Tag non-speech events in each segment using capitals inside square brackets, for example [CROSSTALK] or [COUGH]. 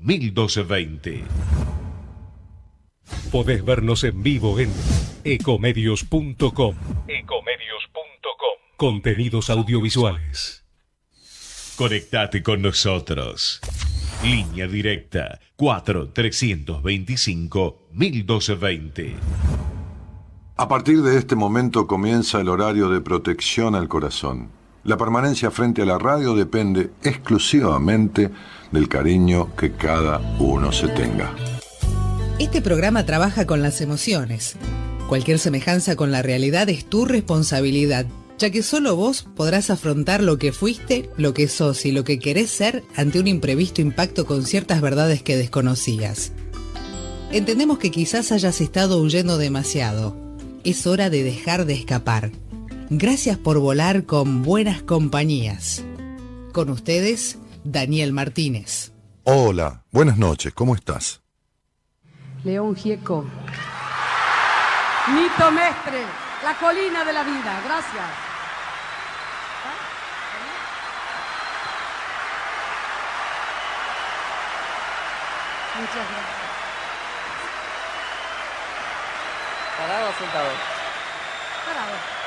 1220. Podés vernos en vivo en ecomedios.com. Ecomedios.com. Contenidos audiovisuales. Conectate con nosotros. Línea directa 4 325 1220. A partir de este momento comienza el horario de protección al corazón. La permanencia frente a la radio depende exclusivamente del cariño que cada uno se tenga. Este programa trabaja con las emociones. Cualquier semejanza con la realidad es tu responsabilidad, ya que solo vos podrás afrontar lo que fuiste, lo que sos y lo que querés ser ante un imprevisto impacto con ciertas verdades que desconocías. Entendemos que quizás hayas estado huyendo demasiado. Es hora de dejar de escapar. Gracias por volar con buenas compañías. Con ustedes, Daniel Martínez. Hola, buenas noches, ¿cómo estás? León Gieco. Nito Mestre, la colina de la vida. Gracias. Muchas gracias. ¿Parado o sentado? Parado.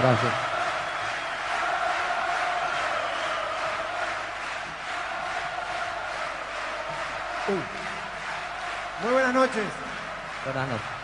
Gracias. Muy buenas noches. Buenas noches.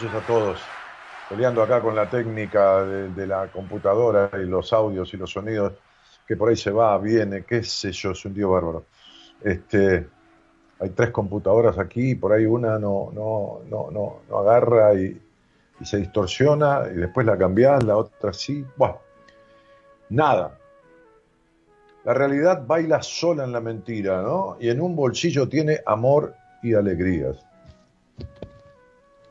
Noches a todos. Peleando acá con la técnica de, de la computadora y los audios y los sonidos, que por ahí se va, viene, qué sé yo, es un tío bárbaro. Este, hay tres computadoras aquí, por ahí una no, no, no, no, no agarra y, se distorsiona, y después la cambiás, la otra sí. Bueno, nada. La realidad baila sola en la mentira, ¿no? Y en un bolsillo tiene amor y alegrías.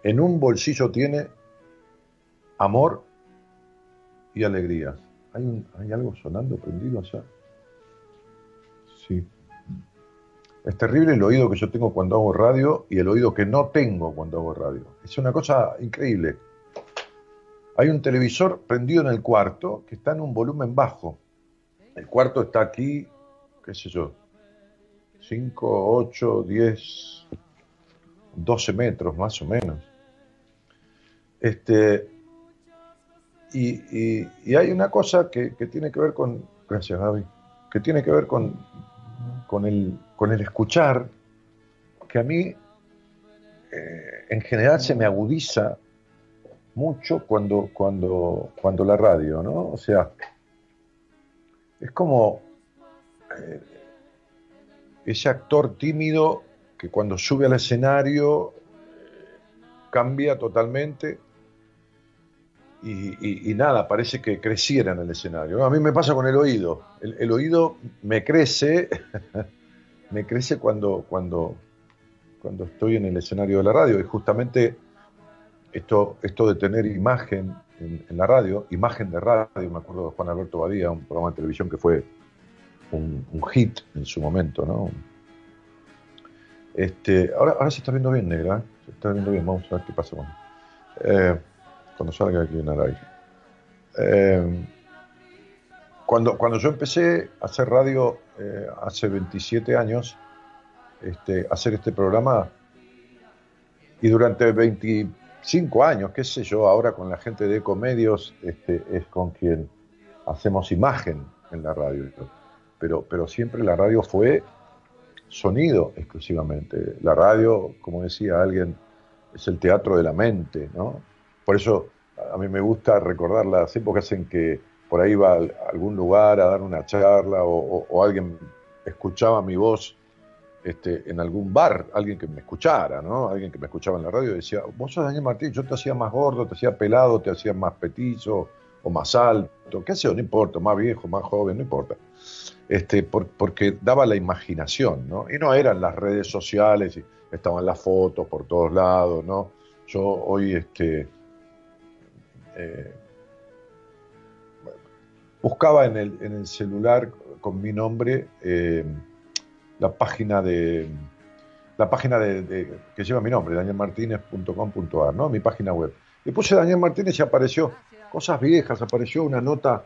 En un bolsillo tiene amor y alegrías. ¿Hay, un- ¿Hay algo sonando prendido allá? Sí. Es terrible el oído que yo tengo cuando hago radio y el oído que no tengo cuando hago radio. Es una cosa increíble. Hay un televisor prendido en el cuarto que está en un volumen bajo. El cuarto está aquí, qué sé yo, 5, 8, 10, 12 metros más o menos. Este, y, y- hay una cosa que, que tiene que ver con, gracias Gaby, que tiene que ver con, con, el, con el escuchar, que a mí eh, en general se me agudiza mucho cuando, cuando, cuando la radio, ¿no? O sea, es como eh, ese actor tímido que cuando sube al escenario eh, cambia totalmente y, y- y nada, parece que creciera en el escenario. A mí me pasa con el oído. El, oído me crece, [LAUGHS] me crece cuando, cuando, cuando estoy en el escenario de la radio. Y justamente esto, esto de tener imagen en, la radio, imagen de radio, me acuerdo de Juan Alberto Badía, un programa de televisión que fue un, un hit en su momento, ¿no? Este, ahora, ahora se está viendo bien, negra, ¿eh? se está viendo bien, vamos a ver qué pasa con, eh, cuando salga aquí en aire. Eh, cuando, cuando yo empecé a hacer radio eh, hace 27 años, este, hacer este programa, y durante 25 años, qué sé yo, ahora con la gente de Ecomedios, este, es con quien hacemos imagen en la radio. Pero, pero siempre la radio fue sonido exclusivamente. La radio, como decía alguien, es el teatro de la mente, ¿no? Por eso a mí me gusta recordar las épocas en que por ahí iba a algún lugar a dar una charla o, alguien escuchaba mi voz este, en algún bar, alguien que me escuchara, ¿no? Alguien que me escuchaba en la radio decía, vos sos Daniel Martín, yo te hacía más gordo, te hacía pelado, te hacía más petizo o más alto, qué sé yo, no importa, más viejo, más joven, no importa. Este, porque daba la imaginación, ¿no? Y no eran las redes sociales, y estaban las fotos por todos lados, ¿no? Yo hoy, este, eh, buscaba en el, celular con mi nombre eh, la página de la página de, que lleva mi nombre, danielmartinez.com.ar, ¿no? Mi página web. Y puse Daniel Martínez y apareció cosas viejas, apareció una nota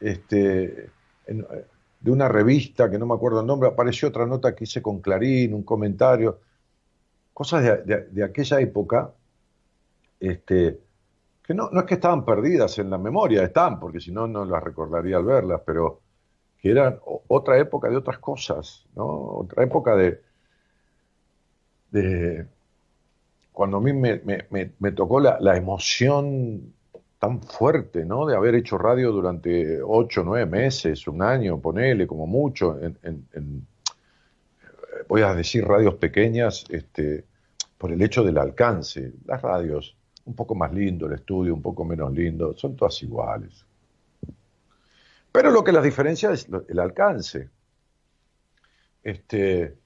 este, de una revista que no me acuerdo el nombre, apareció otra nota que hice con Clarín, un comentario, cosas de, aquella época, este, que no, no es que estaban perdidas en la memoria, están, porque si no, no las recordaría al verlas, pero que eran otra época de otras cosas, ¿no? Otra época de, de cuando a mí me, me, tocó la, la, emoción tan fuerte, ¿no? De haber hecho radio durante ocho, nueve meses, un año, ponele, como mucho, en, en, voy a decir radios pequeñas, este, por el hecho del alcance. Las radios un poco más lindo el estudio, un poco menos lindo, son todas iguales. Pero lo que las diferencia es el alcance. Este,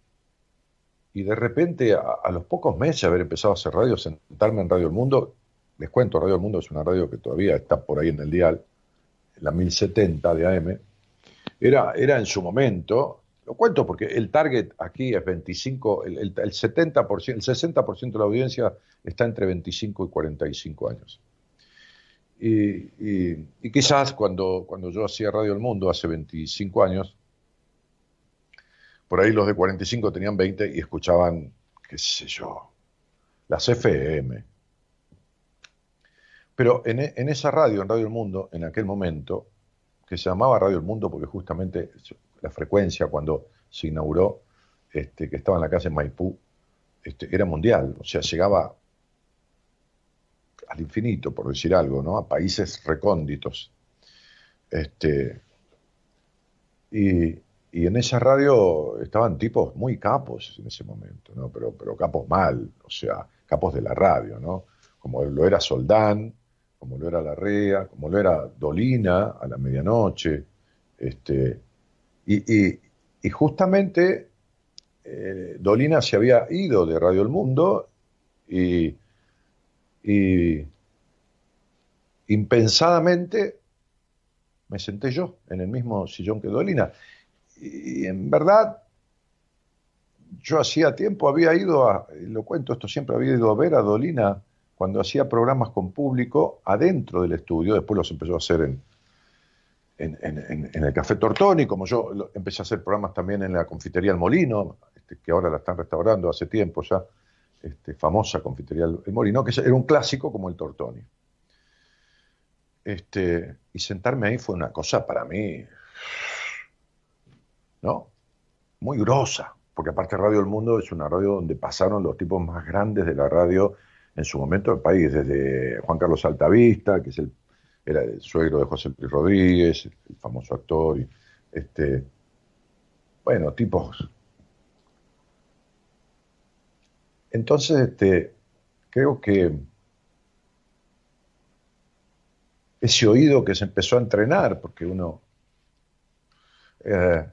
y de repente, a, los pocos meses de haber empezado a hacer radio, sentarme en Radio El Mundo, les cuento, Radio El Mundo es una radio que todavía está por ahí en el dial, la 1070 de AM, era, era en su momento, lo cuento porque el target aquí es 25, el, el, 70%, el 60% de la audiencia está entre 25 y 45 años. Y, quizás cuando, cuando yo hacía Radio El Mundo hace 25 años, por ahí los de 45 tenían 20 y escuchaban, qué sé yo, las FM. Pero en esa radio, en Radio El Mundo, en aquel momento, que se llamaba Radio El Mundo porque justamente la frecuencia cuando se inauguró, este, que estaba en la calle Maipú, este, era mundial, o sea, llegaba al infinito, por decir algo, ¿no? A países recónditos. Este, y, en esa radio estaban tipos muy capos en ese momento, ¿no? Pero, pero capos mal, o sea, capos de la radio, ¿no? Como lo era Soldán, como lo era Larrea, como lo era Dolina a la medianoche, este, y, justamente eh, Dolina se había ido de Radio El Mundo y, impensadamente me senté yo en el mismo sillón que Dolina. Y, en verdad, yo hacía tiempo había ido a, lo cuento esto, siempre había ido a ver a Dolina cuando hacía programas con público adentro del estudio, después los empezó a hacer en, en, el Café Tortoni, como yo empecé a hacer programas también en la confitería El Molino, este, que ahora la están restaurando hace tiempo ya, este, famosa confitería El Molino, que era un clásico como el Tortoni. Este, y sentarme ahí fue una cosa para mí, ¿no? Muy grosa, porque aparte Radio El Mundo es una radio donde pasaron los tipos más grandes de la radio en su momento del país, desde Juan Carlos Altavista, que es el era el suegro de José Luis Rodríguez, el famoso actor, y, este, bueno, tipos. Entonces, este, creo que ese oído que se empezó a entrenar, porque uno eh,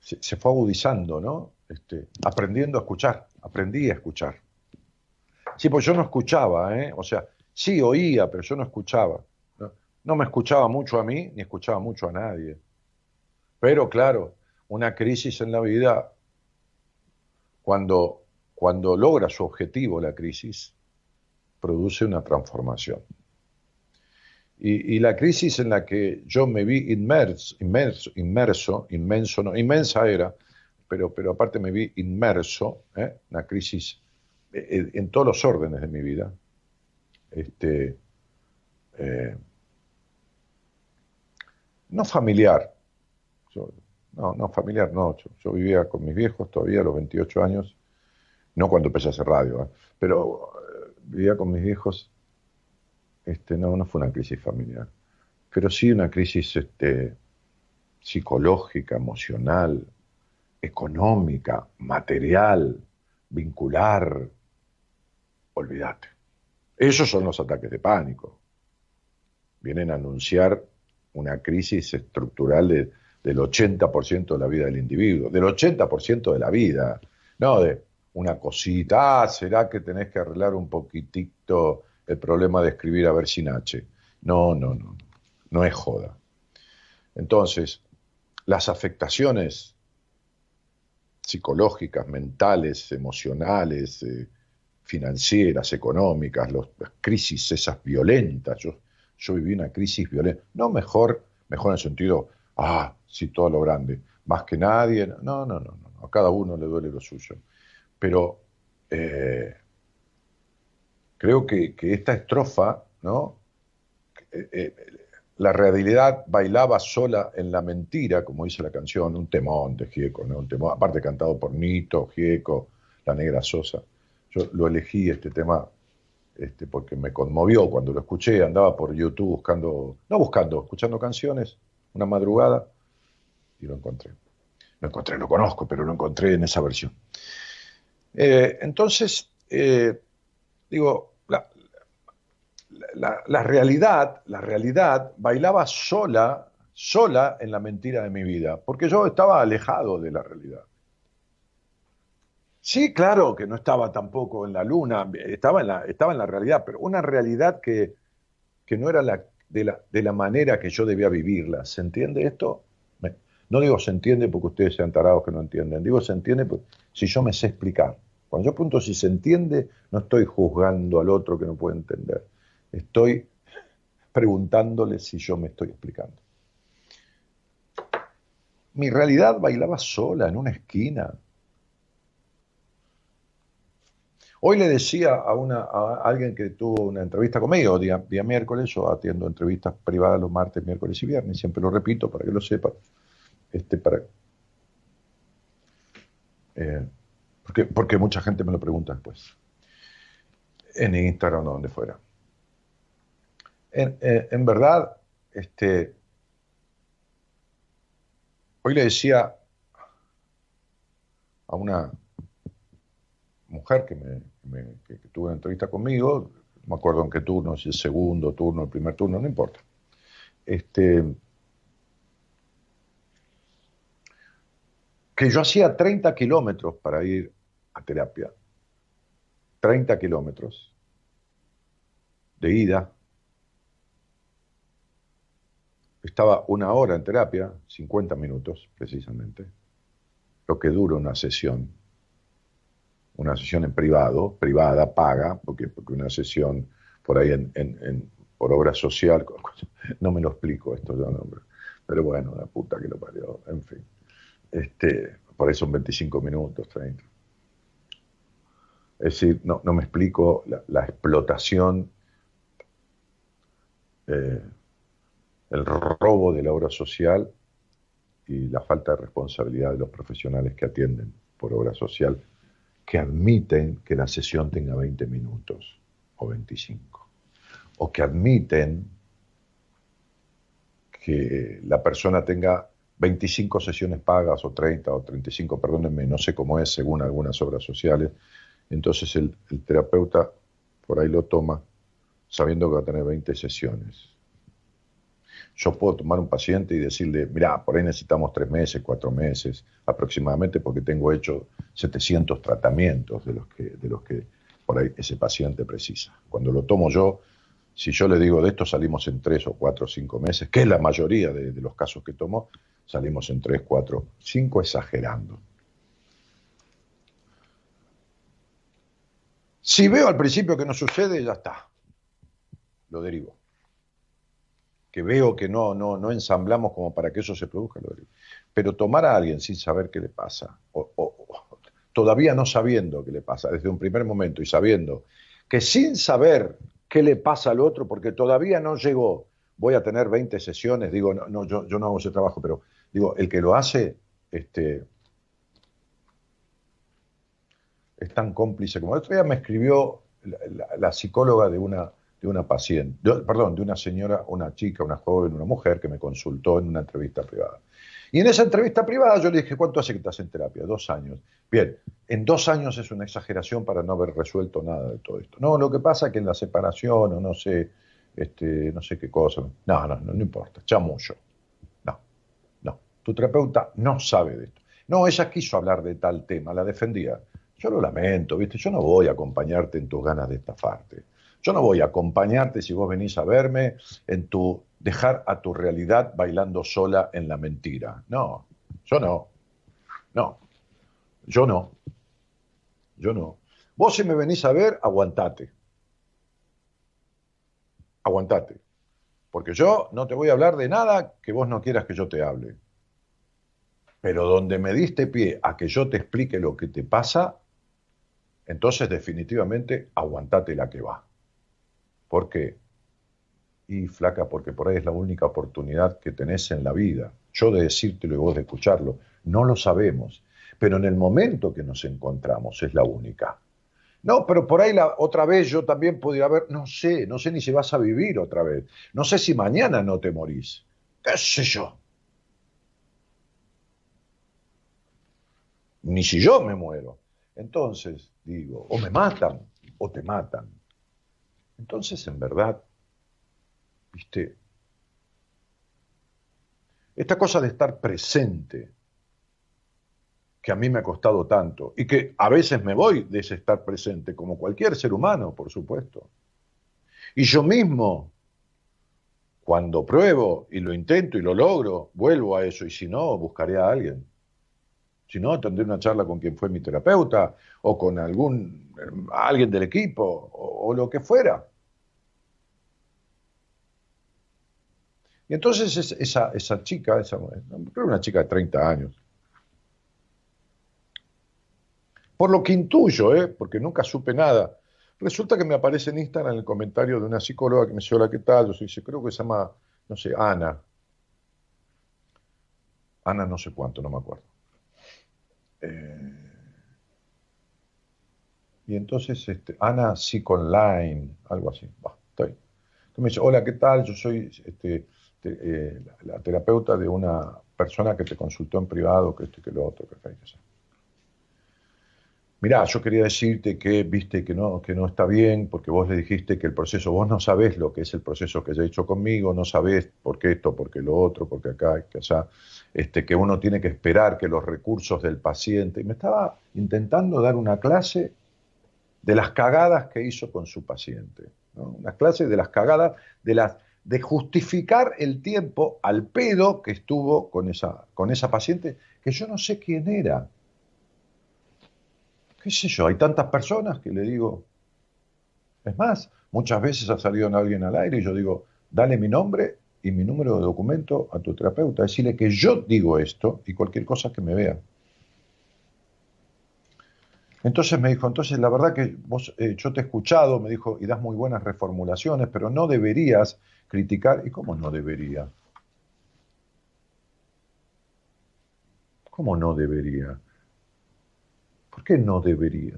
se, fue agudizando, ¿no? Este, aprendiendo a escuchar, aprendí a escuchar. Sí, pues yo no escuchaba, ¿eh? O sea, sí oía, pero yo no escuchaba. No me escuchaba mucho a mí, ni escuchaba mucho a nadie. Pero claro, una crisis en la vida, cuando, cuando logra su objetivo la crisis, produce una transformación. Y, la crisis en la que yo me vi inmerso, inmerso, inmerso inmenso, no, inmensa era, pero, pero aparte me vi inmerso, ¿eh? una crisis eh, eh, en, todos los órdenes de mi vida, este, no familiar, no, no familiar, no, yo, vivía con mis viejos todavía a los 28 años, No cuando empecé a hacer radio, ¿eh? pero eh, vivía con mis viejos. Este, no, no fue una crisis familiar, pero sí una crisis este, psicológica, emocional, económica, material, vincular. Olvídate. Esos son los ataques de pánico. Vienen a anunciar una crisis estructural del 80% de la vida del individuo, del 80% de la vida, no de una cosita, ah, ¿será que tenés que arreglar un poquitito el problema de escribir a ver sin H? No, no, no, no es joda. Entonces, las afectaciones psicológicas, mentales, emocionales, eh, financieras, económicas, las crisis esas violentas. Yo, yo viví una crisis violenta. No mejor, mejor en el sentido, ah, sí, todo lo grande, más que nadie. No, no, no, no, a cada uno le duele lo suyo. Pero eh, creo que, esta estrofa, ¿no? Eh, la realidad bailaba sola en la mentira, como dice la canción, un temón de Gieco, ¿no? un temón, aparte cantado por Nito, Gieco, La Negra Sosa. Yo lo elegí este tema este, porque me conmovió cuando lo escuché, andaba por YouTube buscando, no buscando, escuchando canciones, una madrugada, y lo encontré. Lo encontré, lo conozco, pero lo encontré en esa versión. Eh, entonces, eh, digo, la, realidad, la realidad bailaba sola, sola en la mentira de mi vida, porque yo estaba alejado de la realidad. Sí, claro que no estaba tampoco en la luna, estaba en la, estaba en la realidad, pero una realidad que, no era la, de, la, de la manera que yo debía vivirla. ¿Se entiende esto? No digo se entiende porque ustedes sean tarados que no entienden, digo se entiende si yo me sé explicar. Cuando yo apunto si se entiende, no estoy juzgando al otro que no puede entender. Estoy [LAUGHS] preguntándole si yo me estoy explicando. Mi realidad bailaba sola en una esquina. Hoy le decía a, una, alguien que tuvo una entrevista conmigo día, día miércoles, yo atiendo entrevistas privadas los martes, miércoles y viernes, siempre lo repito para que lo sepa, este, para, eh, porque, porque mucha gente me lo pregunta después, en Instagram o donde fuera. En, verdad, este, hoy le decía a una mujer que, me, tuvo una entrevista conmigo, no me acuerdo en qué turno, si el segundo turno, el primer turno, no importa. Este, que yo hacía 30 kilómetros para ir a terapia. 30 kilómetros de ida, Estaba una hora en terapia, 50 minutos precisamente, lo que dura una sesión. Una sesión en privado, privada, paga, porque, porque una sesión por ahí en, por obra social, [LAUGHS] no me lo explico esto yo, no, pero bueno, la puta que lo parió, en fin. Este, por eso son 25 minutos, 30. Es decir, no, me explico la, explotación eh, el robo de la obra social y la falta de responsabilidad de los profesionales que atienden por obra social, que admiten que la sesión tenga 20 minutos o 25, o que admiten que la persona tenga 25 sesiones pagas o 30 o 35, perdónenme, no sé cómo es según algunas obras sociales, entonces el, el terapeuta por ahí lo toma sabiendo que va a tener 20 sesiones yo puedo tomar un paciente y decirle, mira, por ahí necesitamos tres meses, cuatro meses aproximadamente, porque tengo hecho 700 tratamientos de los que, de los que por ahí ese paciente precisa. Cuando lo tomo yo, si yo le digo de esto salimos en tres o cuatro o cinco meses, que es la mayoría de, de los casos que tomo, salimos en tres, cuatro, cinco exagerando. Si veo al principio que no sucede, ya está. Lo derivo que veo que no, no, no ensamblamos como para que eso se produzca. Pero tomar a alguien sin saber qué le pasa, o, todavía no sabiendo qué le pasa, desde un primer momento y sabiendo que sin saber qué le pasa al otro, porque todavía no llegó, voy a tener 20 sesiones, digo, no, no yo, yo no hago ese trabajo, pero digo, el que lo hace, este, es tan cómplice como... El otro día me escribió la, psicóloga de una, de una paciente, perdón, de una señora, una chica, una joven, una mujer que me consultó en una entrevista privada. Y en esa entrevista privada yo le dije, ¿cuánto hace que estás en terapia? Dos años. Bien, en dos años es una exageración para no haber resuelto nada de todo esto. No, lo que pasa es que en la separación o no sé, este, no sé qué cosa. No, no, no, no importa, mucho. No, no. Tu terapeuta no sabe de esto. No, ella quiso hablar de tal tema, la defendía. Yo lo lamento, ¿viste? Yo no voy a acompañarte en tus ganas de estafarte. Yo no voy a acompañarte si vos venís a verme en tu dejar a tu realidad bailando sola en la mentira. No, yo no. No, yo no. Yo no. Vos si me venís a ver, aguantate. Aguantate. Porque yo no te voy a hablar de nada que vos no quieras que yo te hable. Pero donde me diste pie a que yo te explique lo que te pasa, entonces definitivamente aguantate la que va. ¿Por qué? Y flaca, porque por ahí es la única oportunidad que tenés en la vida. Yo de decírtelo y vos de escucharlo. No lo sabemos. Pero en el momento que nos encontramos es la única. No, pero por ahí la, otra vez yo también podría haber, no sé, no sé ni si vas a vivir otra vez. No sé si mañana no te morís. ¿Qué sé yo? Ni si yo me muero. Entonces, digo, o me matan o te matan. Entonces, en verdad, viste, esta cosa de estar presente, que a mí me ha costado tanto, y que a veces me voy de ese estar presente, como cualquier ser humano, por supuesto. Y yo mismo, cuando pruebo y lo intento y lo logro, vuelvo a eso, y si no, buscaré a alguien. Si no, tendré una charla con quien fue mi terapeuta o con algún alguien del equipo o, lo que fuera. Y entonces esa, esa chica, esa, creo una chica de 30 años, por lo que intuyo, ¿eh? porque nunca supe nada, resulta que me aparece en Instagram el comentario de una psicóloga que me dice, hola, ¿qué tal? Yo dice, creo que se llama, no sé, Ana. Ana no sé cuánto, no me acuerdo. Eh, y entonces, este, Ana Online, algo así. estoy. Entonces me dice, hola, ¿qué tal? Yo soy este, eh, la, terapeuta de una persona que te consultó en privado, que esto y que lo otro, que, que Mirá, yo quería decirte que viste que no, que no está bien, porque vos le dijiste que el proceso, vos no sabés lo que es el proceso que ella ha hecho conmigo, no sabés por qué esto, por qué lo otro, porque acá, que allá, este, que uno tiene que esperar que los recursos del paciente. Y me estaba intentando dar una clase de las cagadas que hizo con su paciente. Una clase de las cagadas, de las de justificar el tiempo al pedo que estuvo con esa, con esa paciente, que yo no sé quién era qué sé yo, hay tantas personas que le digo, es más, muchas veces ha salido alguien al aire y yo digo, dale mi nombre y mi número de documento a tu terapeuta, decirle que yo digo esto y cualquier cosa que me vea. Entonces me dijo, entonces la verdad que vos, eh, yo te he escuchado, me dijo, y das muy buenas reformulaciones, pero no deberías criticar. ¿Y cómo no debería? ¿Cómo no debería? ¿Por qué no debería?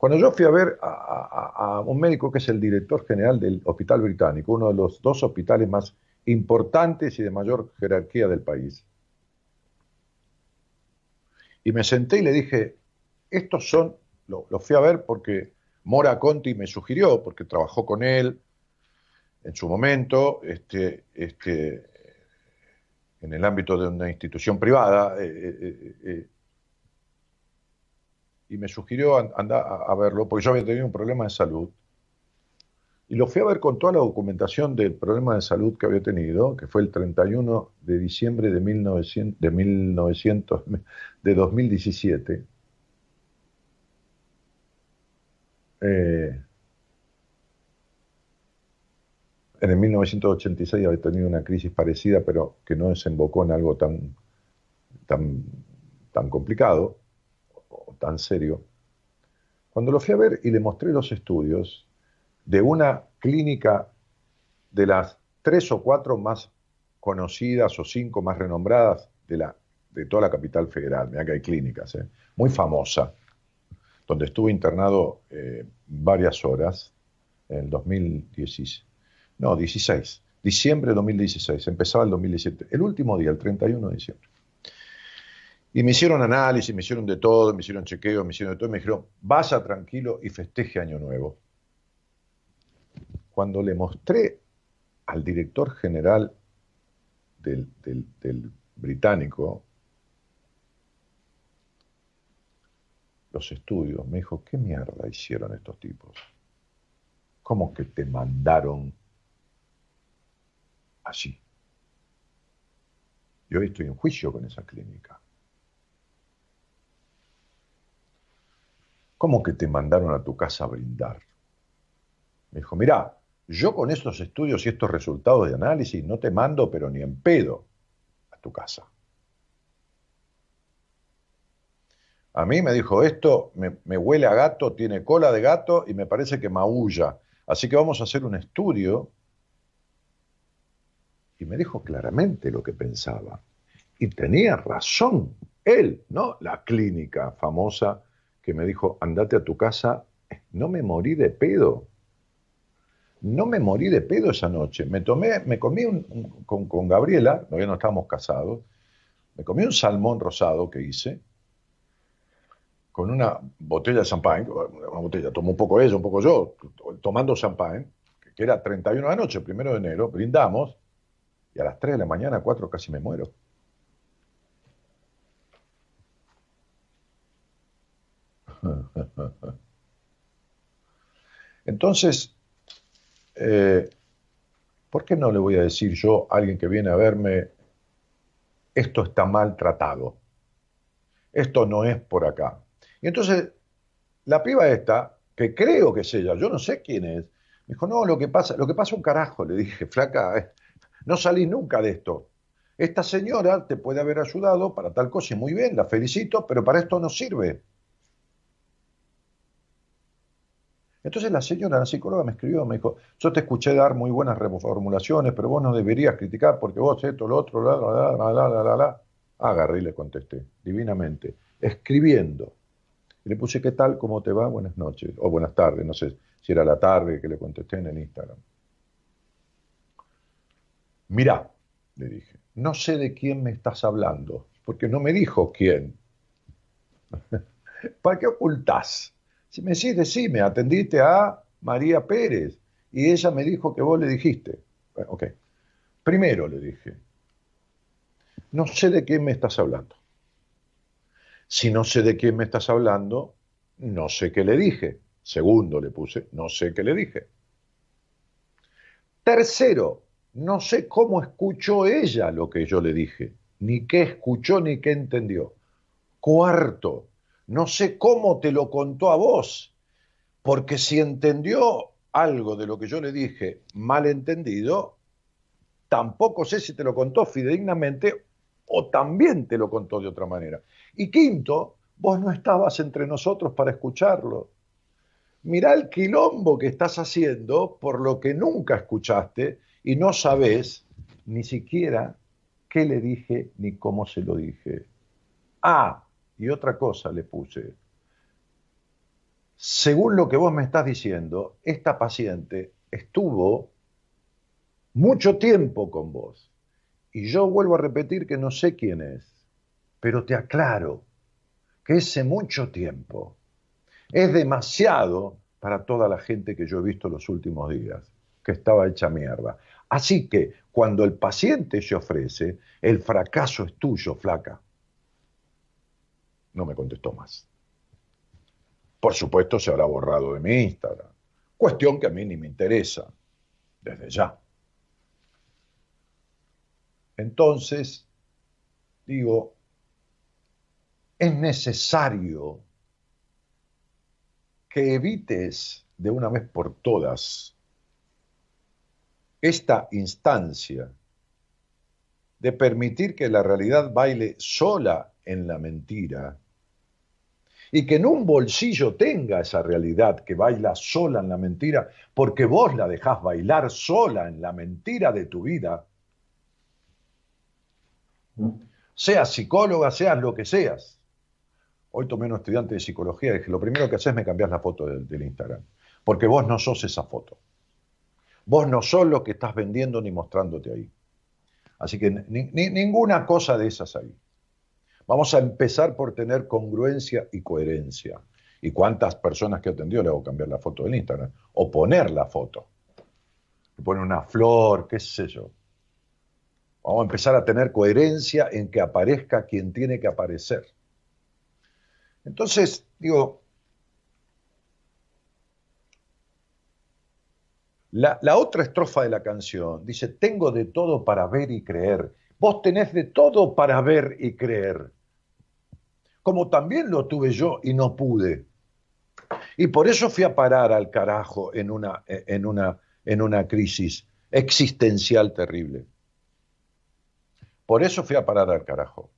Cuando yo fui a ver a, un médico que es el director general del Hospital Británico, uno de los dos hospitales más importantes y de mayor jerarquía del país, y me senté y le dije, estos son, lo, fui a ver porque Mora Conti me sugirió, porque trabajó con él en su momento, este, este, en el ámbito de una institución privada, eh, eh, eh, y me sugirió andar a, verlo porque yo había tenido un problema de salud. Y lo fui a ver con toda la documentación del problema de salud que había tenido, que fue el 31 de diciembre de, 1900, de, 1900, de 2017. Eh, en el 1986 había tenido una crisis parecida, pero que no desembocó en algo tan, tan, tan complicado tan serio, cuando lo fui a ver y le mostré los estudios de una clínica de las tres o cuatro más conocidas o cinco más renombradas de la de toda la capital federal, mira que hay clínicas, ¿eh? muy famosa, donde estuve internado eh, varias horas en el 2016, no, 16, diciembre de 2016, empezaba el 2017, el último día, el 31 de diciembre. Y me hicieron análisis, me hicieron de todo, me hicieron chequeo, me hicieron de todo, y me dijeron, vaya tranquilo y festeje Año Nuevo. Cuando le mostré al director general del, británico los estudios, me dijo, ¿qué mierda hicieron estos tipos? ¿Cómo que te mandaron así? Yo estoy en juicio con esa clínica. ¿Cómo que te mandaron a tu casa a brindar? Me dijo, mira, yo con estos estudios y estos resultados de análisis no te mando, pero ni en pedo, a tu casa. A mí me dijo, esto me, huele a gato, tiene cola de gato y me parece que maulla. Así que vamos a hacer un estudio. Y me dijo claramente lo que pensaba. Y tenía razón, él, ¿no? La clínica famosa que me dijo, andate a tu casa, no me morí de pedo. No me morí de pedo esa noche. Me tomé, me comí con, Gabriela, todavía no estábamos casados, me comí un salmón rosado que hice, con una botella de champán, una botella, tomó un poco ella, un poco yo, tomando champán, que era 31 de la noche, primero de enero, brindamos, y a las 3 de la mañana, 4 casi me muero. [LAUGHS] Entonces, eh, ¿por qué no le voy a decir yo a alguien que viene a verme, esto está maltratado? Esto no es por acá. Y entonces, la piba esta, que creo que es ella, yo no sé quién es, me dijo, no, lo que pasa, lo que pasa un carajo, le dije, [LAUGHS] flaca, no salís nunca de esto. Esta señora te puede haber ayudado para tal cosa y muy bien, la felicito, pero para esto no sirve. Entonces la señora, la psicóloga, me escribió, me dijo, yo te escuché dar muy buenas reformulaciones, pero vos no deberías criticar porque vos esto, lo otro, la, la, la, la, la, la, la. Agarré y le contesté, divinamente, escribiendo. Y le puse, ¿qué tal? ¿Cómo te va? Buenas noches. O buenas tardes, no sé si era la tarde que le contesté en el Instagram. Mirá, le dije, no sé de quién me estás hablando, porque no me dijo quién. [LAUGHS] ¿Para qué ocultás? Si me decís, decime, atendiste a María Pérez y ella me dijo que vos le dijiste. Bueno, ok. Primero le dije, no sé de quién me estás hablando. Si no sé de quién me estás hablando, no sé qué le dije. Segundo le puse, no sé qué le dije. Tercero, no sé cómo escuchó ella lo que yo le dije, ni qué escuchó ni qué entendió. Cuarto, no sé cómo te lo contó a vos, porque si entendió algo de lo que yo le dije mal entendido, tampoco sé si te lo contó fidedignamente o también te lo contó de otra manera. Y quinto, vos no estabas entre nosotros para escucharlo. Mirá el quilombo que estás haciendo por lo que nunca escuchaste y no sabés ni siquiera qué le dije ni cómo se lo dije. Ah, y otra cosa le puse. Según lo que vos me estás diciendo, esta paciente estuvo mucho tiempo con vos. Y yo vuelvo a repetir que no sé quién es, pero te aclaro que ese mucho tiempo es demasiado para toda la gente que yo he visto los últimos días, que estaba hecha mierda. Así que cuando el paciente se ofrece, el fracaso es tuyo, flaca. No me contestó más. Por supuesto se habrá borrado de mi Instagram. Cuestión que a mí ni me interesa, desde ya. Entonces, digo, es necesario que evites de una vez por todas esta instancia de permitir que la realidad baile sola en la mentira y que en un bolsillo tenga esa realidad que baila sola en la mentira, porque vos la dejás bailar sola en la mentira de tu vida. Seas psicóloga, seas lo que seas. Hoy tomé un estudiante de psicología y dije, lo primero que haces es me cambias la foto del, Instagram. Porque vos no sos esa foto. Vos no sos lo que estás vendiendo ni mostrándote ahí. Así que ni- ni- ninguna cosa de esas ahí. Vamos a empezar por tener congruencia y coherencia. ¿Y cuántas personas que atendió le hago cambiar la foto del Instagram? O poner la foto. Le pone una flor, qué sé yo. Vamos a empezar a tener coherencia en que aparezca quien tiene que aparecer. Entonces, digo, la, la otra estrofa de la canción dice, tengo de todo para ver y creer. Vos tenés de todo para ver y creer. Como también lo tuve yo y no pude. Y por eso fui a parar al carajo en una, en una, en una crisis existencial terrible. Por eso fui a parar al carajo.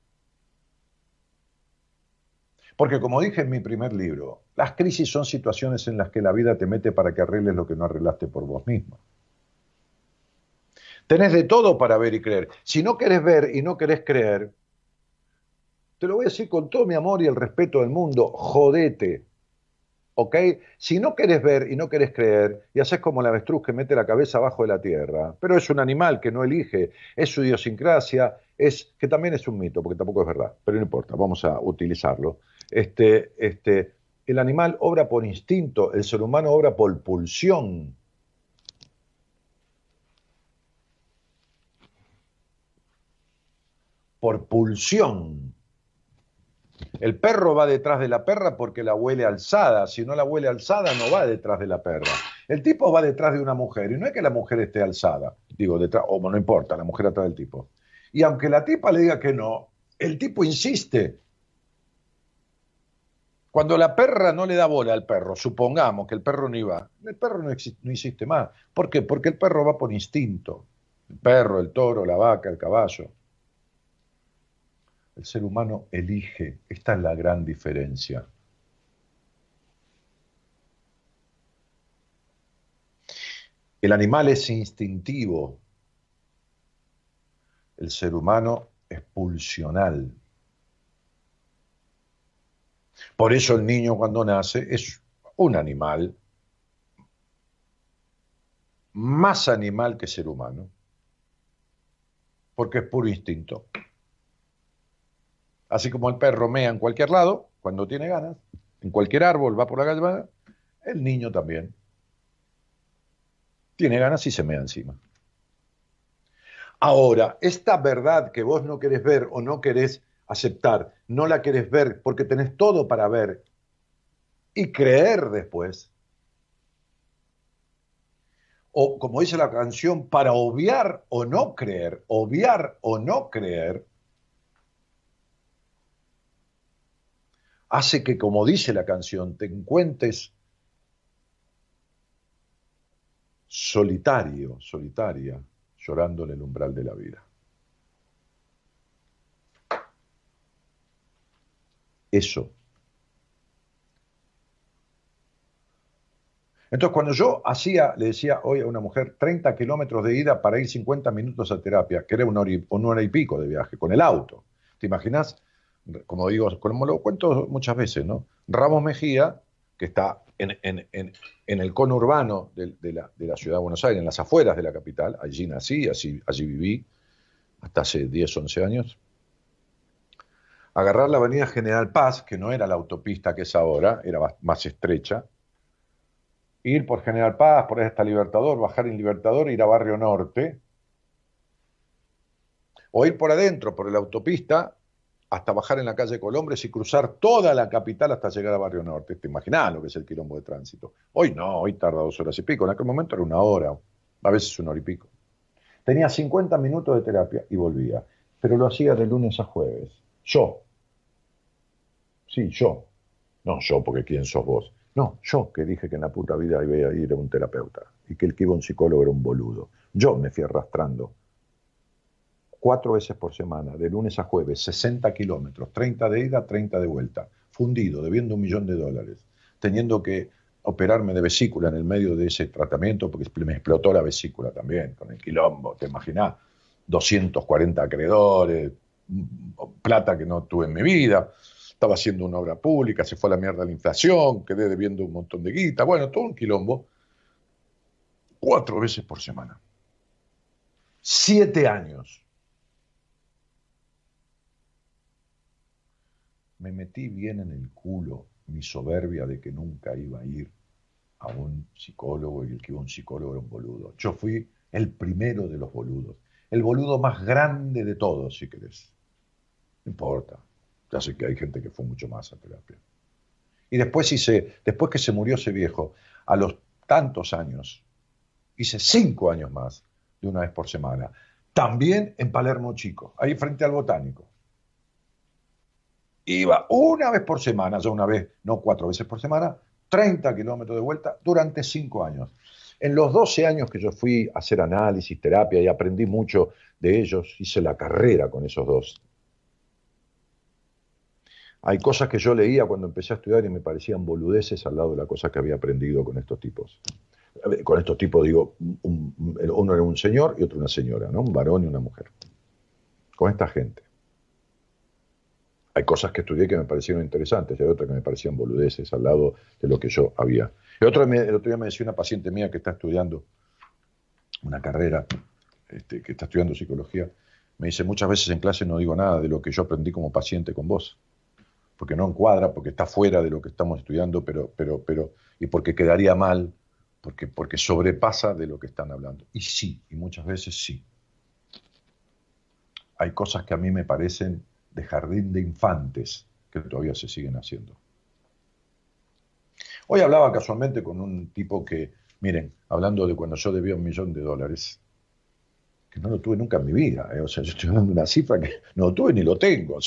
Porque como dije en mi primer libro, las crisis son situaciones en las que la vida te mete para que arregles lo que no arreglaste por vos mismo. Tenés de todo para ver y creer. Si no querés ver y no querés creer, te lo voy a decir con todo mi amor y el respeto del mundo, jodete. ¿Ok? Si no querés ver y no querés creer, y haces como el avestruz que mete la cabeza abajo de la tierra, pero es un animal que no elige, es su idiosincrasia, es, que también es un mito, porque tampoco es verdad, pero no importa, vamos a utilizarlo. Este, este, el animal obra por instinto, el ser humano obra por pulsión. Por pulsión. El perro va detrás de la perra porque la huele alzada. Si no la huele alzada, no va detrás de la perra. El tipo va detrás de una mujer. Y no es que la mujer esté alzada. Digo, detrás, o no importa, la mujer atrás del tipo. Y aunque la tipa le diga que no, el tipo insiste. Cuando la perra no le da bola al perro, supongamos que el perro no iba, el perro no, no insiste más. ¿Por qué? Porque el perro va por instinto. El perro, el toro, la vaca, el caballo. El ser humano elige. Esta es la gran diferencia. El animal es instintivo. El ser humano es pulsional. Por eso el niño cuando nace es un animal, más animal que ser humano, porque es puro instinto. Así como el perro mea en cualquier lado, cuando tiene ganas, en cualquier árbol va por la calle, el niño también. Tiene ganas y se mea encima. Ahora, esta verdad que vos no querés ver o no querés aceptar, no la querés ver porque tenés todo para ver y creer después, o como dice la canción, para obviar o no creer, obviar o no creer, hace que, como dice la canción, te encuentres solitario, solitaria, llorando en el umbral de la vida. Eso. Entonces, cuando yo hacía, le decía hoy a una mujer 30 kilómetros de ida para ir 50 minutos a terapia, que era una hora, y, una hora y pico de viaje, con el auto. ¿Te imaginas? Como digo, como lo cuento muchas veces, ¿no? Ramos Mejía, que está en, el cono urbano de, la, ciudad de Buenos Aires, en las afueras de la capital, allí nací, allí, allí viví hasta hace 10, 11 años. Agarrar la avenida General Paz, que no era la autopista que es ahora, era más estrecha, ir por General Paz, por esta Libertador, bajar en Libertador, ir a Barrio Norte, o ir por adentro, por la autopista, hasta bajar en la calle Colombres y cruzar toda la capital hasta llegar a Barrio Norte. ¿Te imaginás lo que es el quilombo de tránsito? Hoy no, hoy tarda dos horas y pico. En aquel momento era una hora, a veces una hora y pico. Tenía 50 minutos de terapia y volvía, pero lo hacía de lunes a jueves. Yo. Sí, yo. No yo, porque ¿quién sos vos? No, yo que dije que en la puta vida iba a ir a un terapeuta y que el que iba a un psicólogo era un boludo. Yo me fui arrastrando cuatro veces por semana, de lunes a jueves, 60 kilómetros, 30 de ida, 30 de vuelta, fundido, debiendo un millón de dólares, teniendo que operarme de vesícula en el medio de ese tratamiento, porque me explotó la vesícula también, con el quilombo, te imaginás, 240 acreedores, plata que no tuve en mi vida, estaba haciendo una obra pública, se fue a la mierda la inflación, quedé debiendo un montón de guita, bueno, todo un quilombo, cuatro veces por semana. Siete años. Me metí bien en el culo mi soberbia de que nunca iba a ir a un psicólogo y el que iba a un psicólogo era un boludo. Yo fui el primero de los boludos, el boludo más grande de todos, si querés. No importa, ya sé que hay gente que fue mucho más a terapia. Y después hice, después que se murió ese viejo, a los tantos años, hice cinco años más, de una vez por semana. También en Palermo Chico, ahí frente al Botánico. Iba una vez por semana, ya una vez, no cuatro veces por semana, 30 kilómetros de vuelta durante cinco años. En los 12 años que yo fui a hacer análisis, terapia y aprendí mucho de ellos, hice la carrera con esos dos. Hay cosas que yo leía cuando empecé a estudiar y me parecían boludeces al lado de la cosa que había aprendido con estos tipos. Con estos tipos digo, uno era un señor y otro una señora, ¿no? Un varón y una mujer. Con esta gente. Hay cosas que estudié que me parecieron interesantes y hay otras que me parecían boludeces al lado de lo que yo había. El otro, el otro día me decía una paciente mía que está estudiando una carrera, este, que está estudiando psicología, me dice, muchas veces en clase no digo nada de lo que yo aprendí como paciente con vos, porque no encuadra, porque está fuera de lo que estamos estudiando, pero, pero, pero, y porque quedaría mal, porque, porque sobrepasa de lo que están hablando. Y sí, y muchas veces sí. Hay cosas que a mí me parecen de jardín de infantes que todavía se siguen haciendo. Hoy hablaba casualmente con un tipo que, miren, hablando de cuando yo debía un millón de dólares, que no lo tuve nunca en mi vida, ¿eh? o sea, yo estoy hablando de una cifra que no lo tuve ni lo tengo,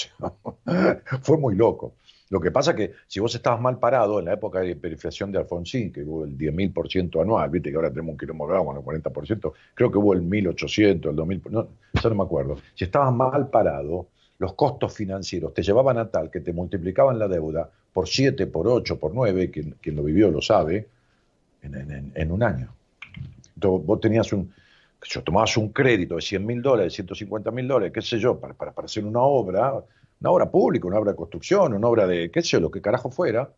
[LAUGHS] fue muy loco. Lo que pasa que si vos estabas mal parado en la época de hiperinflación de Alfonsín, que hubo el 10.000% anual, viste que ahora tenemos un de agua, el 40%, creo que hubo el 1.800, el 2.000, no, eso no me acuerdo. Si estabas mal parado, los costos financieros te llevaban a tal que te multiplicaban la deuda por 7, por 8, por 9, quien, quien lo vivió lo sabe, en, un año. Entonces vos tenías un, yo tomabas un crédito de 100 mil dólares, 150 mil dólares, qué sé yo, para, para, para, hacer una obra, una obra pública, una obra de construcción, una obra de, qué sé yo, lo que carajo fuera.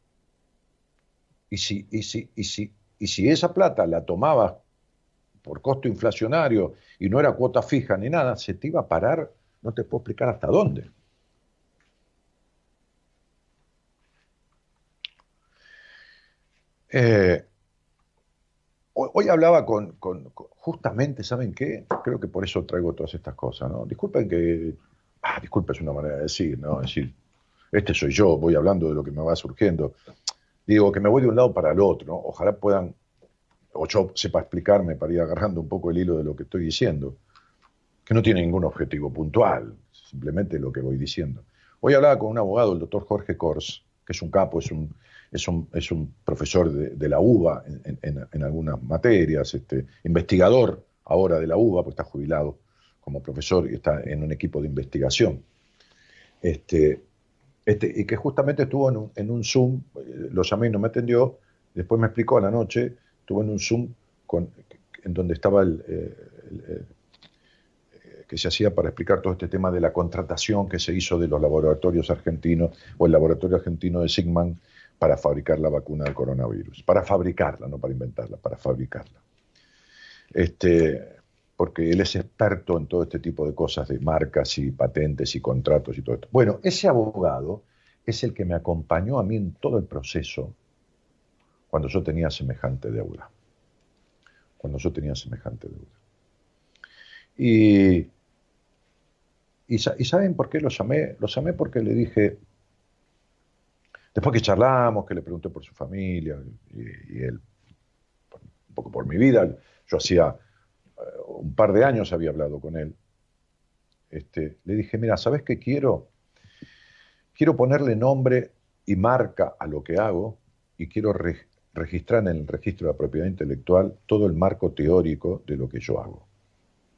Y si, y si, y si, y si esa plata la tomabas por costo inflacionario y no era cuota fija ni nada, se te iba a parar no te puedo explicar hasta dónde. Eh, hoy, hablaba con, justamente, ¿saben qué? Creo que por eso traigo todas estas cosas, ¿no? Disculpen que, ah, disculpen es una manera de decir, ¿no? Es decir, este soy yo, voy hablando de lo que me va surgiendo. Digo que me voy de un lado para el otro. Ojalá puedan, o yo sepa explicarme para ir agarrando un poco el hilo de lo que estoy diciendo que no tiene ningún objetivo puntual, simplemente lo que voy diciendo. Hoy hablaba con un abogado, el doctor Jorge Kors, que es un capo, es un, es un, es un profesor de, la UBA en, algunas materias, este, investigador ahora de la UBA, porque está jubilado como profesor y está en un equipo de investigación. Este, este, y que justamente estuvo en un, en un Zoom, eh, lo llamé y no me atendió, después me explicó a la noche, estuvo en un Zoom con, en donde estaba el, eh, que se hacía para explicar todo este tema de la contratación que se hizo de los laboratorios argentinos o el laboratorio argentino de Sigman para fabricar la vacuna del coronavirus. Para fabricarla, no para inventarla, para fabricarla. Este, porque él es experto en todo este tipo de cosas, de marcas y patentes y contratos y todo esto. Bueno, ese abogado es el que me acompañó a mí en todo el proceso cuando yo tenía semejante deuda. Cuando yo tenía semejante deuda. Y y, saben por qué lo llamé? Lo llamé porque le dije, después que charlamos, que le pregunté por su familia y, él, un poco por mi vida, yo hacía eh, un par de años había hablado con él, este, le dije, mira, ¿sabes qué quiero? Quiero ponerle nombre y marca a lo que hago y quiero registrar en el registro de la propiedad intelectual todo el marco teórico de lo que yo hago,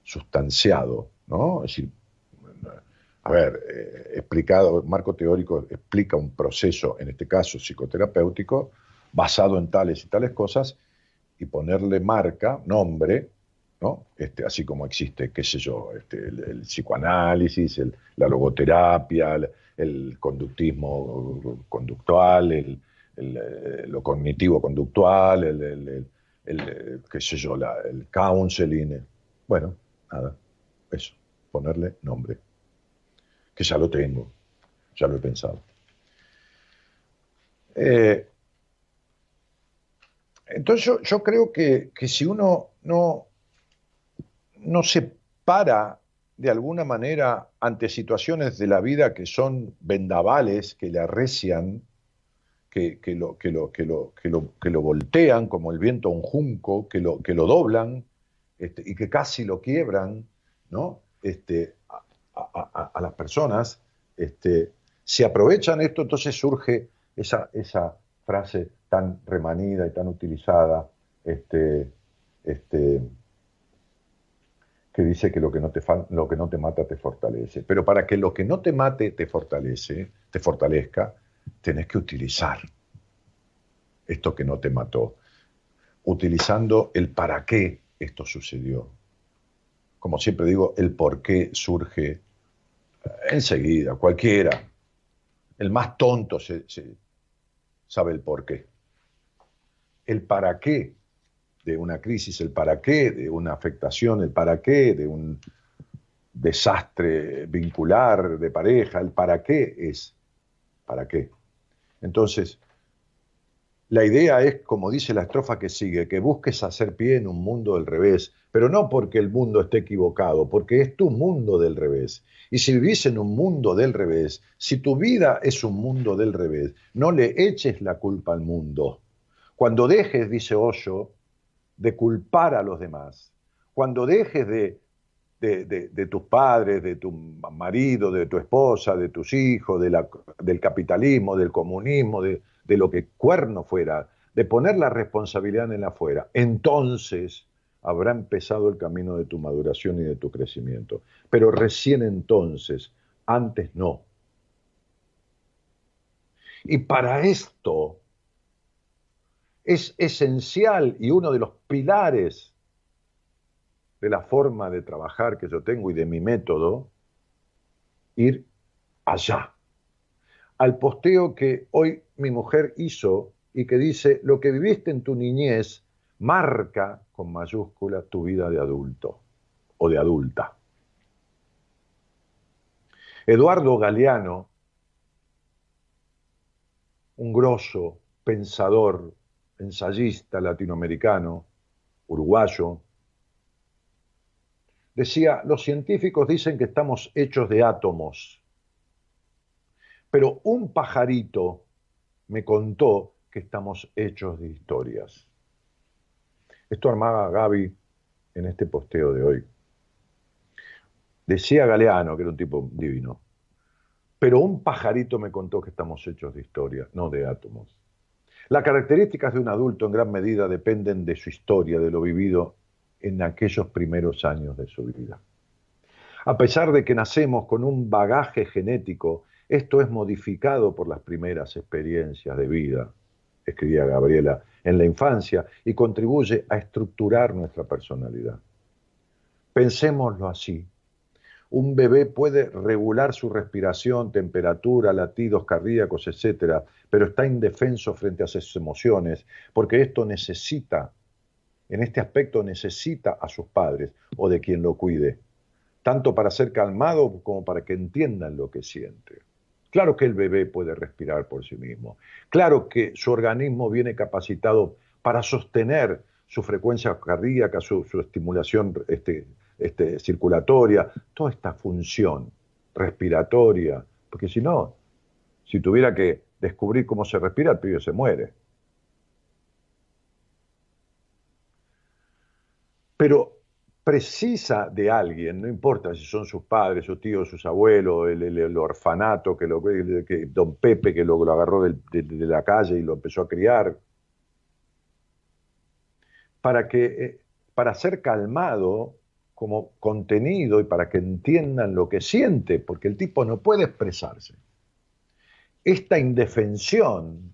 sustanciado, ¿no? Es decir, a ver, eh, explicado, marco teórico explica un proceso, en este caso psicoterapéutico, basado en tales y tales cosas, y ponerle marca, nombre, ¿no? Este, así como existe, qué sé yo, este, el, psicoanálisis, la logoterapia, el, conductismo conductual, el, eh, lo cognitivo conductual, el, qué sé yo, el counseling. Bueno, nada, eso, ponerle nombre, que ya lo tengo, ya lo he pensado. Eh, entonces yo, creo que, si uno no, no se para de alguna manera ante situaciones de la vida que son vendavales, que le arrecian, que, lo, que, lo, que, lo, que, lo, voltean como el viento a un junco, que lo, que lo doblan este, y que casi lo quiebran, ¿no? Este, a, las personas, este, si aprovechan esto, entonces surge esa, esa frase tan remanida y tan utilizada, este, este, que dice que lo que, no te lo que no te mata te fortalece. Pero para que lo que no te mate te fortalece, te fortalezca, tenés que utilizar esto que no te mató, utilizando el para qué esto sucedió. Como siempre digo, el por qué surge enseguida, cualquiera. El más tonto se, sabe el por qué. El para qué de una crisis, el para qué de una afectación, el para qué de un desastre vincular de pareja, el para qué es para qué. Entonces, la idea es, como dice la estrofa que sigue, que busques hacer pie en un mundo del revés, pero no porque el mundo esté equivocado, porque es tu mundo del revés. Y si vivís en un mundo del revés, si tu vida es un mundo del revés, no le eches la culpa al mundo. Cuando dejes, dice Osho, de culpar a los demás, cuando dejes de, de, tus padres, de tu marido, de tu esposa, de tus hijos, de la, del capitalismo, del comunismo, de, de lo que cuerno fuera, de poner la responsabilidad en la afuera, entonces habrá empezado el camino de tu maduración y de tu crecimiento. Pero recién entonces, antes no. Y para esto es esencial y uno de los pilares de la forma de trabajar que yo tengo y de mi método, ir allá, al posteo que hoy mi mujer hizo y que dice, lo que viviste en tu niñez marca con mayúscula tu vida de adulto o de adulta. Eduardo Galeano, un grosso pensador, ensayista latinoamericano, uruguayo, decía, los científicos dicen que estamos hechos de átomos, pero un pajarito me contó que estamos hechos de historias. Esto armaba Gaby en este posteo de hoy. Decía Galeano, que era un tipo divino, pero un pajarito me contó que estamos hechos de historia, no de átomos. Las características de un adulto en gran medida dependen de su historia, de lo vivido en aquellos primeros años de su vida. A pesar de que nacemos con un bagaje genético, esto es modificado por las primeras experiencias de vida, escribía Gabriela, en la infancia y contribuye a estructurar nuestra personalidad. Pensémoslo así. Un bebé puede regular su respiración, temperatura, latidos cardíacos, etc., pero está indefenso frente a sus emociones, porque esto necesita, en este aspecto necesita a sus padres o de quien lo cuide, tanto para ser calmado como para que entiendan lo que siente. Claro que el bebé puede respirar por sí mismo. Claro que su organismo viene capacitado para sostener su frecuencia cardíaca, su, estimulación este, este, circulatoria, toda esta función respiratoria. Porque si no, si tuviera que descubrir cómo se respira, el pibe se muere. Pero precisa de alguien, no importa si son sus padres, sus tíos, sus abuelos, el, orfanato, que, lo, don Pepe que lo, agarró de, la calle y lo empezó a criar, para, que, eh, para ser calmado como contenido y para que entiendan lo que siente, porque el tipo no puede expresarse. Esta indefensión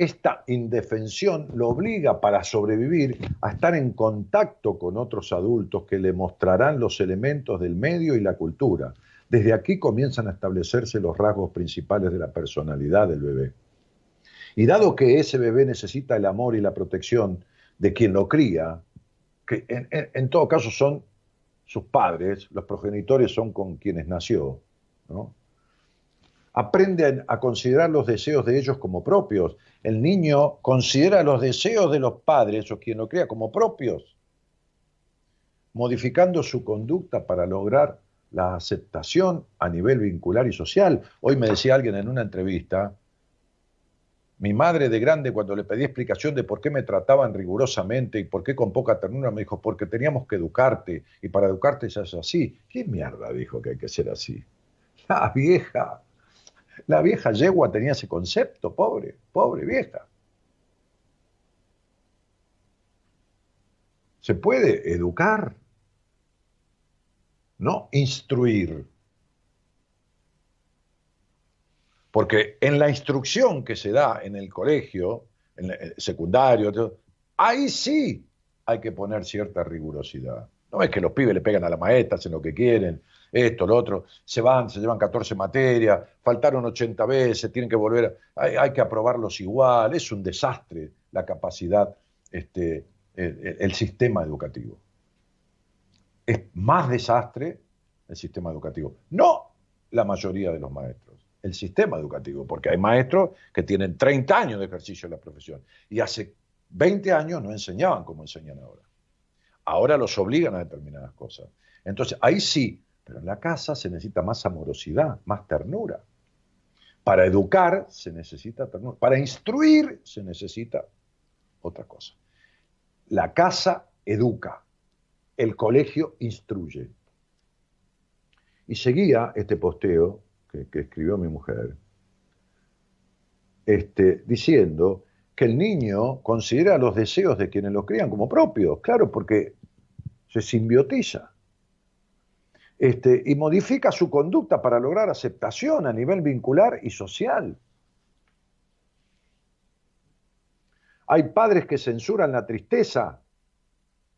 esta indefensión lo obliga para sobrevivir a estar en contacto con otros adultos que le mostrarán los elementos del medio y la cultura. Desde aquí comienzan a establecerse los rasgos principales de la personalidad del bebé. Y dado que ese bebé necesita el amor y la protección de quien lo cría, que en, todo caso son sus padres, los progenitores son con quienes nació, ¿no? Aprende a considerar los deseos de ellos como propios. El niño considera los deseos de los padres o quien lo cría como propios, modificando su conducta para lograr la aceptación a nivel vincular y social. Hoy me decía alguien en una entrevista, mi madre de grande cuando le pedí explicación de por qué me trataban rigurosamente y por qué con poca ternura, me dijo, porque teníamos que educarte y para educarte ya es así. ¿Qué mierda dijo que hay que ser así? [LAUGHS] La vieja la vieja yegua tenía ese concepto, pobre, pobre vieja. Se puede educar, no instruir. Porque en la instrucción que se da en el colegio, en el secundario, ahí sí hay que poner cierta rigurosidad. No es que los pibes le pegan a la maestra, hacen lo que quieren, esto, lo otro, se van, se llevan 14 materias, faltaron 80 veces, tienen que volver, hay, que aprobarlos igual, es un desastre la capacidad, este, el, sistema educativo. Es más desastre el sistema educativo, no la mayoría de los maestros, el sistema educativo, porque hay maestros que tienen 30 años de ejercicio en la profesión y hace 20 años no enseñaban como enseñan ahora. Ahora los obligan a determinadas cosas. Entonces, ahí sí, pero en la casa se necesita más amorosidad, más ternura. Para educar se necesita ternura. Para instruir se necesita otra cosa. La casa educa, el colegio instruye. Y seguía este posteo que, escribió mi mujer, este, diciendo que el niño considera los deseos de quienes lo crían como propios, claro, porque se simbiotiza. Este, y modifica su conducta para lograr aceptación a nivel vincular y social. Hay padres que censuran la tristeza,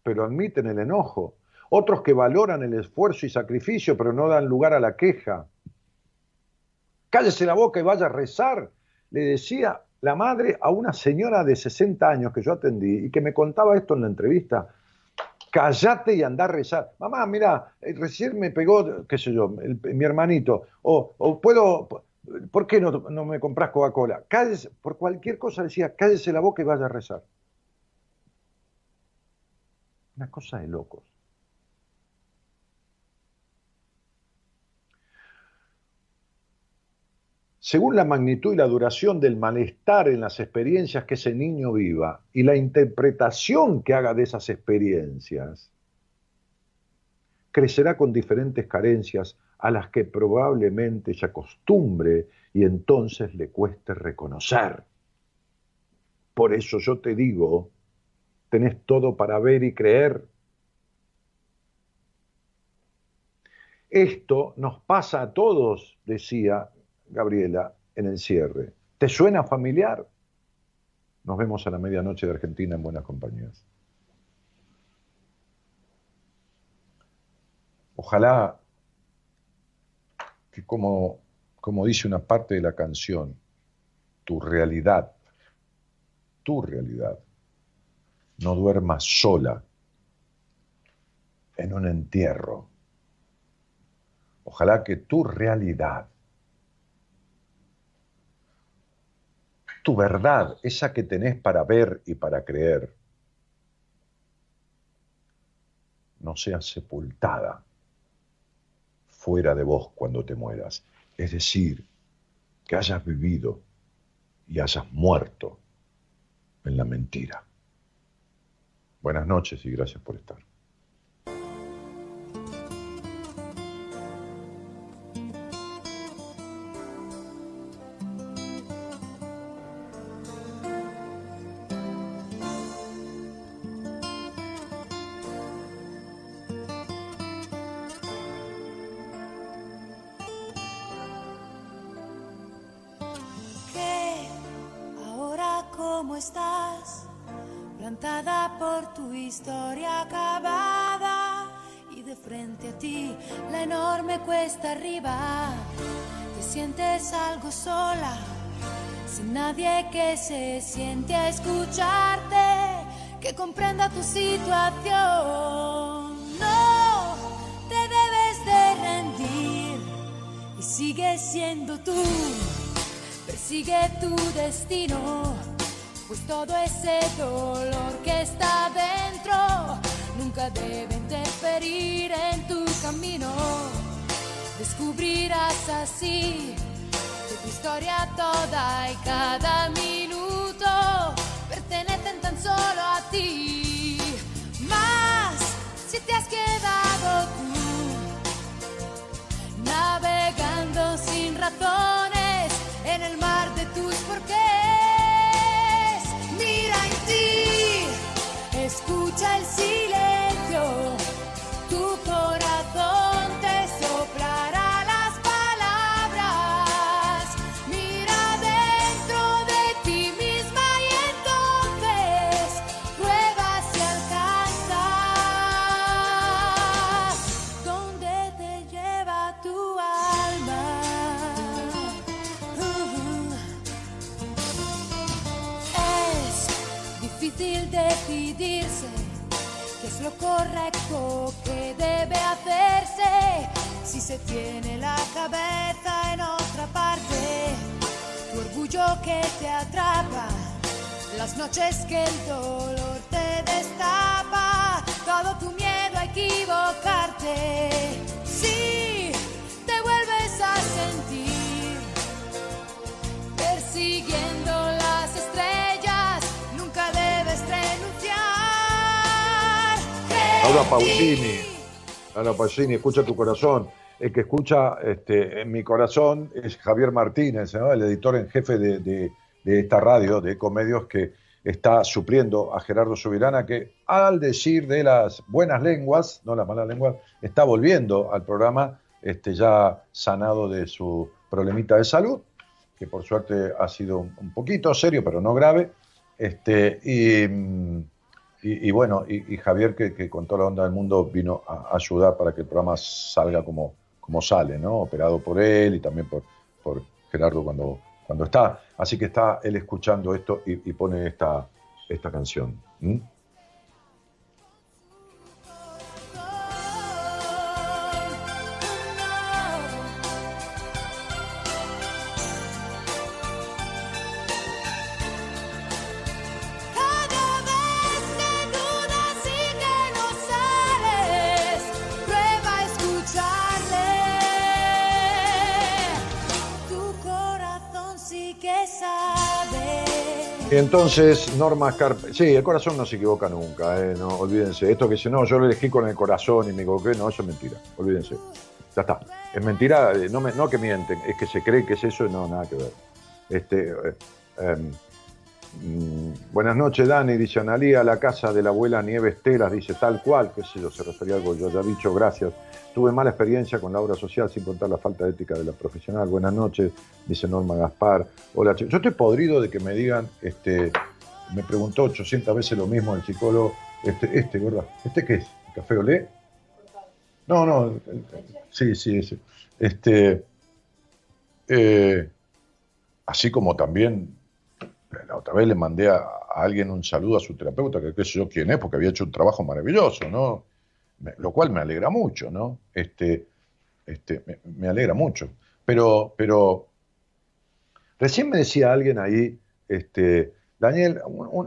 pero admiten el enojo. Otros que valoran el esfuerzo y sacrificio, pero no dan lugar a la queja. Cállese la boca y vaya a rezar, le decía la madre a una señora de 60 años que yo atendí y que me contaba esto en la entrevista callate y andar a rezar. Mamá, mira, eh, recién me pegó, qué sé yo, mi hermanito, o, puedo, ¿por qué no, no me compras Coca-Cola? Cállese, por cualquier cosa decía, cállese la boca y vaya a rezar. Una cosa de locos. Según la magnitud y la duración del malestar en las experiencias que ese niño viva y la interpretación que haga de esas experiencias, crecerá con diferentes carencias a las que probablemente se acostumbre y entonces le cueste reconocer. Por eso yo te digo, tenés todo para ver y creer. Esto nos pasa a todos, decía Gabriela, en el cierre. ¿Te suena familiar? Nos vemos a la medianoche de Argentina en buenas compañías. Ojalá que como, como dice una parte de la canción, tu realidad, tu realidad, no duermas sola en un entierro. Ojalá que tu realidad tu verdad, esa que tenés para ver y para creer, no sea sepultada fuera de vos cuando te mueras. Es decir, que hayas vivido y hayas muerto en la mentira. Buenas noches y gracias por estar. Encantada por tu historia acabada y de frente a ti la enorme cuesta arriba. Te sientes algo sola, sin nadie que se siente a escucharte, que comprenda tu situación. No te debes de rendir y sigue siendo tú. Persigue tu destino pues todo ese dolor que está dentro nunca debe interferir en tu camino. Descubrirás así que tu historia toda y cada minuto pertenecen tan solo a ti. Más si te has quedado tú navegando sin razones en el mar de tus porqués. El silencio, correcto que debe hacerse si se tiene la cabeza en otra parte. Tu orgullo que te atrapa, las noches que el dolor te destapa, todo tu miedo a equivocarte. Laura Pausini, Pausini, escucha tu corazón. El que escucha este, en mi corazón es Javier Martínez, el editor en jefe de, esta radio, de Ecomedios, que está supliendo a Gerardo Subirana, que al decir de las buenas lenguas, no las malas lenguas, está volviendo al programa este, ya sanado de su problemita de salud, que por suerte ha sido un, un poquito serio, pero no grave. Este, y, mm, y, bueno, y, Javier, que, que con toda la onda del mundo vino a ayudar para que el programa salga como, como sale, ¿no? Operado por él y también por, por Gerardo cuando, cuando está. Así que está él escuchando esto y, pone esta, esta canción. Entonces, Norma Carpe. Sí, el corazón no se equivoca nunca, ¿eh? no, olvídense. Esto que dice, no, yo lo elegí con el corazón y me equivoqué, no, eso es mentira. Olvídense. Ya está. Es mentira, eh, no, me- no que mienten, es que se cree que es eso y no, nada que ver. Este, eh, em, buenas noches, Dani, dice Analía, la casa de la abuela Nieves Telas, dice tal cual, qué sé yo, se refería a algo, yo ya dicho, gracias. Tuve mala experiencia con la obra social sin contar la falta de ética de la profesional. Buenas noches, dice Norma Gaspar. Hola. Yo estoy podrido de que me digan, este, me preguntó 800 veces lo mismo el psicólogo, este, este, ¿verdad? ¿Este qué es? ¿El ¿Café Olé? No, no, el- el- sí, sí, ese. Este, eh, así como también la otra vez le mandé a, alguien un saludo a su terapeuta, que qué sé yo quién es, porque había hecho un trabajo maravilloso, ¿no? Lo cual me alegra mucho, ¿no? Este, este, me, alegra mucho. Pero, pero recién me decía alguien ahí, este, Daniel,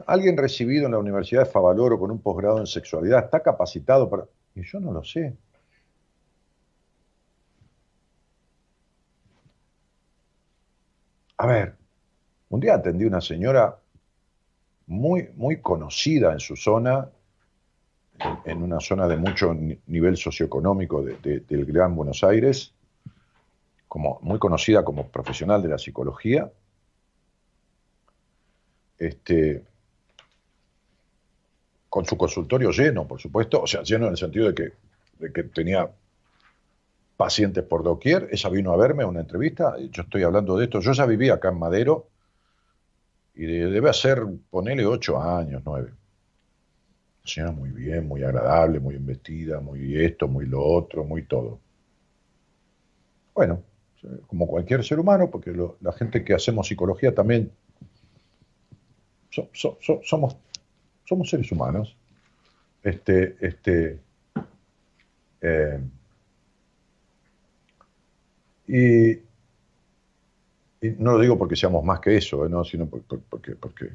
alguien recibido en la Universidad de Favaloro con un posgrado en sexualidad, ¿está capacitado para...? Y yo no lo sé. A ver, un día atendí a una señora muy, muy conocida en su zona, en, una zona de mucho ni- nivel socioeconómico de- de- del Gran Buenos Aires, como, muy conocida como profesional de la psicología. Este, con su consultorio lleno, por supuesto, o sea, lleno en el sentido de que, tenía pacientes por doquier. Ella vino a verme a una entrevista, yo estoy hablando de esto, yo ya vivía acá en Madero, y de- debe hacer, ponele, ocho años, nueve. señora muy bien, muy agradable, muy investida, muy esto, muy lo otro, muy todo. Bueno, como cualquier ser humano, porque la gente que hacemos psicología también somos, somos seres humanos. Este, este, eh, y, no lo digo porque seamos más que eso, ¿no? sino porque,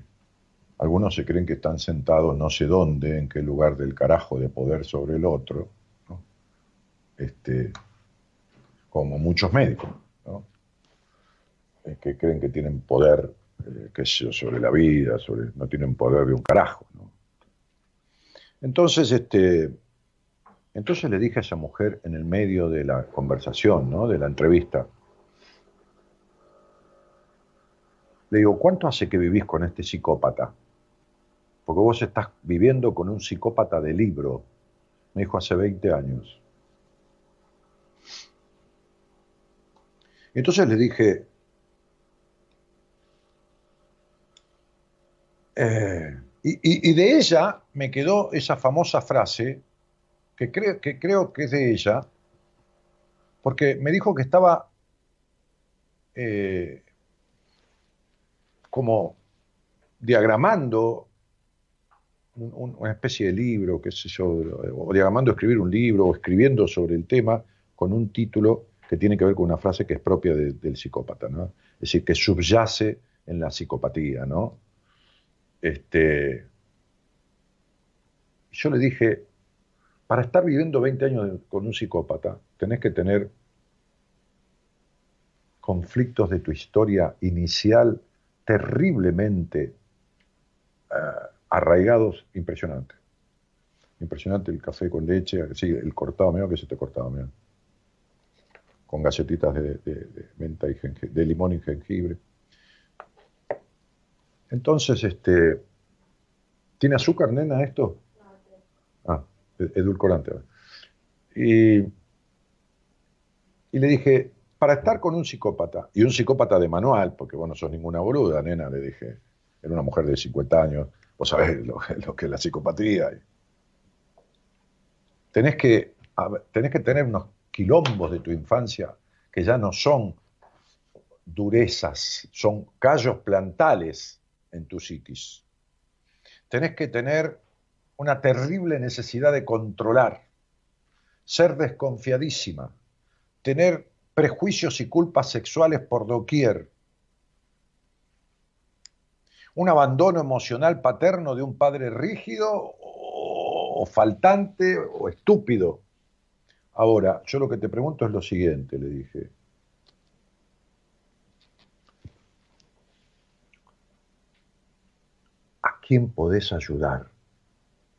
algunos se creen que están sentados no sé dónde, en qué lugar del carajo de poder sobre el otro, este, como muchos médicos, ¿no? que creen que tienen poder eh, sobre la vida, no tienen poder de un carajo. Entonces, este, entonces le dije a esa mujer en el medio de la conversación, ¿no? de la entrevista, le digo, ¿cuánto hace que vivís con este psicópata? porque vos estás viviendo con un psicópata de libro. Me dijo hace 20 años. Entonces le dije, eh, y, de ella me quedó esa famosa frase, que creo, que creo que es de ella, porque me dijo que estaba eh, como diagramando una especie de libro, qué sé yo, o diagramando escribir un libro, o escribiendo sobre el tema con un título que tiene que ver con una frase que es propia del psicópata, ¿no? Es decir, que subyace en la psicopatía, ¿no? Este, yo le dije, para estar viviendo 20 años con un psicópata, tenés que tener conflictos de tu historia inicial terriblemente uh, arraigados impresionante. Impresionante el café con leche, sí, el cortado mío que se te cortaba mío. Con galletitas de, menta y de limón y jengibre. Entonces, este, ¿tiene azúcar, nena, esto? Ah, e-, edulcorante. Y, y le dije, para estar con un psicópata, y un psicópata de manual, porque vos no sos ninguna boluda, nena, le dije, era una mujer de 50 años, Vos sabés [LAUGHS] lo, que es la psicopatía. Tenés que, tenés que tener unos quilombos de tu infancia que ya no son durezas, son callos plantales en tu psiquis. Tenés que tener una terrible necesidad de controlar, ser desconfiadísima, tener prejuicios y culpas sexuales por doquier, un abandono emocional paterno de un padre rígido o, faltante o estúpido. Ahora, yo lo que te pregunto es lo siguiente, le dije. ¿A quién podés ayudar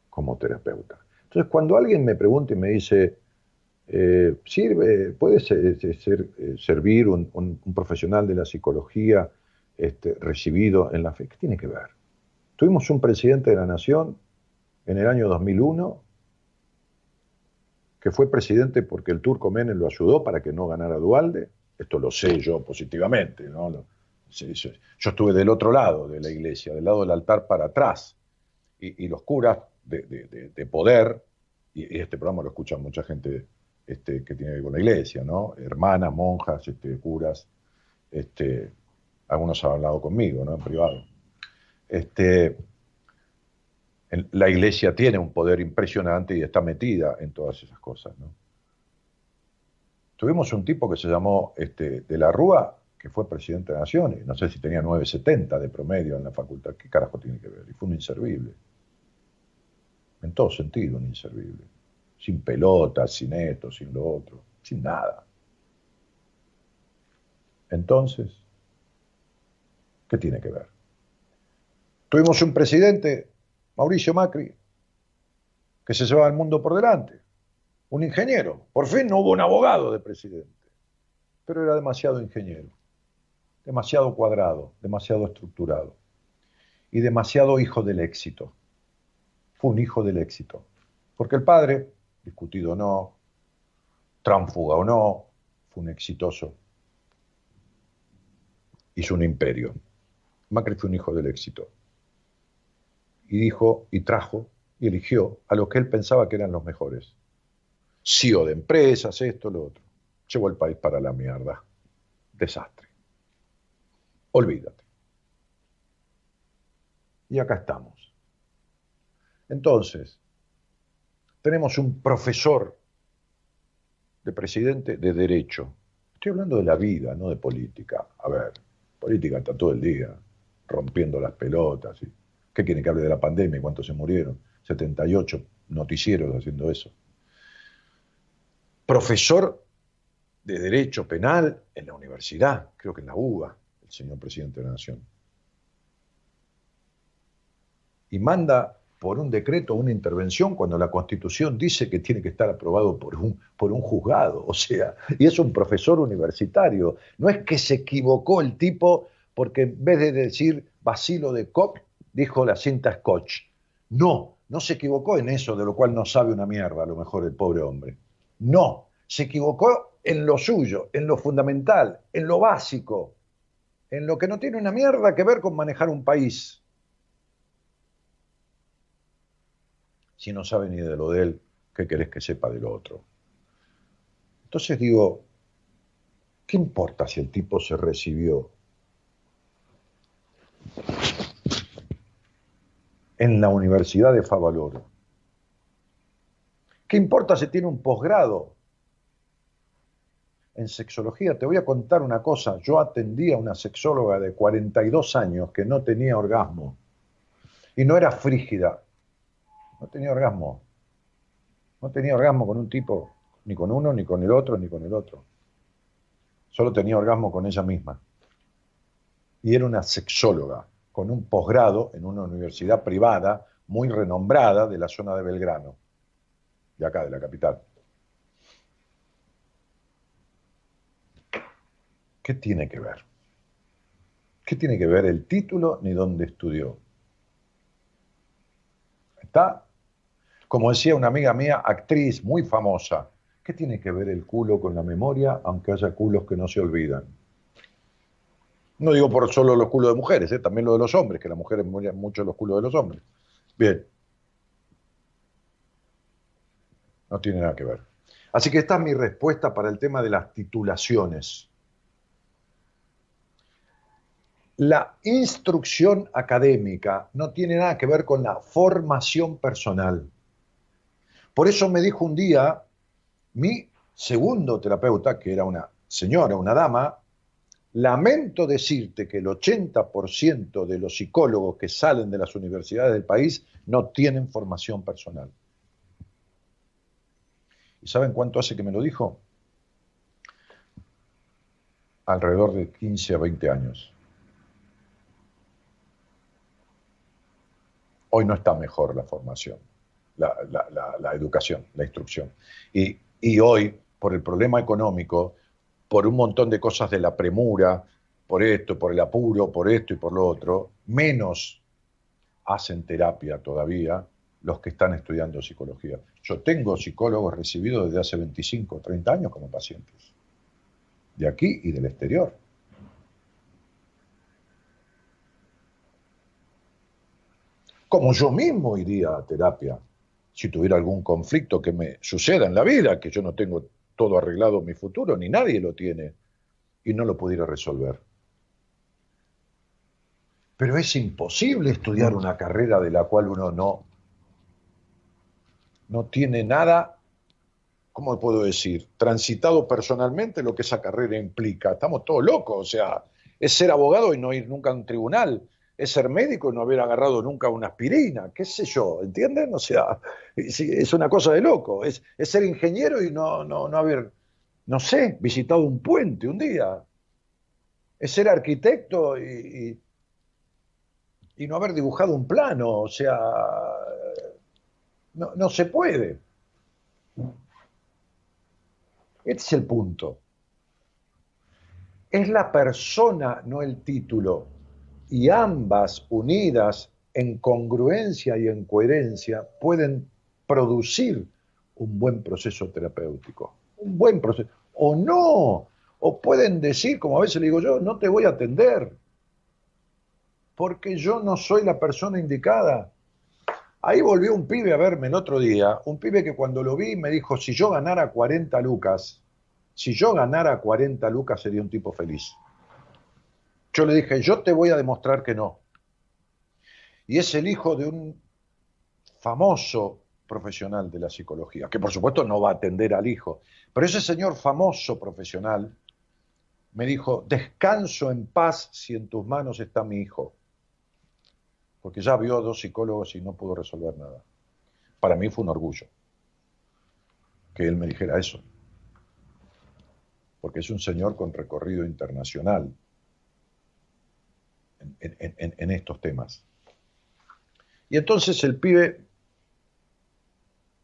como terapeuta? Entonces, cuando alguien me pregunta y me dice, eh, ¿sirve, puede ser, eh, servir un profesional de la psicología este, recibido en la fe. ¿Qué tiene que ver? Tuvimos un presidente de la Nación en el año 2001 que fue presidente porque el turco Menem lo ayudó para que no ganara Dualde. Esto lo sé yo positivamente. ¿no? Yo estuve del otro lado de la iglesia, del lado del altar para atrás. Y, los curas de, poder, y, este programa lo escucha mucha gente este, que tiene que ver con la iglesia, ¿no? hermanas, monjas, este, curas, este, algunos han hablado conmigo, ¿no? En privado. Este, la iglesia tiene un poder impresionante y está metida en todas esas cosas, ¿no? Tuvimos un tipo que se llamó este, De la Rúa, que fue presidente de Naciones, no sé si tenía 970 de promedio en la facultad, ¿qué carajo tiene que ver? Y fue un inservible. En todo sentido, un inservible. Sin pelota, sin esto, sin lo otro, sin nada. Entonces, ¿Qué tiene que ver? Tuvimos un presidente, Mauricio Macri, que se llevaba el mundo por delante. Un ingeniero. Por fin no hubo un abogado de presidente. Pero era demasiado ingeniero. Demasiado cuadrado, demasiado estructurado. Y demasiado hijo del éxito. Fue un hijo del éxito. Porque el padre, discutido o no, tránfuga o no, fue un exitoso. Hizo un imperio. Macri fue un hijo del éxito. Y dijo y trajo y eligió a los que él pensaba que eran los mejores. CEO de empresas, esto, lo otro. Llevó el país para la mierda. Desastre. Olvídate. Y acá estamos. Entonces, tenemos un profesor de presidente de derecho. Estoy hablando de la vida, no de política. A ver, política está todo el día rompiendo las pelotas. ¿Qué quieren que hable de la pandemia y cuántos se murieron? 78 noticieros haciendo eso. Profesor de Derecho Penal en la universidad, creo que en la UBA, el señor presidente de la Nación. Y manda por un decreto una intervención cuando la Constitución dice que tiene que estar aprobado por un, por un juzgado. O sea, y es un profesor universitario. No es que se equivocó el tipo porque en vez de decir vacilo de Koch, dijo la cinta Scotch. No, no se equivocó en eso, de lo cual no sabe una mierda a lo mejor el pobre hombre. No, se equivocó en lo suyo, en lo fundamental, en lo básico, en lo que no tiene una mierda que ver con manejar un país. Si no sabe ni de lo de él, ¿qué querés que sepa de lo otro? Entonces digo, ¿qué importa si el tipo se recibió en la Universidad de Favaloro. ¿Qué importa si tiene un posgrado en sexología? Te voy a contar una cosa. Yo atendía a una sexóloga de 42 años que no tenía orgasmo. Y no era frígida. No tenía orgasmo. No tenía orgasmo con un tipo, ni con uno, ni con el otro, ni con el otro. Solo tenía orgasmo con ella misma. Y era una sexóloga con un posgrado en una universidad privada muy renombrada de la zona de Belgrano, de acá, de la capital. ¿Qué tiene que ver? ¿Qué tiene que ver el título ni dónde estudió? ¿Está? Como decía una amiga mía, actriz muy famosa, ¿qué tiene que ver el culo con la memoria, aunque haya culos que no se olvidan? No digo por solo los culos de mujeres, ¿eh? también lo de los hombres, que las mujeres mueren mucho los culos de los hombres. Bien. No tiene nada que ver. Así que esta es mi respuesta para el tema de las titulaciones. La instrucción académica no tiene nada que ver con la formación personal. Por eso me dijo un día mi segundo terapeuta, que era una señora, una dama, Lamento decirte que el 80% de los psicólogos que salen de las universidades del país no tienen formación personal. ¿Y saben cuánto hace que me lo dijo? Alrededor de 15 a 20 años. Hoy no está mejor la formación, la, educación, la instrucción. Y, y hoy, por el problema económico, por un montón de cosas de la premura, por esto, por el apuro, por esto y por lo otro, menos hacen terapia todavía los que están estudiando psicología. Yo tengo psicólogos recibidos desde hace 25 o 30 años como pacientes, de aquí y del exterior. Como yo mismo iría a terapia si tuviera algún conflicto que me suceda en la vida, que yo no tengo todo arreglado mi futuro, ni nadie lo tiene, y no lo pudiera resolver. Pero es imposible estudiar una carrera de la cual uno no, no tiene nada, ¿cómo puedo decir? Transitado personalmente lo que esa carrera implica. Estamos todos locos, o sea, es ser abogado y no ir nunca a un tribunal, es ser médico y no haber agarrado nunca una aspirina, qué sé yo, ¿entienden? O sea, es una cosa de loco, es, ser ingeniero y no, no, no haber, no sé, visitado un puente un día, es ser arquitecto y, y, no haber dibujado un plano, o sea, no, no se puede. Este es el punto. Es la persona, no el título y ambas unidas en congruencia y en coherencia pueden producir un buen proceso terapéutico, un buen proceso, o no, o pueden decir, como a veces le digo yo, no te voy a atender, porque yo no soy la persona indicada. Ahí volvió un pibe a verme el otro día, un pibe que cuando lo vi me dijo, si yo ganara 40 lucas, si yo ganara 40 lucas sería un tipo feliz. Yo le dije, yo te voy a demostrar que no. Y es el hijo de un famoso profesional de la psicología, que por supuesto no va a atender al hijo, pero ese señor famoso profesional me dijo, descanso en paz si en tus manos está mi hijo porque ya vio a dos psicólogos y no pudo resolver nada. Para mí fue un orgullo que él me dijera eso, porque es un señor con recorrido internacional en, estos temas. Y entonces el pibe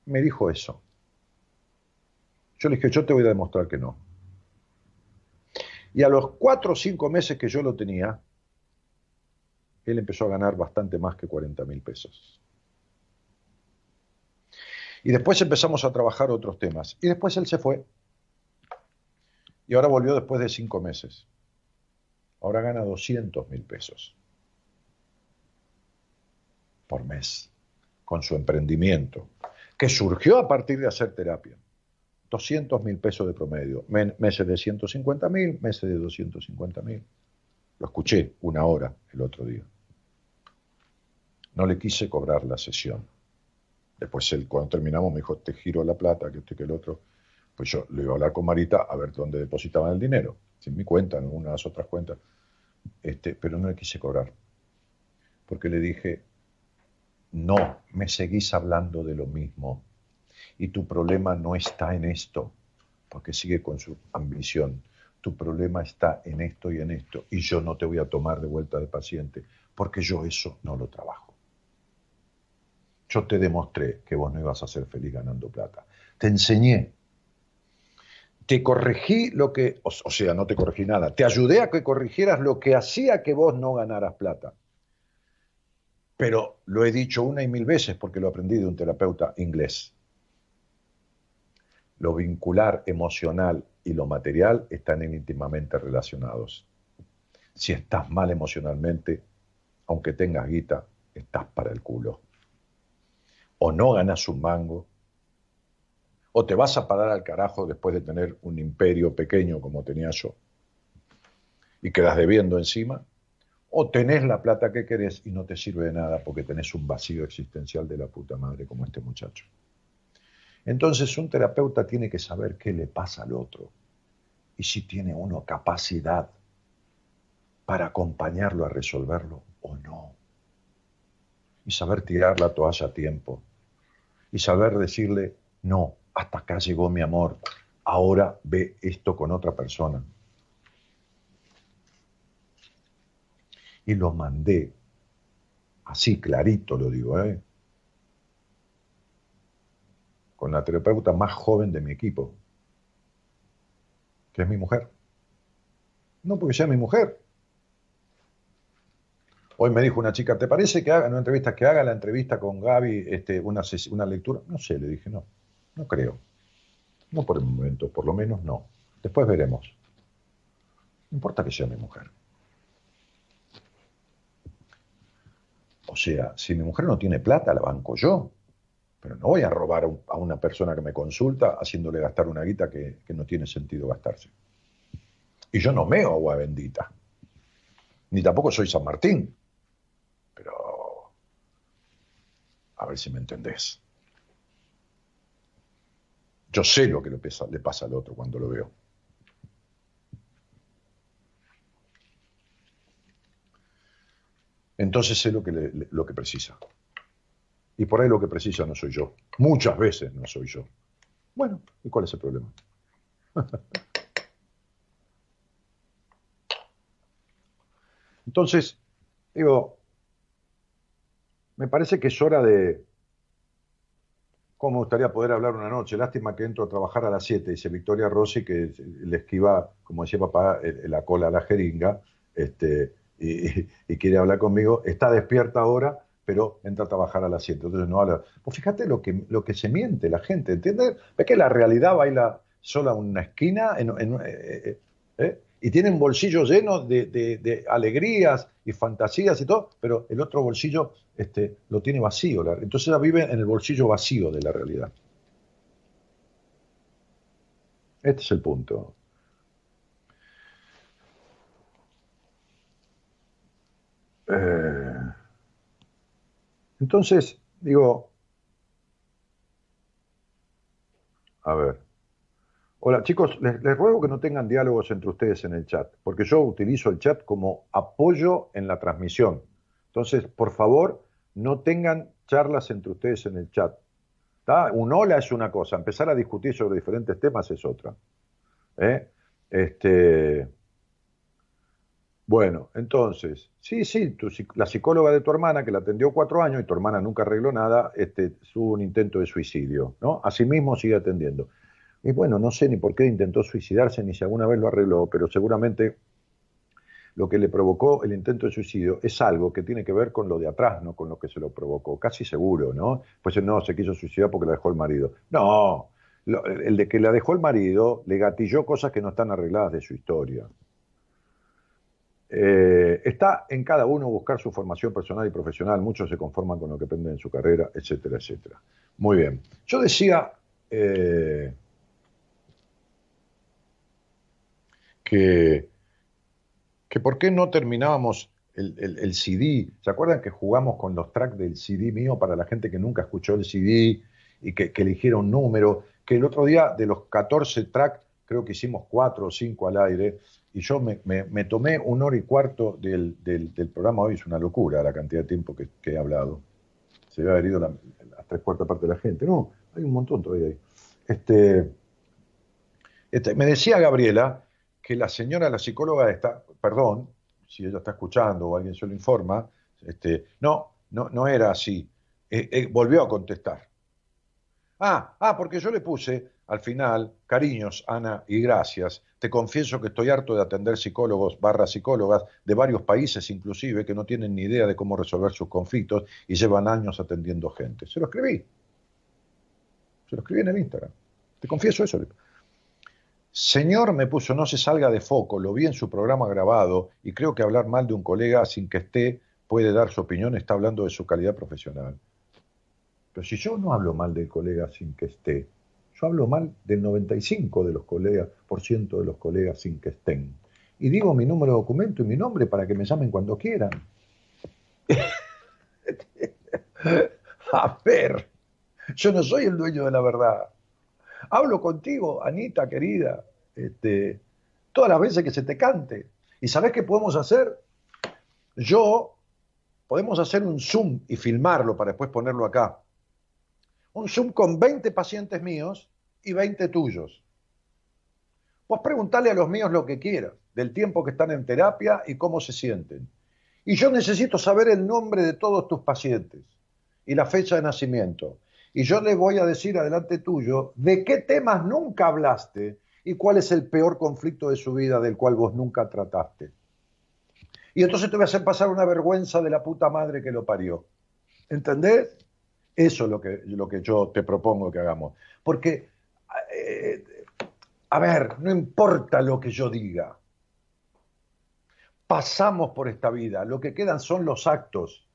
me dijo eso. Yo le dije, yo te voy a demostrar que no. Y a los cuatro o cinco meses que yo lo tenía, él empezó a ganar bastante más que 40 mil pesos. Y después empezamos a trabajar otros temas. Y después él se fue. Y ahora volvió después de cinco meses. Ahora gana 200 mil pesos por mes con su emprendimiento, que surgió a partir de hacer terapia. 200 mil pesos de promedio, meses de 150 mil, meses de 250 mil. Lo escuché una hora el otro día. No le quise cobrar la sesión. Después él, cuando terminamos, me dijo, te giro la plata, que esto que el otro. Pues yo le iba a hablar con Marita a ver dónde depositaban el dinero. Sin mi cuenta, en una de las otras cuentas. Este, pero no le quise cobrar. Porque le dije, no, me seguís hablando de lo mismo. Y tu problema no está en esto, porque sigue con su ambición. Tu problema está en esto y en esto. Y yo no te voy a tomar de vuelta de paciente, porque yo eso no lo trabajo. Yo te demostré que vos no ibas a ser feliz ganando plata. Te enseñé. Te corregí lo que, o, sea, no te corregí nada. Te ayudé a que corrigieras lo que hacía que vos no ganaras plata. Pero lo he dicho una y mil veces porque lo aprendí de un terapeuta inglés. Lo vincular emocional y lo material están íntimamente relacionados. Si estás mal emocionalmente, aunque tengas guita, estás para el culo o no ganas un mango, o te vas a parar al carajo después de tener un imperio pequeño como tenía yo, y quedas debiendo encima, o tenés la plata que querés y no te sirve de nada porque tenés un vacío existencial de la puta madre como este muchacho. Entonces un terapeuta tiene que saber qué le pasa al otro y si tiene uno capacidad para acompañarlo a resolverlo o no. Y saber tirar la toalla a tiempo y saber decirle, no, hasta acá llegó mi amor, ahora ve esto con otra persona. Y lo mandé, así clarito lo digo, ¿eh? con la terapeuta más joven de mi equipo, que es mi mujer. No porque sea mi mujer, Hoy me dijo una chica, ¿te parece que haga una entrevista, que haga la entrevista con Gaby, este, una, una lectura? No sé, le dije, no, no creo. No por el momento, por lo menos no. Después veremos. No importa que sea mi mujer. O sea, si mi mujer no tiene plata, la banco yo. Pero no voy a robar a una persona que me consulta haciéndole gastar una guita que, no tiene sentido gastarse. Y yo no meo agua bendita. Ni tampoco soy San Martín. A ver si me entendés. Yo sé lo que le pasa, al otro cuando lo veo. Entonces sé lo que, lo que precisa. Y por ahí lo que precisa no soy yo. Muchas veces no soy yo. Bueno, ¿y cuál es el problema? [LAUGHS] Entonces, digo, me parece que es hora de... ¿Cómo me gustaría poder hablar una noche? Lástima que entro a trabajar a las 7, dice Victoria Rossi, que le esquiva, como decía papá, la cola a la jeringa, este, y, quiere hablar conmigo. Está despierta ahora, pero entra a trabajar a las 7. Entonces no habla. Pues fíjate lo que, lo que se miente la gente, ¿entiendes? Ve que la realidad baila sola una esquina, en, eh, eh, eh, Y tiene un bolsillo lleno de, alegrías y fantasías y todo, pero el otro bolsillo este, lo tiene vacío. Entonces ella vive en el bolsillo vacío de la realidad. Este es el punto. Eh, entonces, digo, a ver. Hola chicos, les, ruego que no tengan diálogos entre ustedes en el chat, porque yo utilizo el chat como apoyo en la transmisión. Entonces, por favor, no tengan charlas entre ustedes en el chat. Un hola es una cosa, empezar a discutir sobre diferentes temas es otra. ¿Eh? Este, bueno, entonces, sí, sí, la psicóloga de tu hermana, que la atendió cuatro años y tu hermana nunca arregló nada, este, tuvo un intento de suicidio, ¿no? Asimismo sigue atendiendo. Y bueno, no sé ni por qué intentó suicidarse, ni si alguna vez lo arregló, pero seguramente lo que le provocó el intento de suicidio es algo que tiene que ver con lo de atrás, no con lo que se lo provocó, casi seguro, ¿no? Pues no, se quiso suicidar porque la dejó el marido. No, el de que la dejó el marido le gatilló cosas que no están arregladas de su historia. Eh, está en cada uno buscar su formación personal y profesional, muchos se conforman con lo que aprenden en su carrera, etcétera, etcétera. Muy bien. Yo decía eh, que, que por qué no terminábamos el, CD. ¿Se acuerdan que jugamos con los tracks del CD mío para la gente que nunca escuchó el CD y que, que eligiera un número? Que el otro día de los 14 tracks, creo que hicimos 4 o 5 al aire, y yo me, tomé una hora y cuarto del, programa hoy, es una locura la cantidad de tiempo que, he hablado. Se había herido la, tres cuartas parte de la gente. No, hay un montón todavía ahí. Este, este, me decía Gabriela que la señora, la psicóloga está, perdón, si ella está escuchando o alguien se lo informa, este, no, no, no era así. Eh, eh, volvió a contestar. Ah, ah, porque yo le puse al final, cariños, Ana, y gracias. Te confieso que estoy harto de atender psicólogos barra psicólogas de varios países inclusive que no tienen ni idea de cómo resolver sus conflictos y llevan años atendiendo gente. Se lo escribí. Se lo escribí en el Instagram. Te confieso eso. Señor me puso no se salga de foco, lo vi en su programa grabado y creo que hablar mal de un colega sin que esté puede dar su opinión, está hablando de su calidad profesional. Pero si yo no hablo mal del colega sin que esté, yo hablo mal del 95 de los colegas, por ciento de los colegas sin que estén. Y digo mi número de documento y mi nombre para que me llamen cuando quieran. [LAUGHS] A ver, yo no soy el dueño de la verdad. Hablo contigo, Anita, querida, este, todas las veces que se te cante. ¿Y sabes qué podemos hacer? Yo, podemos hacer un Zoom y filmarlo para después ponerlo acá un Zoom con 20 pacientes míos y 20 tuyos. Vos preguntarle a los míos lo que quieras, del tiempo que están en terapia y cómo se sienten. Y yo necesito saber el nombre de todos tus pacientes y la fecha de nacimiento. Y yo le voy a decir adelante tuyo de qué temas nunca hablaste y cuál es el peor conflicto de su vida del cual vos nunca trataste. Y entonces te voy a hacer pasar una vergüenza de la puta madre que lo parió. ¿Entendés? Eso es lo que, lo que yo te propongo que hagamos. Porque, eh, a ver, no importa lo que yo diga. Pasamos por esta vida, lo que quedan son los actos.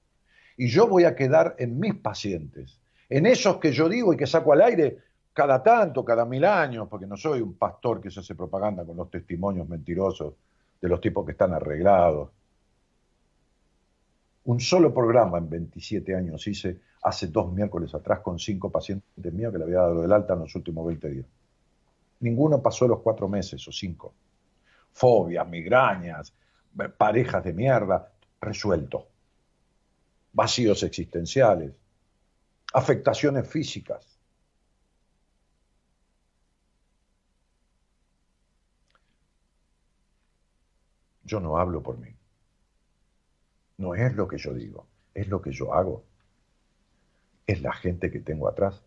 Y yo voy a quedar en mis pacientes, en esos que yo digo y que saco al aire cada tanto, cada mil años, porque no soy un pastor que se hace propaganda con los testimonios mentirosos de los tipos que están arreglados. Un solo programa en 27 años hice hace dos miércoles atrás con cinco pacientes míos que le había dado el alta en los últimos 20 días. Ninguno pasó los cuatro meses o cinco. Fobias, migrañas, parejas de mierda, resuelto. Vacíos existenciales, afectaciones físicas. Yo no hablo por mí. No es lo que yo digo, es lo que yo hago es la gente que tengo atrás,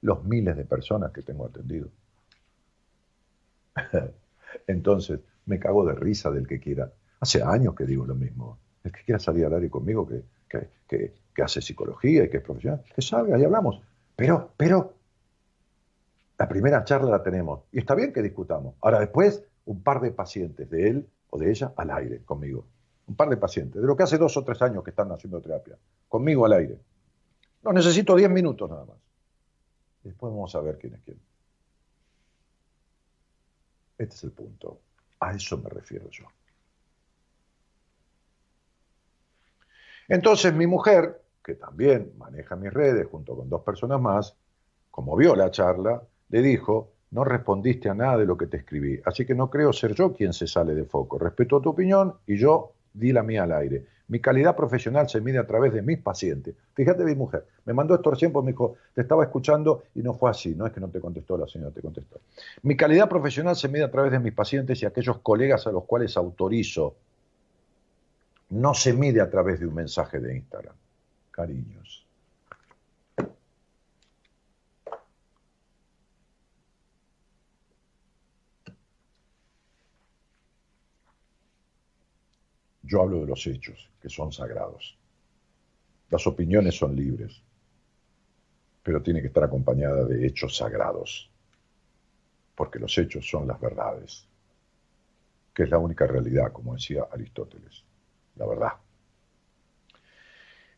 los miles de personas que tengo atendido. [LAUGHS] Entonces, me cago de risa del que quiera. Hace años que digo lo mismo. El que quiera salir al aire conmigo, que, que, que, hace psicología y que es profesional, que salga y hablamos. Pero, pero, la primera charla la tenemos. Y está bien que discutamos. Ahora después, un par de pacientes de él o de ella al aire conmigo. Un par de pacientes, de lo que hace dos o tres años que están haciendo terapia, conmigo al aire. No, necesito 10 minutos nada más. Después vamos a ver quién es quién. Este es el punto. A eso me refiero yo. Entonces mi mujer, que también maneja mis redes junto con dos personas más, como vio la charla, le dijo, no respondiste a nada de lo que te escribí, así que no creo ser yo quien se sale de foco. Respeto tu opinión y yo di la mía al aire. Mi calidad profesional se mide a través de mis pacientes. Fíjate, mi mujer, me mandó esto recién porque me dijo, te estaba escuchando y no fue así, no es que no te contestó la señora, te contestó. Mi calidad profesional se mide a través de mis pacientes y aquellos colegas a los cuales autorizo. No se mide a través de un mensaje de Instagram. Cariños. Yo hablo de los hechos, que son sagrados. Las opiniones son libres, pero tiene que estar acompañada de hechos sagrados, porque los hechos son las verdades, que es la única realidad, como decía Aristóteles, la verdad.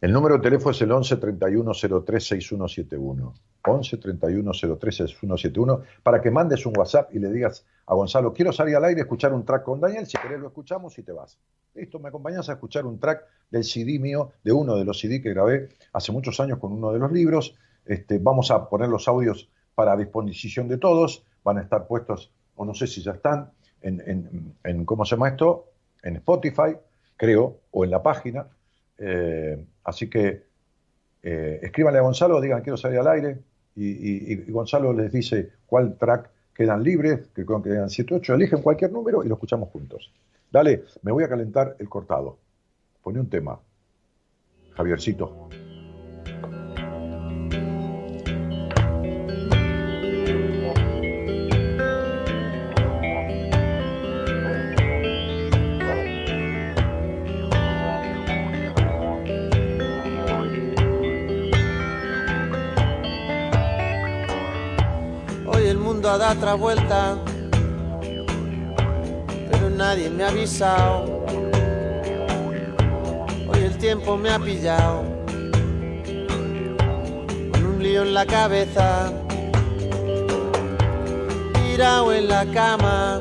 El número de teléfono es el 11 31 03 6171. 11 31 03 6171 para que mandes un WhatsApp y le digas a Gonzalo, quiero salir al aire a escuchar un track con Daniel, si querés lo escuchamos y te vas. Listo, me acompañas a escuchar un track del CD mío, de uno de los CD que grabé hace muchos años con uno de los libros. Este, vamos a poner los audios para disposición de todos, van a estar puestos, o no sé si ya están, en, en, ¿cómo se llama esto? En Spotify, creo, o en la página. Eh, así que eh, escríbanle a Gonzalo, digan quiero salir al aire, y, Gonzalo les dice cuál track quedan libres, que quedan 7 8, eligen cualquier número y lo escuchamos juntos. Dale, me voy a calentar el cortado. Pone un tema. Javiercito. Da otra vuelta, pero nadie me ha avisado. Hoy el tiempo me ha pillado con un lío en la cabeza, tirado en la cama,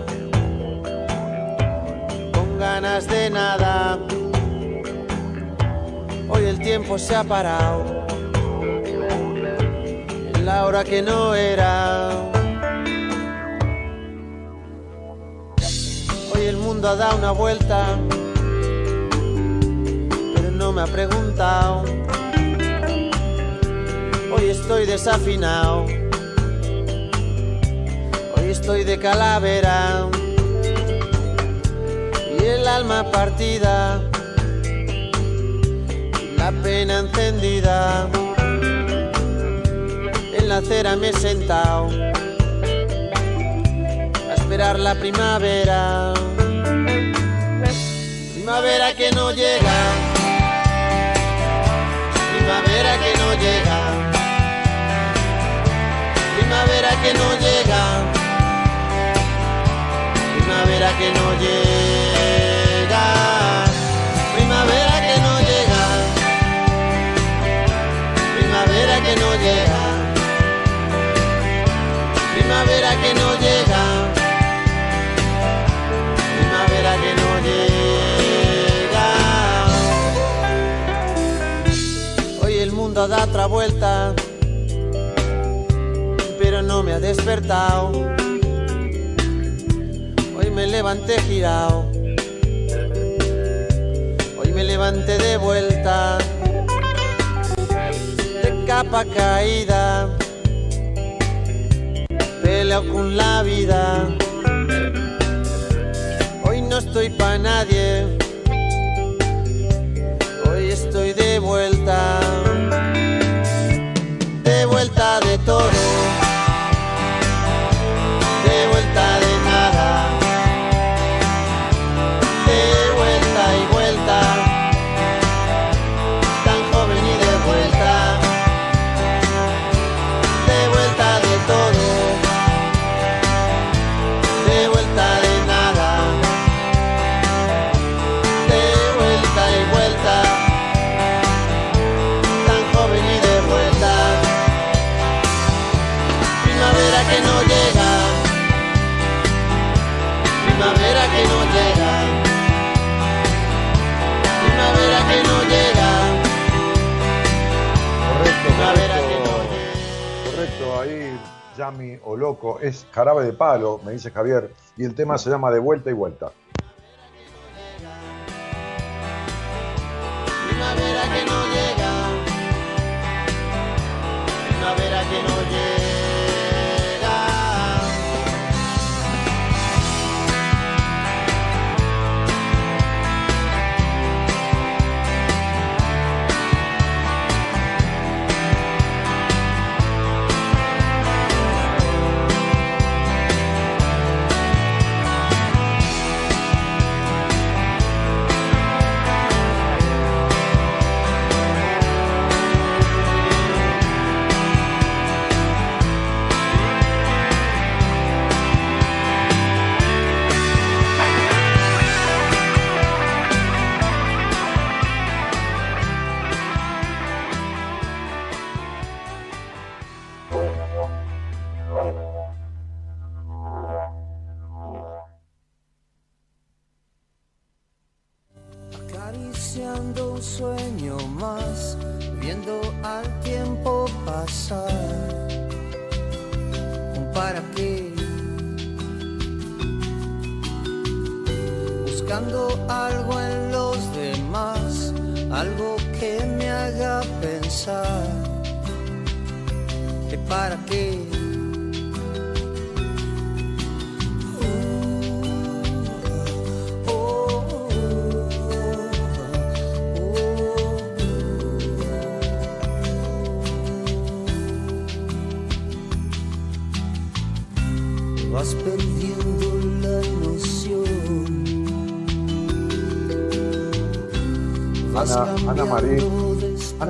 con ganas de nada. Hoy el tiempo se ha parado en la hora que no era. Mundo ha dado una vuelta, pero no me ha preguntado. Hoy estoy desafinado, hoy estoy de calavera y el alma partida, la pena encendida. En la acera me he sentado a esperar la primavera primavera que no llega, primavera que no llega, primavera que no llega, primavera que no llega, da otra vuelta, pero no me ha despertado. Hoy me levanté girado, hoy me levanté de vuelta, de capa caída, peleo con la vida. Hoy no estoy pa' nadie, o Loco es jarabe de palo, me dice Javier, y el tema se llama De vuelta y vuelta.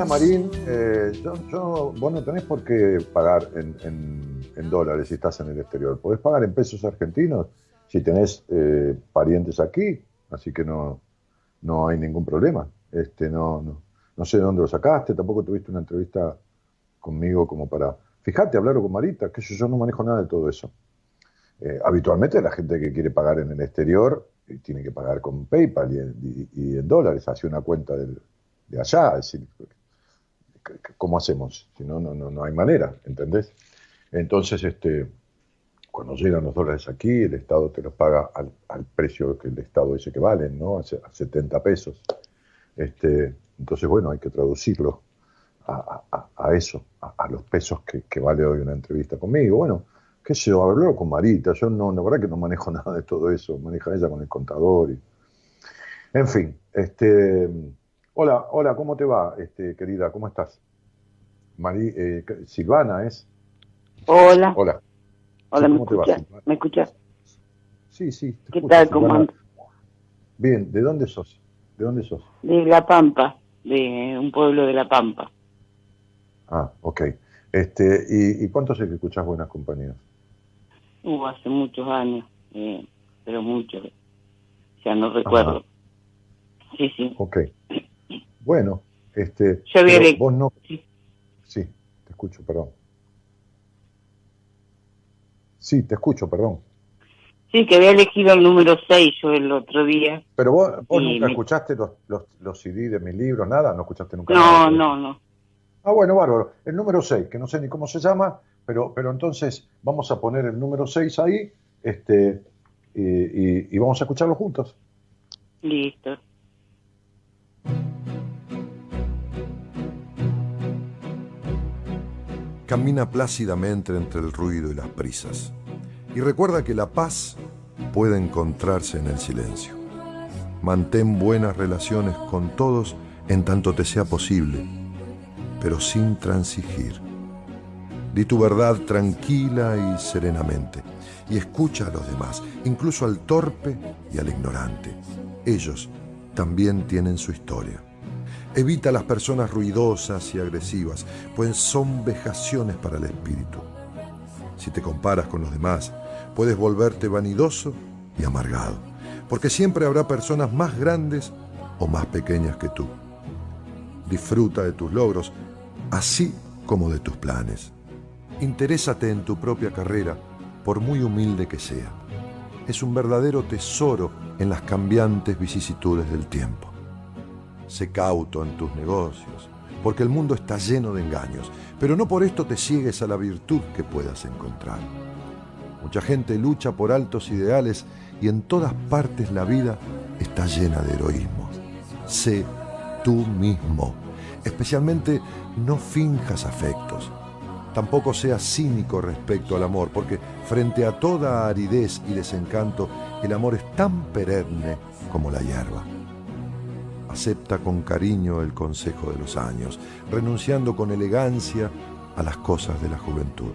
Marín, eh, yo, yo- vos no tenés por qué pagar en, dólares si estás en el exterior. Podés pagar en pesos argentinos si tenés eh, parientes aquí, así que no, no hay ningún problema. Este, no, no, no sé de dónde lo sacaste, tampoco tuviste una entrevista conmigo como para... Fíjate, hablar con Marita, que yo, yo no manejo nada de todo eso. Eh, habitualmente la gente que quiere pagar en el exterior eh, tiene que pagar con PayPal y en, y- en dólares hacia una cuenta de allá. Es decir, ¿cómo hacemos? Si no, no, no, no hay manera, ¿entendés? Entonces, este, cuando llegan los dólares aquí, el Estado te los paga al, al precio que el Estado dice que valen, ¿no? A, se- a 70 pesos. Este, entonces, bueno, hay que traducirlo a, a- a eso, a, los pesos que, que vale hoy una entrevista conmigo. Bueno, qué sé yo, hablarlo con Marita. Yo no, la verdad que no manejo [LAUGHS] nada de todo eso. Maneja ella con el contador. Y... En fin, este, hola, hola, ¿cómo te va, este, querida? ¿Cómo estás? Eh, Silvana es. Hola, Hola. hola, Sí, ¿me ¿cómo te va, escuchas? ¿Me escuchas? Sí, sí. te ¿Qué escucho, tal? ¿Cómo Silvana. andas? Bien, ¿de dónde sos? ¿De dónde sos? De La Pampa, de un pueblo de La Pampa. Ah, ok. Este, ¿y, y cuánto sé que escuchás buenas compañías? Uh, hace muchos años, eh, pero muchos. Ya no recuerdo. Sí, sí. Ok. Bueno, este, Yo pero vos no... sí. Te escucho, perdón. Sí, te escucho, perdón. Sí, que había elegido el número 6 yo el otro día. Pero vos, vos nunca mi- escuchaste los, los, los CD de mis libros, nada, no escuchaste nunca No, nada. no, no. Ah, bueno, bárbaro. El número 6, que no sé ni cómo se llama, pero, pero entonces vamos a poner el número 6 ahí este, y, y- y vamos a escucharlo juntos. Listo. Camina plácidamente entre el ruido y las prisas. Y recuerda que la paz puede encontrarse en el silencio. Mantén buenas relaciones con todos en tanto te sea posible, pero sin transigir. Di tu verdad tranquila y serenamente y escucha a los demás, incluso al torpe y al ignorante. Ellos también tienen su historia. Evita las personas ruidosas y agresivas, pues son vejaciones para el espíritu. Si te comparas con los demás, puedes volverte vanidoso y amargado, porque siempre habrá personas más grandes o más pequeñas que tú. Disfruta de tus logros, así como de tus planes. Interésate en tu propia carrera, por muy humilde que sea. Es un verdadero tesoro en las cambiantes vicisitudes del tiempo. Sé cauto en tus negocios, porque el mundo está lleno de engaños, pero no por esto te ciegues a la virtud que puedas encontrar. Mucha gente lucha por altos ideales y en todas partes la vida está llena de heroísmo. Sé tú mismo. Especialmente no finjas afectos. Tampoco seas cínico respecto al amor, porque frente a toda aridez y desencanto, el amor es tan perenne como la hierba. Acepta con cariño el consejo de los años, renunciando con elegancia a las cosas de la juventud.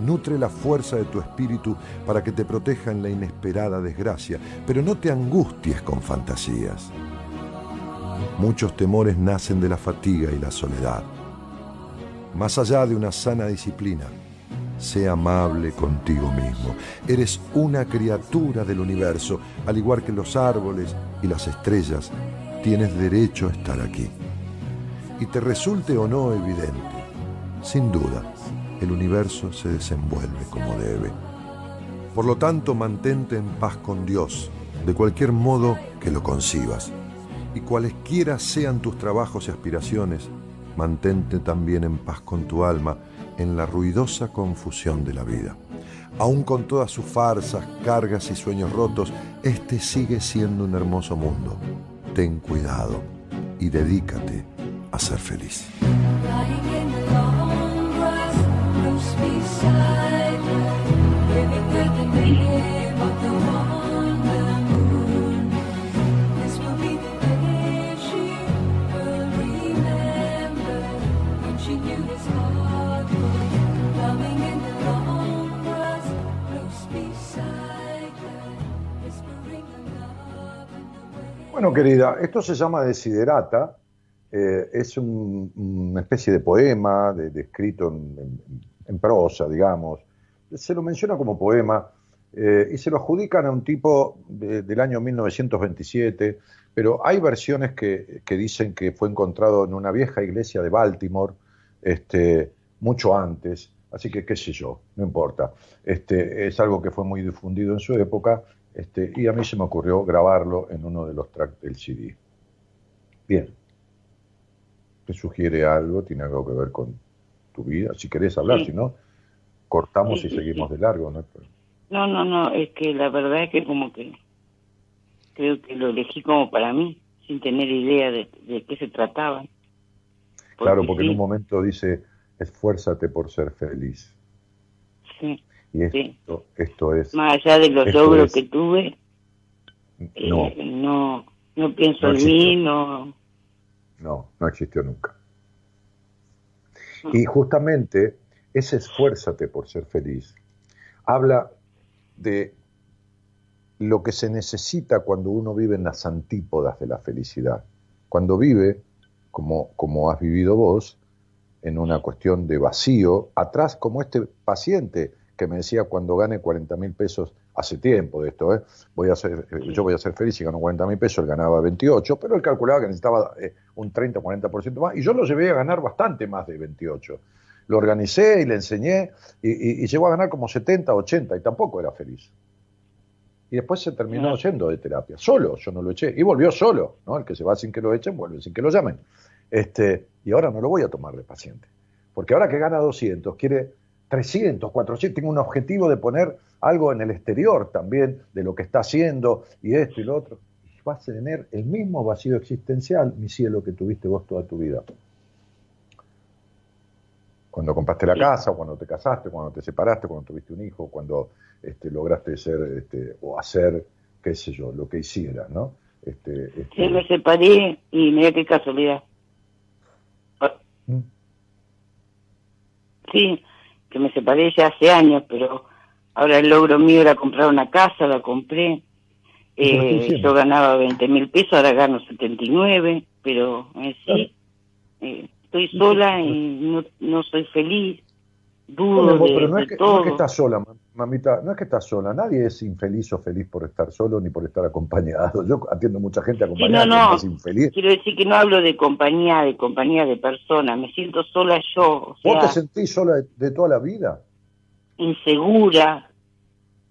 Nutre la fuerza de tu espíritu para que te proteja en la inesperada desgracia, pero no te angusties con fantasías. Muchos temores nacen de la fatiga y la soledad. Más allá de una sana disciplina, sé amable contigo mismo. Eres una criatura del universo, al igual que los árboles y las estrellas, tienes derecho a estar aquí. Y te resulte o no evidente, sin duda, el universo se desenvuelve como debe. Por lo tanto, mantente en paz con Dios, de cualquier modo que lo concibas. Y cualesquiera sean tus trabajos y aspiraciones, mantente también en paz con tu alma en la ruidosa confusión de la vida. Aun con todas sus farsas, cargas y sueños rotos, este sigue siendo un hermoso mundo. Ten cuidado y dedícate a ser feliz. Bueno, querida, esto se llama Desiderata. eh, es un- una especie de poema, de, escrito en, prosa, digamos. Se lo menciona como poema eh, y se lo adjudican a un tipo de- del año 1927, pero hay versiones que, que dicen que fue encontrado en una vieja iglesia de Baltimore este, mucho antes. Así que qué sé yo, no importa. Este, es algo que fue muy difundido en su época este, y a mí se me ocurrió grabarlo en uno de los tracks del CD. Bien. ¿Te sugiere algo? ¿Tiene algo que ver con tu vida? Si querés hablar, Sí. si no, cortamos Sí, y sí, seguimos de largo. ¿no? No, no, no, es que la verdad es que como que creo que lo elegí como para mí, sin tener idea de, de qué se trataba. claro, porque en un momento dice, esfuérzate por ser feliz. sí. Y esto, esto es... Más allá de los logros es- que tuve, No, eh, no, no pienso No en mí, no. no, no existió nunca. Y justamente ese esfuérzate por ser feliz habla de lo que se necesita cuando uno vive en las antípodas de la felicidad. Cuando vive, como, como has vivido vos, en una cuestión de vacío, atrás como este paciente que me decía cuando gane 40 mil pesos, hace tiempo de esto, ¿eh? voy a ser, eh, yo voy a ser feliz si gano 40 mil pesos, él ganaba 28, pero él calculaba que necesitaba eh, un 30 o 40% más, y yo lo llevé a ganar bastante más de 28. Lo organicé y le enseñé, y, y- y llegó a ganar como 70, 80, y tampoco era feliz. Y después se terminó yendo de terapia, solo, yo no lo eché, y volvió solo, ¿no? El que se va sin que lo echen, vuelve sin que lo llamen. Este, y ahora no lo voy a tomar de paciente, porque ahora que gana 200, quiere 300, 400, tengo un objetivo de poner algo en el exterior también de lo que está haciendo, y esto y lo otro. Y vas a tener el mismo vacío existencial, mi cielo, que tuviste vos toda tu vida. Cuando compraste la casa, cuando te casaste, cuando te separaste, cuando tuviste un hijo, cuando este, lograste ser este, o hacer, qué sé yo, lo que hicieras, ¿no? Este, este, Sí, me separé y mira qué casualidad. ¿Mm? Sí, que me separé ya hace años, pero ahora el logro mío era comprar una casa, la compré. ¿Y qué Eh, yo ganaba 20 mil pesos, ahora gano 79, pero en sí eh, estoy sola y no, no soy feliz. Dudo de, pero no de es, que, no es todo. que estás sola, ma- mamita, no es que estás sola. Nadie es infeliz o feliz por estar solo ni por estar acompañado. Yo atiendo mucha gente Sí, acompañada no, que no. es infeliz. Quiero decir que no hablo de compañía, de compañía de personas. Me siento sola yo, o ¿Vos te sentís sola de, de toda la vida? insegura.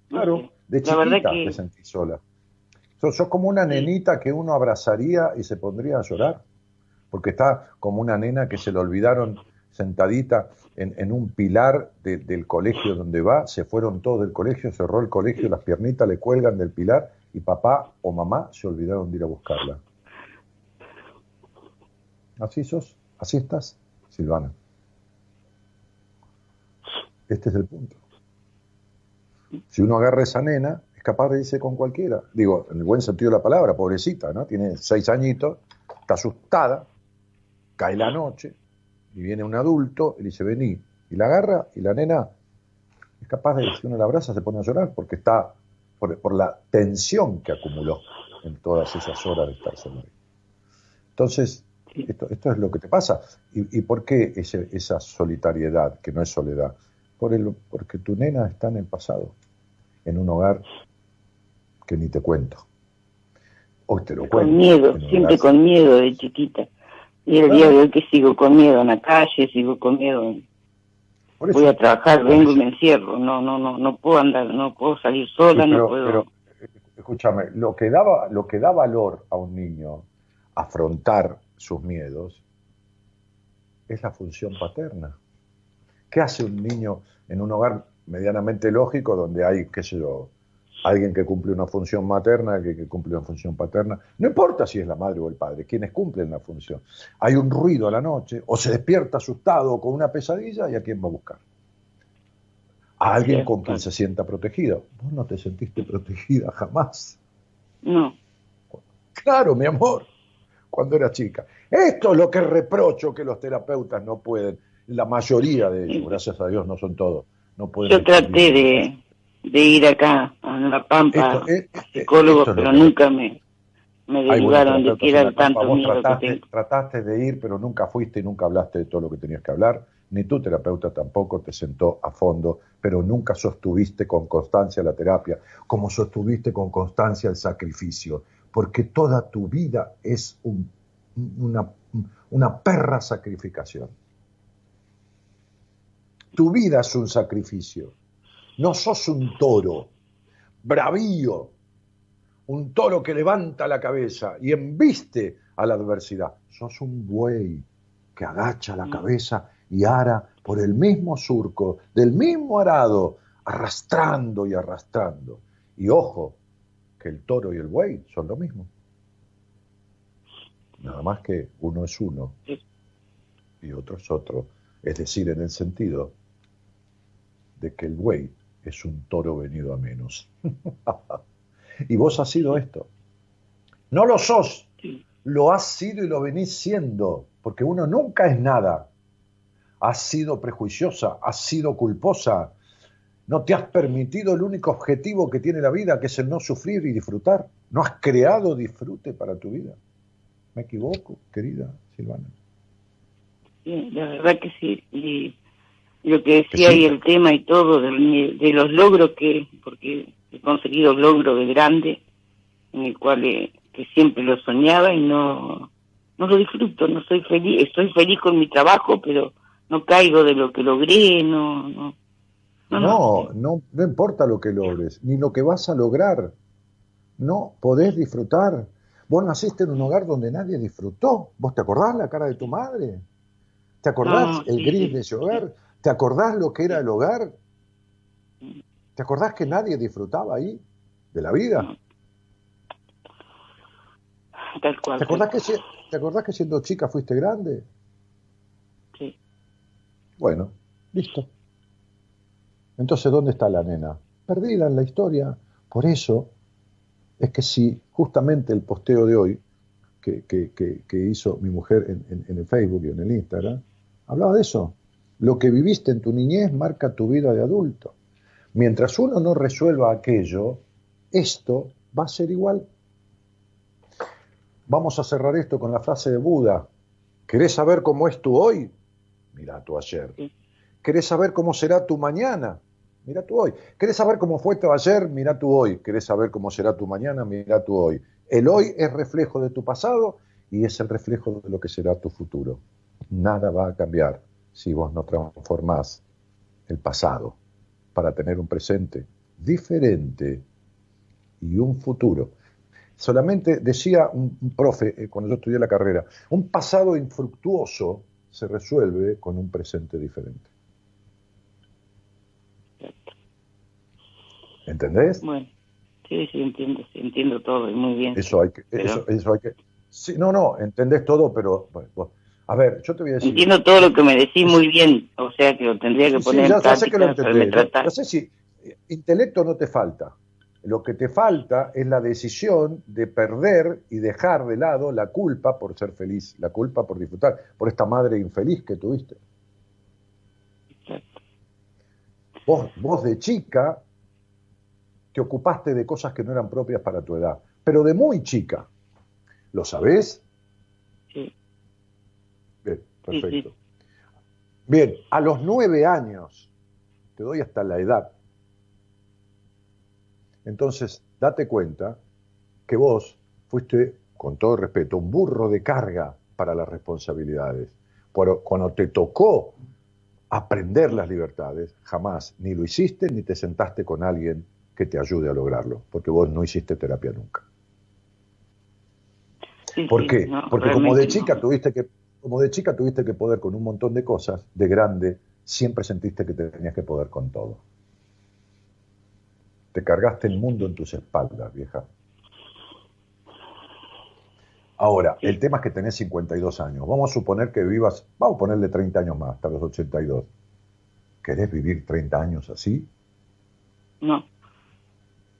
No Claro, de La chiquita que- te sentís sola. Sos, sos como una nenita que uno abrazaría y se pondría a llorar, porque está como una nena que se le olvidaron sentadita en, en un pilar de- del colegio donde va, se fueron todos del colegio, cerró el colegio, las piernitas le cuelgan del pilar y papá o mamá se olvidaron de ir a buscarla. ¿Así sos? ¿Así estás, Silvana? Este es el punto. Si uno agarra esa nena, es capaz de irse con cualquiera. Digo, en el buen sentido de la palabra, pobrecita, ¿no? Tiene seis añitos, está asustada, cae la noche, y viene un adulto y le dice, vení, y la agarra, y la nena es capaz de, si uno la abraza, se pone a llorar, porque está por, por la tensión que acumuló en todas esas horas de estar solo. Entonces, esto, esto es lo que te pasa. ¿Y, y por qué ese- esa solitariedad, que no es soledad? Por el, porque tu nena está en el pasado, en un hogar que ni te cuento. Hoy te lo cuento. Con miedo, siempre con miedo de chiquita. Y el día de hoy que sigo con miedo en la calle, sigo con miedo. Voy a trabajar, vengo y me encierro. No, no, no, no puedo andar, no puedo salir sola, Sí, no puedo. pero, escúchame, lo que, daba, lo que da valor a un niño afrontar sus miedos es la función paterna. ¿Qué hace un niño en un hogar medianamente lógico donde hay, qué sé yo, alguien que cumple una función materna, que, que cumple una función paterna? No importa si es la madre o el padre, quienes cumplen la función. Hay un ruido a la noche, o se despierta asustado o con una pesadilla, ¿y a quién va a buscar? A alguien con quien se sienta protegido. Vos no te sentiste protegida jamás. No. Claro, mi amor, cuando era chica. Esto es lo que reprocho que los terapeutas no pueden. La mayoría de ellos, gracias a Dios, no son todos. No pueden Yo traté de, de ir acá a La Pampa, Esto- eh, es lo pero que- nunca me, me derivaron de terapeutas que era tanto miedo que trataste, tengo. trataste de ir, pero nunca fuiste y nunca hablaste de todo lo que tenías que hablar. Ni tu terapeuta tampoco te sentó a fondo, pero nunca sostuviste con constancia la terapia, como sostuviste con constancia el sacrificio, porque toda tu vida es un- una, una perra sacrificación. Tu vida es un sacrificio. No sos un toro, bravío, un toro que levanta la cabeza y embiste a la adversidad. Sos un buey que agacha la cabeza y ara por el mismo surco, del mismo arado, arrastrando y arrastrando. Y ojo, que el toro y el buey son lo mismo. Nada más que uno es uno y otro es otro. Es decir, en el sentido de que el buey es un toro venido a menos. [LAUGHS] y vos has sido esto. No lo sos, lo has sido y lo venís siendo, porque uno nunca es nada. Has sido prejuiciosa, has sido culposa, no te has permitido el único objetivo que tiene la vida, que es el no sufrir y disfrutar. No has creado disfrute para tu vida. ¿Me equivoco, querida Silvana? La verdad que sí. Y lo que decía sí. y el tema y todo del- de, los logros que, porque he conseguido logros de grande, en el cual eh, que siempre lo soñaba y no, no lo disfruto, no soy feliz, estoy feliz con mi trabajo, pero no caigo de lo que logré, no, no. No, No, no, no importa lo que logres, ni lo que vas a lograr. No podés disfrutar. Vos naciste en un hogar donde nadie disfrutó. ¿Vos te acordás la cara de tu madre? ¿Te acordás No, el sí, gris de ese hogar? ¿Te acordás lo que era el hogar? ¿Te acordás que nadie disfrutaba ahí de la vida? Tal cual. ¿Te acordás que, ¿Te acordás que siendo chica fuiste grande? Sí. Bueno, listo. Entonces, ¿dónde está la nena? Perdida en la historia. Por eso es que si justamente el posteo de hoy que, que- que- que hizo mi mujer en, en- en el Facebook y en el Instagram, hablaba de eso. Lo que viviste en tu niñez marca tu vida de adulto. Mientras uno no resuelva aquello, esto va a ser igual. Vamos a cerrar esto con la frase de Buda. ¿Querés saber cómo es tu hoy? Mira tu ayer. ¿Querés saber cómo será tu mañana? Mira tú hoy. ¿Querés saber cómo fue tu ayer? Mira tú hoy. ¿Querés saber cómo será tu mañana? Mira tú hoy. El hoy es reflejo de tu pasado y es el reflejo de lo que será tu futuro. Nada va a cambiar si vos no transformás el pasado para tener un presente diferente y un futuro. Solamente decía un, un profe eh, cuando yo estudié la carrera, un pasado infructuoso se resuelve con un presente diferente. ¿Entendés? Bueno, sí, sí, entiendo, sí, entiendo todo, y muy bien. Eso hay que, Pero- eso, eso hay que. Sí, no, no, entendés todo, pero bueno, a ver, yo te voy a decir. Entiendo todo lo que me decís muy bien, o sea que lo tendría que Sí, poner ya, en ya sé que lo entendés. No sé si intelecto no te falta. Lo que te falta es la decisión de perder y dejar de lado la culpa por ser feliz, la culpa por disfrutar, por esta madre infeliz que tuviste. Vos, vos de chica te ocupaste de cosas que no eran propias para tu edad, pero de muy chica. ¿Lo sabés? Sí, perfecto. sí. Bien, a los nueve años, te doy hasta la edad. Entonces, date cuenta que vos fuiste, con todo respeto, un burro de carga para las responsabilidades. Pero cuando te tocó aprender las libertades, jamás ni lo hiciste ni te sentaste con alguien que te ayude a lograrlo, porque vos no hiciste terapia nunca. Sí, ¿Por qué? no, Porque como de chica no. tuviste que, como de chica tuviste que poder con un montón de cosas, de grande siempre sentiste que tenías que poder con todo. Te cargaste el mundo en tus espaldas, vieja. Ahora, el tema es que tenés 52 años. Vamos a suponer que vivas, vamos a ponerle 30 años más, hasta los 82. ¿Querés vivir 30 años así? No,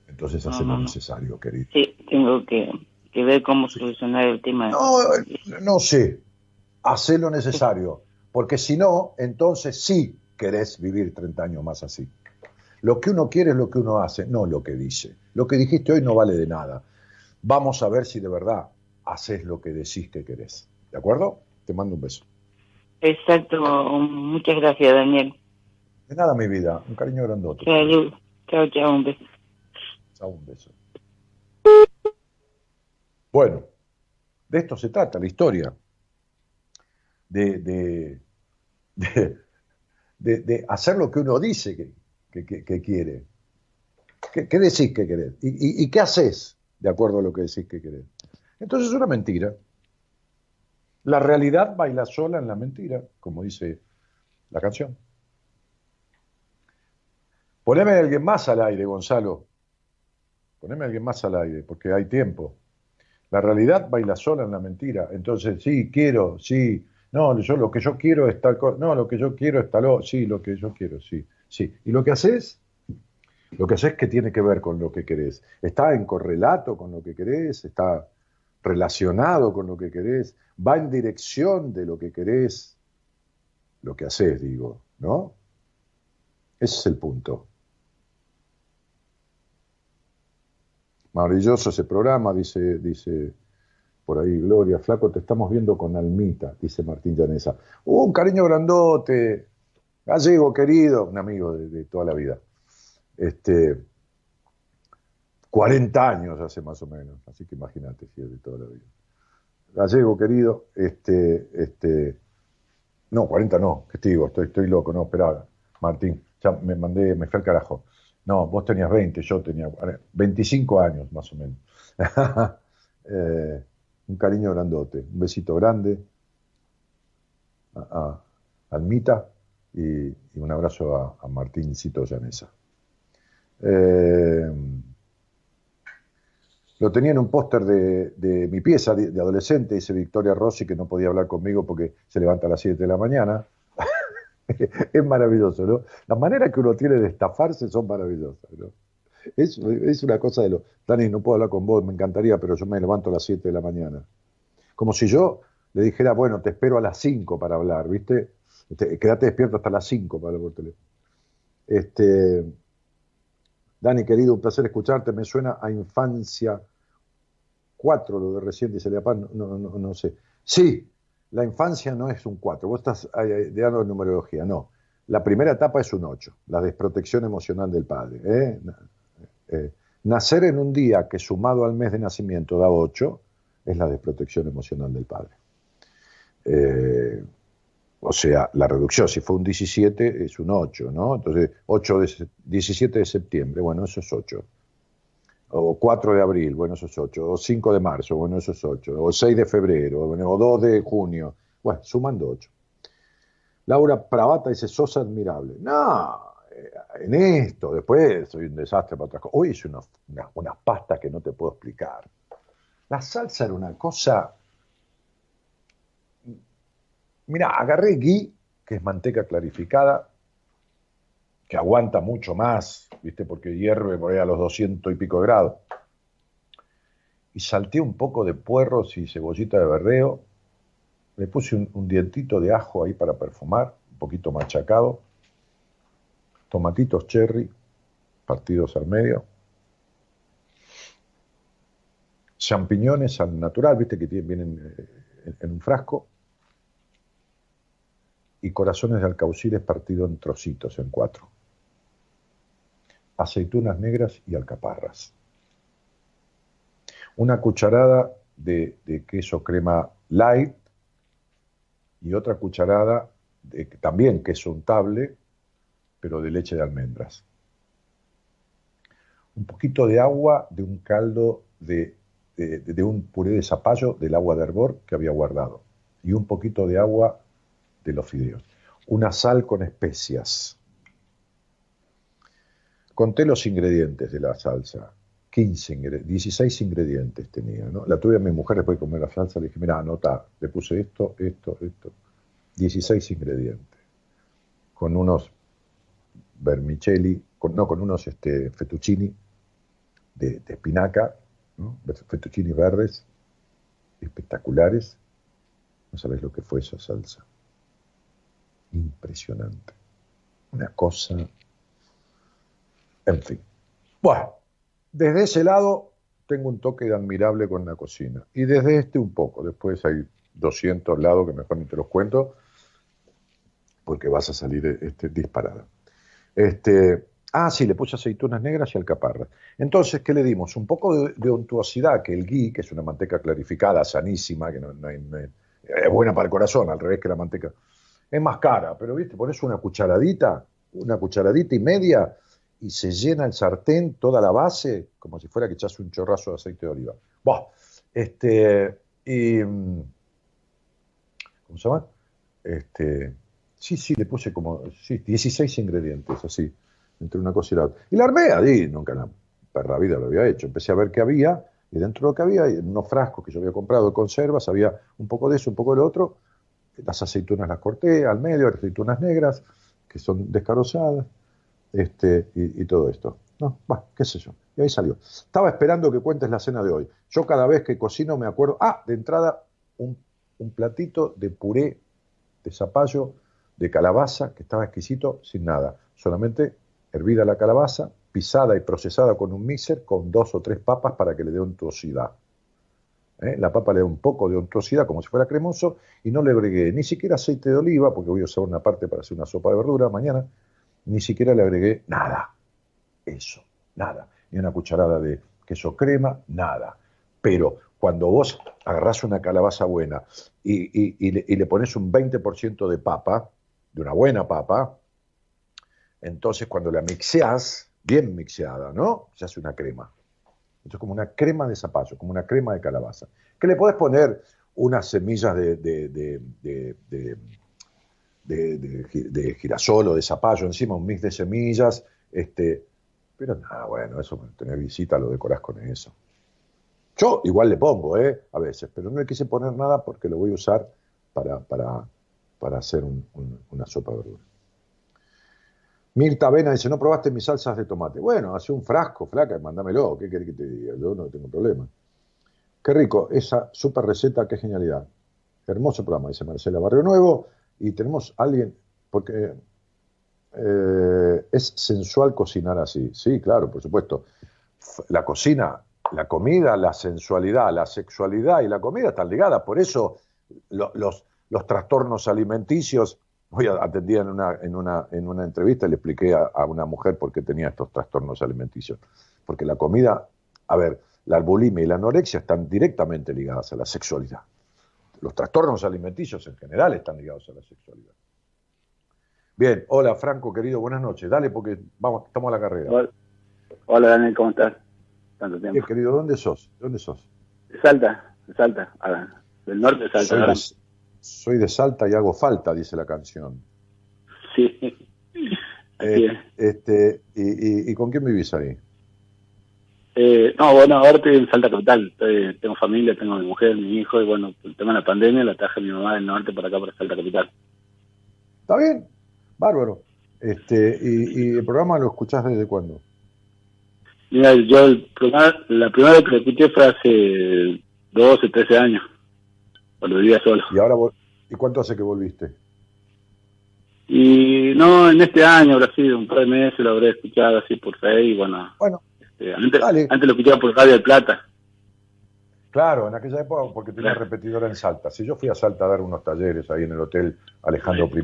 Entonces No, haz no, lo no. necesario, querido. sí, tengo que, que ver cómo solucionar el tema. No, no sé. Hacé lo necesario. Porque si no, entonces sí querés vivir 30 años más así. Lo que uno quiere es lo que uno hace, no lo que dice. Lo que dijiste hoy no vale de nada. Vamos a ver si de verdad haces lo que decís que querés. ¿De acuerdo? Te mando un beso. Exacto, muchas gracias, Daniel. De nada, mi vida. Un cariño grandote. Salud. Chao, chao, un beso. Chao, un beso. Bueno, de esto se trata la historia. De, de, de, hacer lo que uno dice que, que- que- quiere. ¿Qué, qué decís que querés? ¿Y, y- y qué haces de acuerdo a lo que decís que querés? Entonces es una mentira. La realidad baila sola en la mentira, como dice la canción. Poneme a alguien más al aire, Gonzalo. Poneme a alguien más al aire, porque hay tiempo. La realidad baila sola en la mentira. Entonces, sí, quiero, sí. No, yo lo que yo quiero es tal cosa. No, lo que yo quiero es tal Sí, lo que yo quiero, sí. Sí. ¿Y lo que haces? Lo que haces que tiene que ver con lo que querés. ¿Está en correlato con lo que querés? ¿Está relacionado con lo que querés? ¿Va en dirección de lo que querés? Lo que haces, digo, ¿no? Ese es el punto. Maravilloso ese programa, dice, dice por ahí Gloria. Flaco, te estamos viendo con Almita, dice Martín Llanesa. Uh, un cariño grandote. Gallego, querido, un amigo de, toda la vida. Este, 40 años hace más o menos, así que imagínate si es de toda la vida. Gallego, querido, este, este, no, 40 no, que digo, estoy, estoy loco, no, espera, Martín, ya me mandé, me fui al carajo. No, vos tenías 20, yo tenía 25 años más o menos. [LAUGHS] Eh, un cariño grandote, un besito grande a, Almita y, un abrazo a, a Martíncito Llanesa. Eh, lo tenía en un póster de, de mi pieza de, de adolescente, dice Victoria Rossi, que no podía hablar conmigo porque se levanta a las 7 de la mañana. [LAUGHS] es maravilloso, ¿no? Las maneras que uno tiene de estafarse son maravillosas, ¿no? Es, es una cosa de lo... Dani, no puedo hablar con vos, me encantaría, pero yo me levanto a las 7 de la mañana. Como si yo le dijera, bueno, te espero a las 5 para hablar, ¿viste? Este, quédate despierto hasta las 5 para hablar por teléfono. Este, Dani, querido, un placer escucharte. Me suena a infancia 4, lo de recién dice Leapán, no, no, no sé. Sí, la infancia no es un 4. Vos estás dando numerología, no. La primera etapa es un 8, la desprotección emocional del padre. ¿eh? Eh, nacer en un día que sumado al mes de nacimiento da 8 es la desprotección emocional del padre. Eh, o sea, la reducción, si fue un 17, es un 8, ¿no? Entonces, 8 de, 17 de septiembre, bueno, eso es 8. O 4 de abril, bueno, eso es 8. O 5 de marzo, bueno, eso es 8. O 6 de febrero, o 2 de junio. Bueno, sumando 8. Laura Pravata dice, sos admirable. No, en esto, después soy un desastre para otras cosas. Hoy hice unas, unas pastas que no te puedo explicar. La salsa era una cosa Mira, agarré ghee, que es manteca clarificada, que aguanta mucho más, ¿viste? Porque hierve por ahí a los 200 y pico grados. Y salté un poco de puerros y cebollita de verdeo. Le puse un, dientito de ajo ahí para perfumar, un poquito machacado. Tomatitos cherry, partidos al medio. Champiñones al natural, ¿viste? Que vienen eh, en un frasco y corazones de alcauciles partido en trocitos, en cuatro. Aceitunas negras y alcaparras. Una cucharada de, queso crema light y otra cucharada de también queso untable, pero de leche de almendras. Un poquito de agua de un caldo de, un puré de zapallo del agua de hervor que había guardado. Y un poquito de agua de los fideos. Una sal con especias. Conté los ingredientes de la salsa. 15 16 ingredientes tenía. La tuve a mi mujer después de comer la salsa. Le dije, mira, anota, le puse esto, esto, esto. 16 ingredientes. Con unos vermicelli, con, no, con unos este, fettuccini de, espinaca, fettuccini verdes, espectaculares. No sabes lo que fue esa salsa impresionante. Una cosa... En fin. Bueno, desde ese lado tengo un toque admirable con la cocina. Y desde este un poco. Después hay 200 lados que mejor ni te los cuento, porque vas a salir este, disparada. Este, ah, sí, le puse aceitunas negras y alcaparras. Entonces, ¿qué le dimos? Un poco de, untuosidad, que el ghee, que es una manteca clarificada, sanísima, que no, es buena para el corazón, al revés que la manteca es más cara, pero viste, pones una cucharadita, una cucharadita y media y se llena el sartén, toda la base, como si fuera que echas un chorrazo de aceite de oliva. Bah, este, y, mm, ¿cómo se llama? Este, sí, sí, le puse como, sí, 16 ingredientes, así, entre una cosa y la otra. Y la armé ahí, nunca en la perra vida lo había hecho. Empecé a ver qué había, y dentro de lo que había, en unos frascos que yo había comprado de conservas, había un poco de eso, un poco de lo otro, las aceitunas las corté al medio, aceitunas negras, que son descarozadas, este, y, todo esto. No, va, qué sé yo. Y ahí salió. Estaba esperando que cuentes la cena de hoy. Yo cada vez que cocino me acuerdo, ah, de entrada, un, un platito de puré de zapallo, de calabaza, que estaba exquisito, sin nada. Solamente hervida la calabaza, pisada y procesada con un mixer, con dos o tres papas para que le dé untuosidad. ¿eh? La papa le da un poco de untuosidad como si fuera cremoso y no le agregué ni siquiera aceite de oliva, porque voy a usar una parte para hacer una sopa de verdura mañana, ni siquiera le agregué nada. Eso, nada. Ni una cucharada de queso crema, nada. Pero cuando vos agarrás una calabaza buena y, le, y le, pones un 20% de papa, de una buena papa, entonces cuando la mixeás, bien mixeada, ¿no? Se hace una crema. Esto es como una crema de zapallo, como una crema de calabaza. Que le podés poner unas semillas de, de, girasol o de zapallo encima, un mix de semillas. Este, pero nada, bueno, eso, tener visita lo decorás con eso. Yo igual le pongo, ¿eh? A veces, pero no le quise poner nada porque lo voy a usar para, para, para hacer una sopa de verduras. Mirta Vena dice, ¿no probaste mis salsas de tomate? Bueno, hace un frasco, flaca, mándamelo, ¿qué querés que te diga? Yo no tengo problema. Qué rico, esa super receta, qué genialidad. Hermoso programa, dice Marcela Barrio Nuevo. Y tenemos a alguien, porque eh, es sensual cocinar así. Sí, claro, por supuesto. La cocina, la comida, la sensualidad, la sexualidad y la comida están ligadas. Por eso los, los trastornos alimenticios Hoy atendía en una, en una, en una entrevista y le expliqué a, a una mujer por qué tenía estos trastornos alimenticios. Porque la comida, a ver, la bulimia y la anorexia están directamente ligadas a la sexualidad. Los trastornos alimenticios en general están ligados a la sexualidad. Bien, hola Franco, querido, buenas noches. Dale porque vamos, estamos a la carrera. Hola, Hola, Daniel, ¿cómo estás? Tanto tiempo. Bien, querido, ¿dónde sos? ¿Dónde sos? De Salta, de Salta, del norte de Salta. Soy de, Salta y hago falta, dice la canción. Sí. Eh, este, y, y- y con quién vivís ahí? Eh, no, bueno, ahora estoy en Salta Capital. Estoy- tengo familia, tengo mi mujer, mi hijo, y bueno, el tema de la pandemia la traje a mi mamá del norte para acá, para Salta Capital. ¿Está bien? Bárbaro. Este, y, y el programa lo escuchás desde cuándo? Mira, yo el programa- la primera vez que lo escuché fue hace 12, 13 años, cuando vivía solo. ¿Y ahora ¿Y cuánto hace que volviste? Y no, en este año habrá sido un par de meses, lo habré escuchado así por y bueno. Bueno, este, antes, antes lo escuchaba por Radio del Plata. Claro, en aquella época porque tenía repetidora en Salta. Si yo fui a Salta a dar unos talleres ahí en el hotel Alejandro I.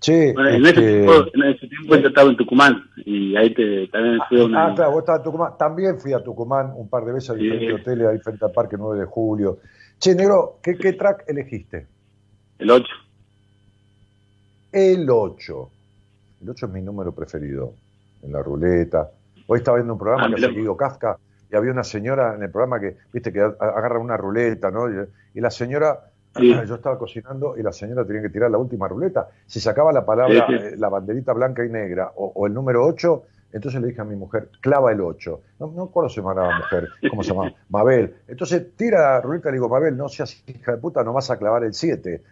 Che, Bueno, en, ese este, tiempo, en ese tiempo yo estaba en Tucumán y ahí te, también fui a una... Ah, claro, vos estabas en Tucumán. También fui a Tucumán un par de veces a Sí. diferentes hoteles, ahí frente al Parque 9 de Julio. Che, Negro, ¿qué, qué track elegiste? El 8. El 8. El 8 es mi número preferido en la ruleta. Hoy estaba viendo un programa Ah, que ha seguido Kafka y había una señora en el programa que, viste, que agarra una ruleta, ¿no? Y, y la señora, Sí. yo estaba cocinando y la señora tenía que tirar la última ruleta. Si sacaba la palabra, Sí, sí. eh, la banderita blanca y negra o, o el número 8, entonces le dije a mi mujer, clava el 8. No, no recuerdo llamaba la mujer, ¿cómo se llamaba? [LAUGHS] Mabel. Entonces tira la ruleta y le digo, Mabel, no seas hija de puta, no vas a clavar el 7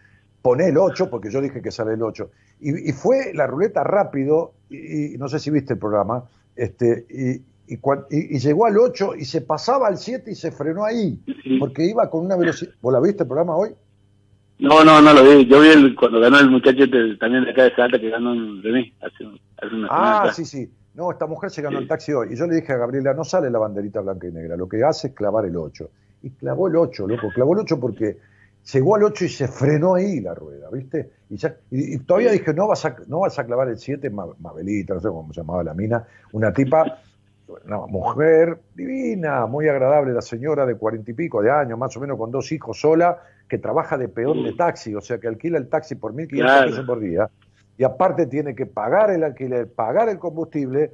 poné el 8, porque yo dije que sale el 8. Y, y fue la ruleta rápido, y, y no sé si viste el programa, este, y, y, y- llegó al 8 y se pasaba al 7 y se frenó ahí, porque iba con una velocidad. ¿Vos la viste el programa hoy? No, no, no lo vi. Yo vi el- cuando ganó el muchacho este, también de acá de Salta que ganó un de mí hace, hace una semana Ah, sí, sí. No, esta mujer se ganó el taxi hoy. Y yo le dije a Gabriela, no sale la banderita blanca y negra, lo que hace es clavar el 8. Y clavó el 8, loco, clavó el 8 porque llegó al 8 y se frenó ahí la rueda, ¿viste? Y, ya- y- y todavía dije, no vas a, no vas a clavar el 7, Ma- Mabelita, no sé cómo se llamaba la mina, una tipa, una mujer divina, muy agradable, la señora de cuarenta y pico de años, más o menos con dos hijos sola, que trabaja de peón de taxi, o sea que alquila el taxi por 1.500 Claro. pesos por día, y aparte tiene que pagar el alquiler, pagar el combustible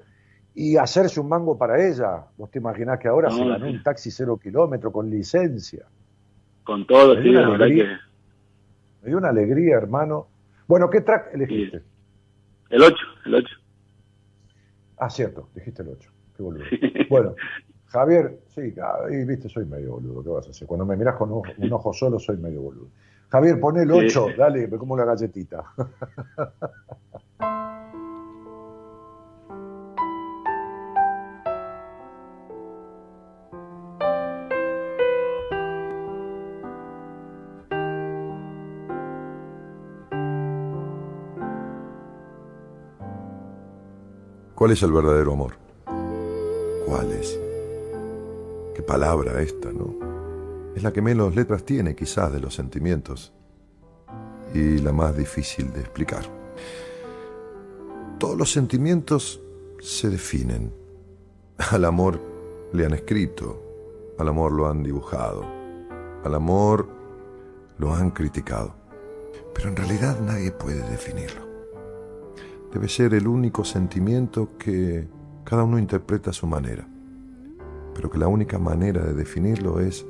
y hacerse un mango para ella. Vos te imaginás que ahora No, se ganó sí. un taxi cero kilómetro con licencia. Con todo, Me sí, la una verdad que... Me dio una alegría, hermano. Bueno, ¿qué track elegiste? El 8, el 8. Ah, cierto, dijiste el 8. Qué boludo. Bueno, Javier, sí, ah, y viste, soy medio boludo. ¿Qué vas a hacer? Cuando me mirás con un ojo, un ojo solo, soy medio boludo. Javier, poné el 8, Sí. dale, me como la galletita. ¿Cuál es el verdadero amor? ¿Cuál es? Qué palabra esta, ¿no? Es la que menos letras tiene quizás de los sentimientos y la más difícil de explicar. Todos los sentimientos se definen. Al amor le han escrito, al amor lo han dibujado, al amor lo han criticado. Pero en realidad nadie puede definirlo debe ser el único sentimiento que cada uno interpreta a su manera, pero que la única manera de definirlo es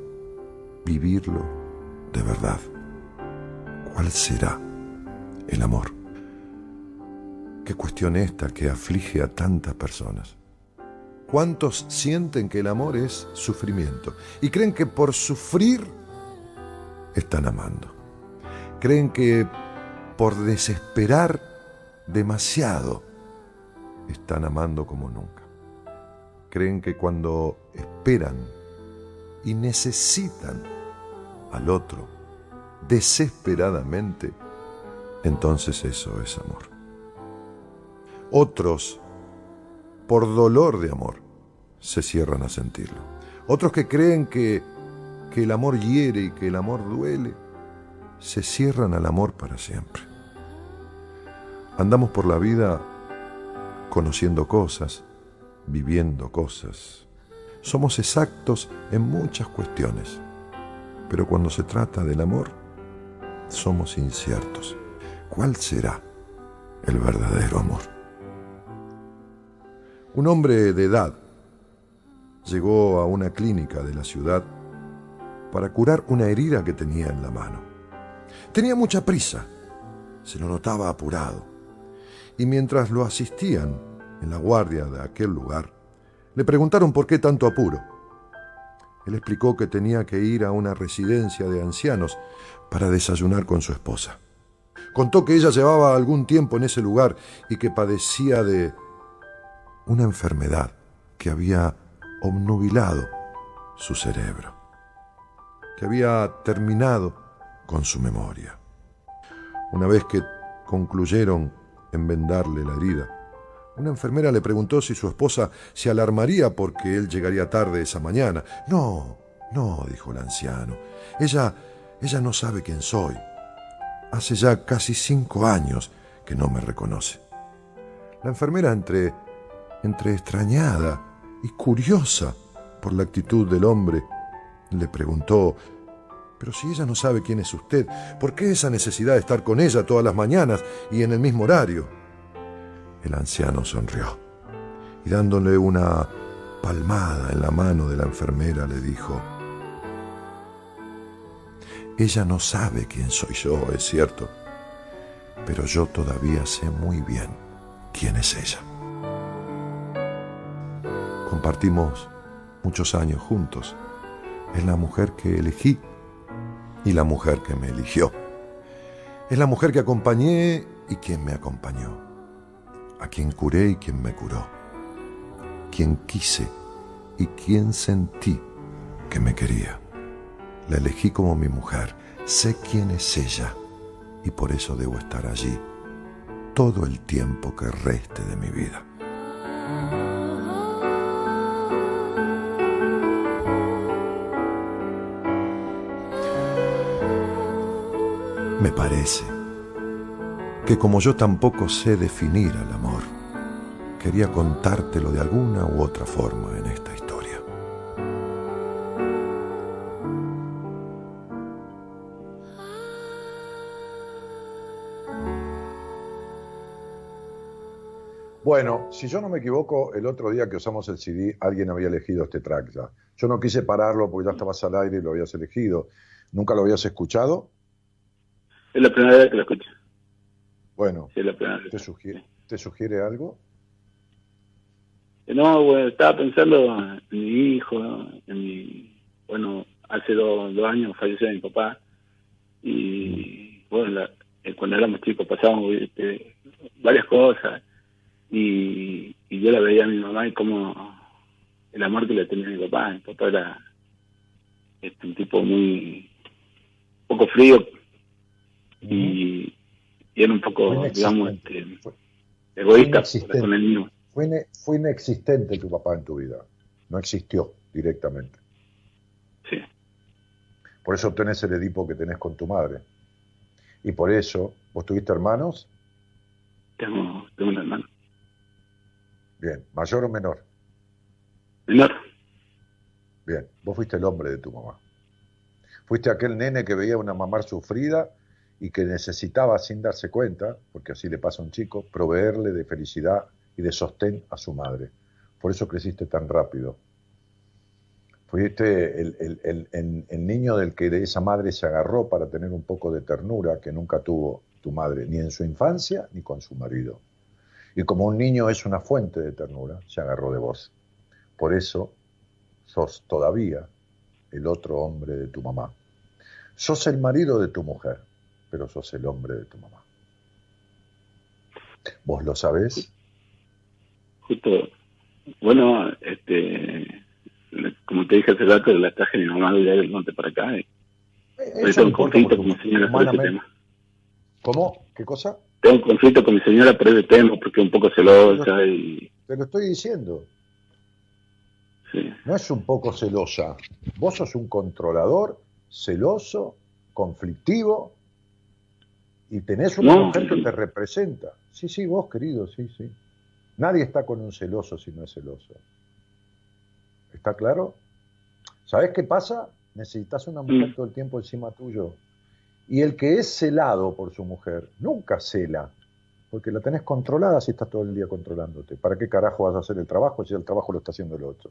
vivirlo de verdad. ¿Cuál será el amor? Qué cuestión esta que aflige a tantas personas. ¿Cuántos sienten que el amor es sufrimiento y creen que por sufrir están amando? Creen que por desesperar demasiado están amando como nunca. Creen que cuando esperan y necesitan al otro desesperadamente, entonces eso es amor. Otros, por dolor de amor, se cierran a sentirlo. Otros que creen que, que el amor hiere y que el amor duele, se cierran al amor para siempre. Andamos por la vida conociendo cosas, viviendo cosas. Somos exactos en muchas cuestiones, pero cuando se trata del amor, somos inciertos. ¿Cuál será el verdadero amor? Un hombre de edad llegó a una clínica de la ciudad para curar una herida que tenía en la mano. Tenía mucha prisa, se lo notaba apurado, y mientras lo asistían en la guardia de aquel lugar, le preguntaron por qué tanto apuro. Él explicó que tenía que ir a una residencia de ancianos para desayunar con su esposa. Contó que ella llevaba algún tiempo en ese lugar y que padecía de una enfermedad que había obnubilado su cerebro, que había terminado con su memoria. Una vez que concluyeron en vendarle la herida, una enfermera le preguntó si su esposa se alarmaría porque él llegaría tarde esa mañana. No, no, dijo el anciano. Ella, ella no sabe quién soy. Hace ya casi cinco años que no me reconoce. La enfermera, entre, entre extrañada y curiosa por la actitud del hombre, le preguntó, pero si ella no sabe quién es usted, ¿por qué esa necesidad de estar con ella todas las mañanas y en el mismo horario? El anciano sonrió y dándole una palmada en la mano de la enfermera le dijo, ella no sabe quién soy yo, es cierto, pero yo todavía sé muy bien quién es ella. Compartimos muchos años juntos. Es la mujer que elegí y la mujer que me eligió. Es la mujer que acompañé y quien me acompañó. A quien curé y quien me curó. Quien quise y quien sentí que me quería. La elegí como mi mujer. Sé quién es ella y por eso debo estar allí todo el tiempo que reste de mi vida. Me parece que como yo tampoco sé definir al amor, quería contártelo de alguna u otra forma en esta historia. Bueno, si yo no me equivoco, el otro día que usamos el CD, alguien había elegido este track ya. Yo no quise pararlo porque ya estabas al aire y lo habías elegido. ¿Nunca lo habías escuchado? Es la primera vez que lo escucho. Bueno, Sí, la. ¿te sugiere, ¿te sugiere algo? No, bueno, estaba pensando en mi hijo, en mi... Bueno, hace dos, dos años falleció mi papá y, bueno, la- eh, cuando éramos chicos pasábamos este, varias cosas y, y yo la veía a mi mamá y como el amor que le tenía a mi papá. Mi papá era este, un tipo muy... poco frío y, y era un poco, digamos, este, egoísta con el niño. Fue inexistente tu papá en tu vida. No existió directamente. Sí. Por eso tenés el Edipo que tenés con tu madre. Y por eso, ¿vos tuviste hermanos? Tengo, tengo un hermano. Bien, ¿mayor o menor? Menor. Bien, vos fuiste el hombre de tu mamá. Fuiste aquel nene que veía a una mamá sufrida y que necesitaba, sin darse cuenta, porque así le pasa a un chico, proveerle de felicidad y de sostén a su madre. Por eso creciste tan rápido. Fuiste el, el- el- niño del que de esa madre se agarró para tener un poco de ternura que nunca tuvo tu madre, ni en su infancia ni con su marido. Y como un niño es una fuente de ternura, se agarró de vos. Por eso sos todavía el otro hombre de tu mamá. Sos el marido de tu mujer, pero sos el hombre de tu mamá. ¿Vos lo sabés? Justo, bueno, este, como te dije hace rato, la traje mi mamá de del norte para acá. Ahorita tengo un conflicto con mi señora por ese tema. ¿Cómo? ¿Qué cosa? Tengo un conflicto con mi señora por ese tema, porque es un poco celosa y... Te lo estoy diciendo. Sí. No es un poco celosa. Vos sos un controlador, celoso, conflictivo, y tenés una No, mujer que te representa. Sí, sí, vos, querido, sí, sí. Nadie está con un celoso si no es celoso. ¿Está claro? ¿Sabes qué pasa? Necesitas una mujer todo el tiempo encima tuyo. Y el que es celado por su mujer, nunca cela, porque la tenés controlada si estás todo el día controlándote. ¿Para qué carajo vas a hacer el trabajo si el trabajo lo está haciendo el otro?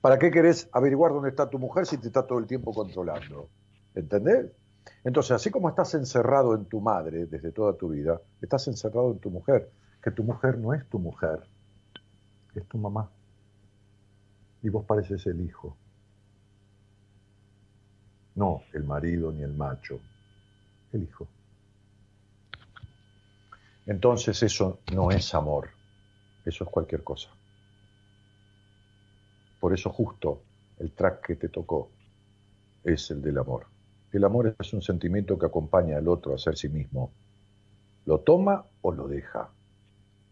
¿Para qué querés averiguar dónde está tu mujer si te está todo el tiempo controlando? ¿Entendés? Entonces, así como estás encerrado en tu madre desde toda tu vida, estás encerrado en tu mujer, que tu mujer no es tu mujer, es tu mamá. Y vos pareces el hijo. No el marido ni el macho, el hijo. Entonces eso no es amor, eso es cualquier cosa. Por eso justo el track que te tocó es el del amor. El amor es un sentimiento que acompaña al otro a ser sí mismo. Lo toma o lo deja,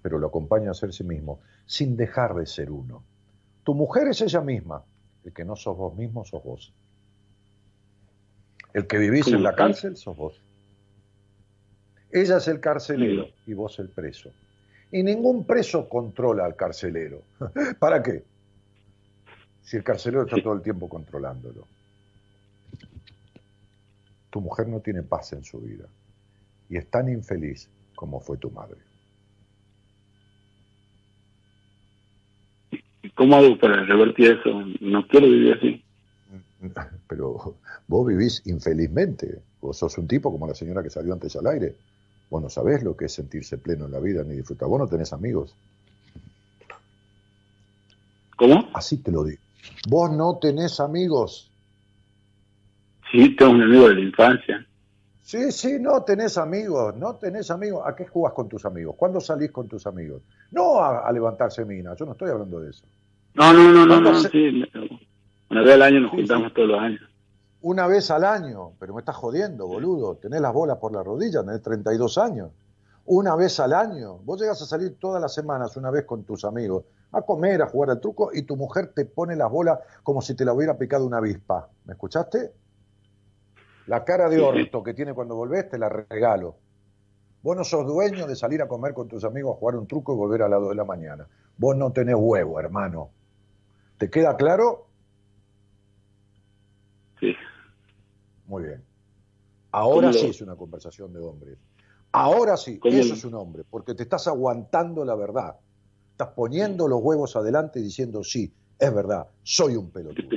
pero lo acompaña a ser sí mismo, sin dejar de ser uno. Tu mujer es ella misma, el que no sos vos mismo sos vos. El que vivís en la cárcel sos vos. Ella es el carcelero y vos el preso. Y ningún preso controla al carcelero. [LAUGHS] ¿Para qué? Si el carcelero está todo el tiempo controlándolo. Tu mujer no tiene paz en su vida y es tan infeliz como fue tu madre. ¿Y ¿Cómo hago para revertir eso? No quiero vivir así. [LAUGHS] Pero vos vivís infelizmente. Vos sos un tipo como la señora que salió antes al aire. Vos no sabés lo que es sentirse pleno en la vida ni disfrutar. Vos no tenés amigos. ¿Cómo? Así te lo digo. Vos no tenés amigos. Sí, tengo un amigo de la infancia. Sí, sí, no tenés amigos, no tenés amigos. ¿A qué jugás con tus amigos? ¿Cuándo salís con tus amigos? No a, a levantarse minas, yo no estoy hablando de eso. No, no, no, no, ¿Cuándo no, se- sí. Una vez al año nos Sí, juntamos todos los años. Una vez al año, pero me estás jodiendo, boludo. Tenés las bolas por la rodilla, tenés 32 años. Una vez al año. Vos llegas a salir todas las semanas, una vez con tus amigos, a comer, a jugar al truco, y tu mujer te pone las bolas como si te la hubiera picado una avispa. ¿Me escuchaste? La cara de orto que tiene cuando volvés te la regalo. Vos no sos dueño de salir a comer con tus amigos a jugar un truco y volver a las 2 de la mañana. Vos no tenés huevo, hermano. ¿Te queda claro? Sí. Muy bien. Ahora ¿Cómo lo- sí es una conversación de hombres. Ahora sí, ¿Cómo eso es un hombre, porque te estás aguantando la verdad. Estás poniendo los huevos adelante y diciendo, sí, es verdad, soy un pelotudo.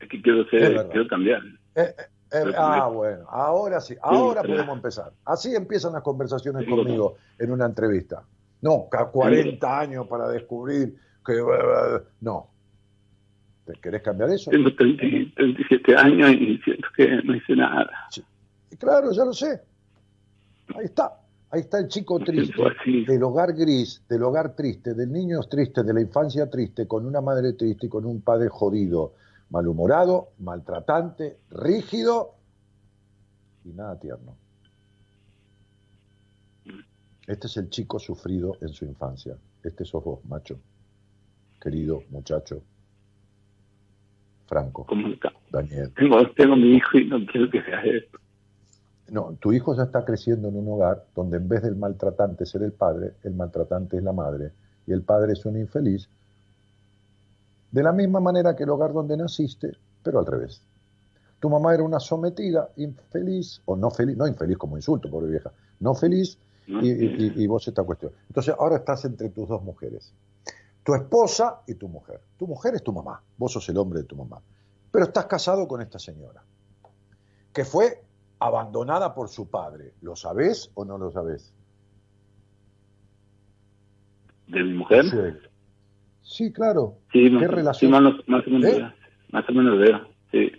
Es que quiero ser, quiero cambiar. Eh, eh, Ah, bueno, ahora sí, ahora Sí, podemos empezar. Así empiezan las conversaciones Sí, conmigo en una entrevista. No, ca- 40 años para descubrir que... No. ¿Te querés cambiar eso? Tengo 30 y 37 años y siento que no hice nada. Y Claro, ya lo sé. Ahí está. Ahí está el chico triste, del hogar gris, del hogar triste, del niño triste, de la infancia triste, con una madre triste y con un padre jodido, malhumorado, maltratante, rígido y nada tierno. Este es el chico sufrido en su infancia. Este sos vos, macho. Querido muchacho. Franco. Daniel. Tengo, tengo mi hijo y no quiero que sea esto. No, tu hijo ya está creciendo en un hogar donde en vez del maltratante ser el padre, el maltratante es la madre y el padre es un infeliz. De la misma manera que el hogar donde naciste, pero al revés. Tu mamá era una sometida, infeliz, o no feliz, no infeliz como insulto, pobre vieja, no feliz, y, y- y vos esta cuestión. Entonces ahora estás entre tus dos mujeres, tu esposa y tu mujer. Tu mujer es tu mamá, vos sos el hombre de tu mamá, pero estás casado con esta señora, que fue abandonada por su padre. ¿Lo sabés o no lo sabés? ¿De mi mujer? Sí, Sí, claro. Sí, ¿Qué más, sí, relación? más, o- más o menos ¿Eh? veo. Más o menos veo, sí.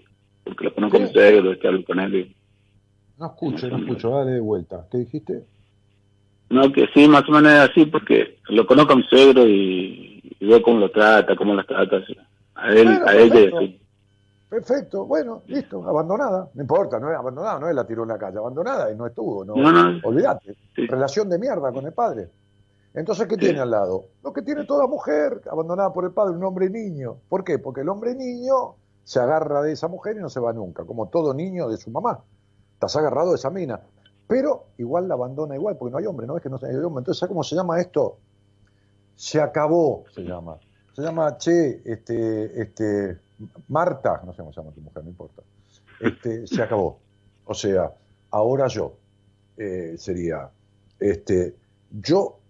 Porque lo conozco a mi suegro, que hablo con él. y- No escucho, no escucho, dale de vuelta. ¿Qué dijiste? No, que sí, más o menos es así, porque lo conozco a mi suegro y, y veo cómo lo trata, cómo las trata. A él, Bueno, a ella perfecto. así. Perfecto, bueno, listo, abandonada. No importa, no es abandonada, no es la tiró en la calle, abandonada y no estuvo, no, No, no. olvídate. Relación de mierda con el padre. Entonces, ¿qué tiene al lado? Lo que tiene toda mujer abandonada por el padre, un hombre niño. ¿Por qué? Porque el hombre niño se agarra de esa mujer y no se va nunca, como todo niño de su mamá. Estás agarrado de esa mina. pero igual la abandona igual, porque no hay hombre, no es que no hay hombre. Entonces, ¿sabes cómo se llama esto? Se acabó, se llama. Se llama, che, este, este, Marta, no sé cómo se llama tu mujer, no importa. Este, se acabó. O sea, ahora yo eh, sería, este, yo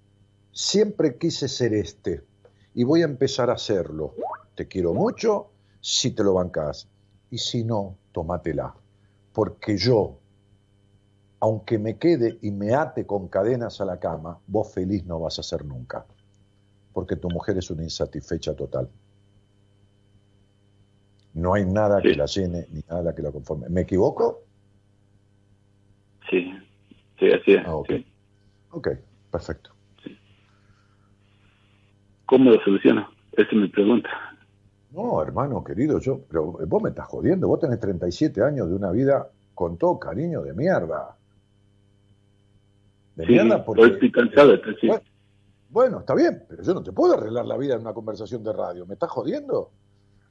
siempre quise ser este y voy a empezar a hacerlo. Te quiero mucho si te lo bancas y si no, tómatela. Porque yo, aunque me quede y me ate con cadenas a la cama, vos feliz no vas a ser nunca. Porque tu mujer es una insatisfecha total. No hay nada que la llene ni nada que la conforme. ¿Me equivoco? Sí, sí, así es. Ah, ok. sí. Ok, perfecto. ¿Cómo lo soluciono? Esa es mi pregunta. No, hermano querido, yo, pero vos me estás jodiendo. Vos tenés 37 años de una vida con todo cariño de mierda. De Sí, mierda porque. estoy cansado de. Bueno, bueno, está bien, pero yo no te puedo arreglar la vida en una conversación de radio. ¿Me estás jodiendo?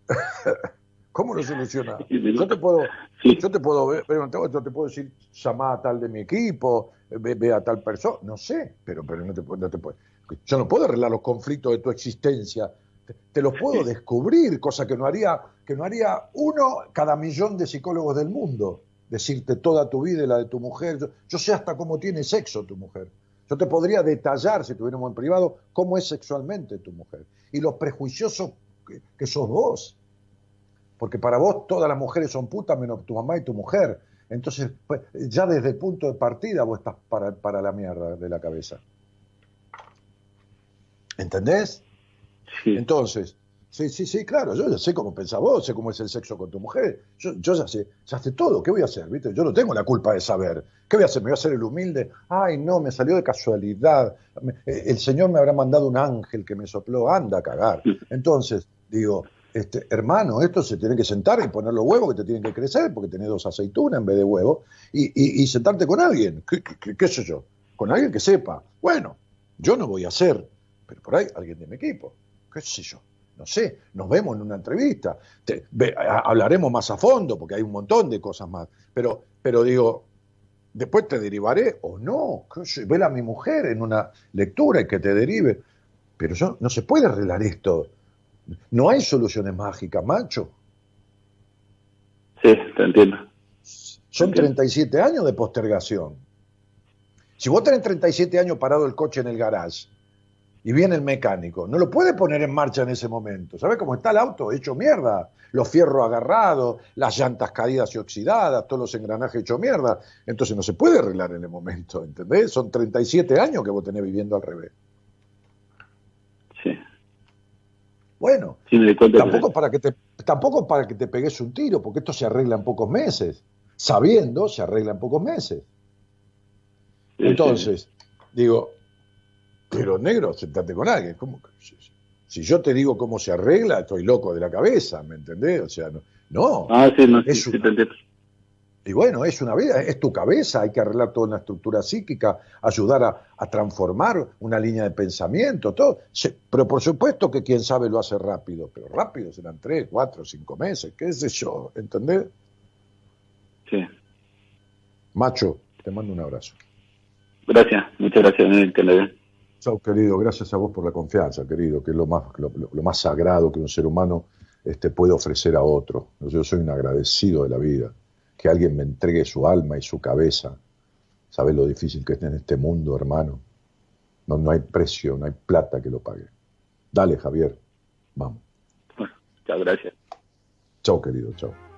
[LAUGHS] ¿Cómo lo soluciona? Yo te puedo, yo te puedo ver, yo te puedo decir, llamá a tal de mi equipo, ve, ve a tal persona, no sé, pero, pero no te, puedo- no te puedo. Yo no puedo arreglar los conflictos de tu existencia. Te, te los puedo descubrir, cosa que no haría, que no haría uno cada millón de psicólogos del mundo. Decirte toda tu vida y la de tu mujer. Yo, yo sé hasta cómo tiene sexo tu mujer. Yo te podría detallar, si tuviéramos en privado, cómo es sexualmente tu mujer. Y los prejuiciosos que, que sos vos. Porque para vos todas las mujeres son putas menos tu mamá y tu mujer. Entonces, pues, ya desde el punto de partida vos estás para, para la mierda de la cabeza. ¿Entendés? Entonces, sí, sí, sí, claro, yo ya sé cómo pensás vos, sé cómo es el sexo con tu mujer. Yo, yo ya sé, ya sé todo, ¿qué voy a hacer? ¿Viste? Yo no tengo la culpa de saber. ¿Qué voy a hacer? ¿Me voy a hacer el humilde? Ay, no, me salió de casualidad. Eh, el Señor me habrá mandado un ángel que me sopló, anda a cagar. Entonces, digo, este, hermano, esto se tiene que sentar y poner los huevos que te tienen que crecer, porque tenés dos aceitunas en vez de huevos, y, y- y sentarte con alguien, ¿Qué, qué- qué- qué sé yo, con alguien que sepa. Bueno, yo no voy a hacer, pero por ahí alguien de mi equipo, qué sé yo, no sé, nos vemos en una entrevista, Te- ve- a- hablaremos más a fondo, porque hay un montón de cosas más, pero, pero digo, después te derivaré o no, qué sé, vela a mi mujer en una lectura y que te derive, pero yo, no se puede arreglar esto, no hay soluciones mágicas, macho. Sí, te entiendo. Son 37 años de postergación. Si vos tenés 37 años parado el coche en el garage y viene el mecánico, no lo puede poner en marcha en ese momento. ¿Sabes cómo está el auto? Hecho mierda. Los fierros agarrados, las llantas caídas y oxidadas, todos los engranajes hecho mierda. Entonces no se puede arreglar en el momento, ¿entendés? Son 37 años que vos tenés viviendo al revés. Sí. Bueno, Sí, que- tampoco para que te tampoco para que te pegues un tiro, porque esto se arregla en pocos meses. Sabiendo, se arregla en pocos meses. Sí, Entonces, digo, pero negro, sentate con alguien. ¿Cómo que- si- yo te digo cómo se arregla, estoy loco de la cabeza, ¿me entendés? O sea, no. no. Ah, sí, no, sí, Es sí, una- y bueno, es una vida, es tu cabeza, hay que arreglar toda una estructura psíquica, ayudar a, a transformar una línea de pensamiento, todo. Se- pero por supuesto que quien sabe lo hace rápido, pero rápido serán tres, cuatro, cinco meses, qué sé yo, ¿entendés? Sí. Macho, te mando un abrazo. Gracias, muchas gracias, Daniel, que le. Chao, querido, gracias a vos por la confianza, querido, que es lo más, lo, lo- más sagrado que un ser humano este, puede ofrecer a otro. Yo soy un agradecido de la vida, que alguien me entregue su alma y su cabeza. ¿Sabes lo difícil que es en este mundo, hermano? No, no hay precio, no hay plata que lo pague. Dale, Javier, vamos. Chao, gracias. Chao, querido, chao.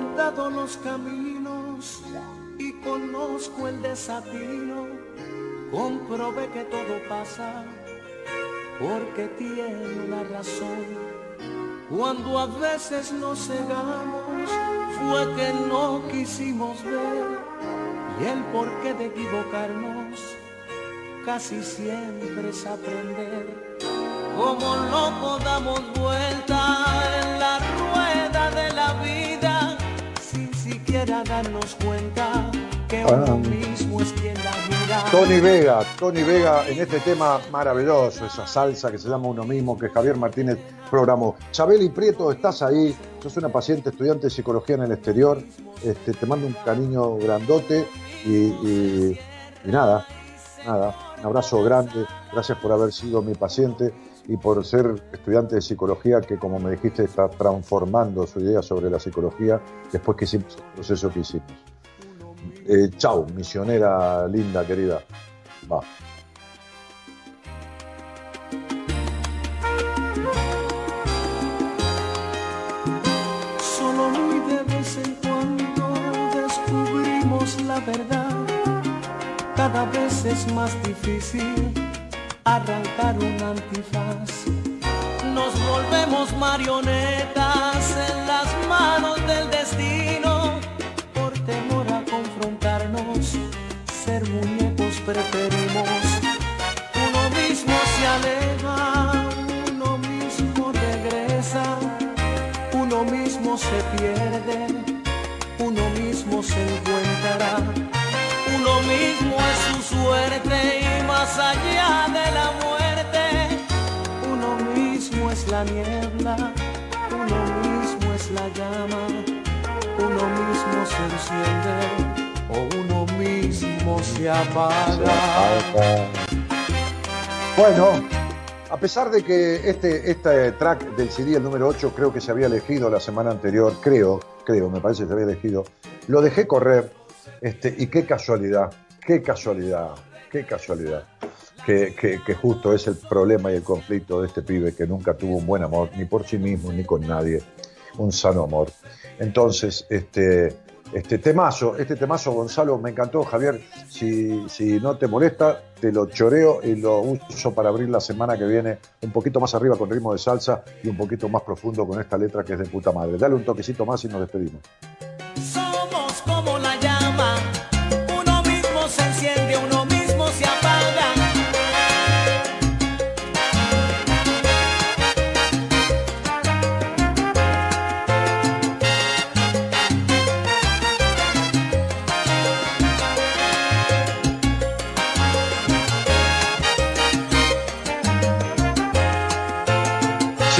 Chao. porque han dado los caminos y conozco el desatino, comprobé que todo pasa porque tiene una razón. Cuando a veces nos cegamos fue que no quisimos ver y el porqué de equivocarnos casi siempre es aprender. Como loco damos vuelta darnos cuenta que uno mismo es quien la mira. Tony Vega, Tony Vega en este tema maravilloso, esa salsa que se llama uno mismo, que Javier Martínez programó. Chabeli Prieto, estás ahí, sos una paciente estudiante de psicología en el exterior, este, te mando un cariño grandote y, y- y nada, nada, un abrazo grande, gracias por haber sido mi paciente y por ser estudiante de psicología que como me dijiste está transformando su idea sobre la psicología después que hicimos el proceso que hicimos. Eh, chau, misionera linda, querida. Va. Solo muy de vez en cuando descubrimos la verdad. Cada vez es más difícil arrancar un antifaz. Nos volvemos marionetas en las manos del destino. Por temor a confrontarnos, ser muñecos preferimos. Uno mismo se aleja, uno mismo regresa. Uno mismo se pierde, uno mismo se encuentra, uno mismo es su suerte más allá de la muerte, uno mismo es la niebla, uno mismo es la llama, uno mismo se enciende o uno mismo se apaga. Bueno, a pesar de que este, este track del CD, el número 8, creo que se había elegido la semana anterior, creo, creo, me parece que se había elegido, lo dejé correr, este, y qué casualidad, qué casualidad, qué casualidad, que, que- justo es el problema y el conflicto de este pibe que nunca tuvo un buen amor, ni por sí mismo, ni con nadie, un sano amor. Entonces, este, este temazo, este temazo, Gonzalo, me encantó, Javier. Si, si no te molesta, te lo choreo y lo uso para abrir la semana que viene un poquito más arriba con ritmo de salsa y un poquito más profundo con esta letra que es de puta madre. Dale un toquecito más y nos despedimos. Somos como la llama, uno mismo se enciende, uno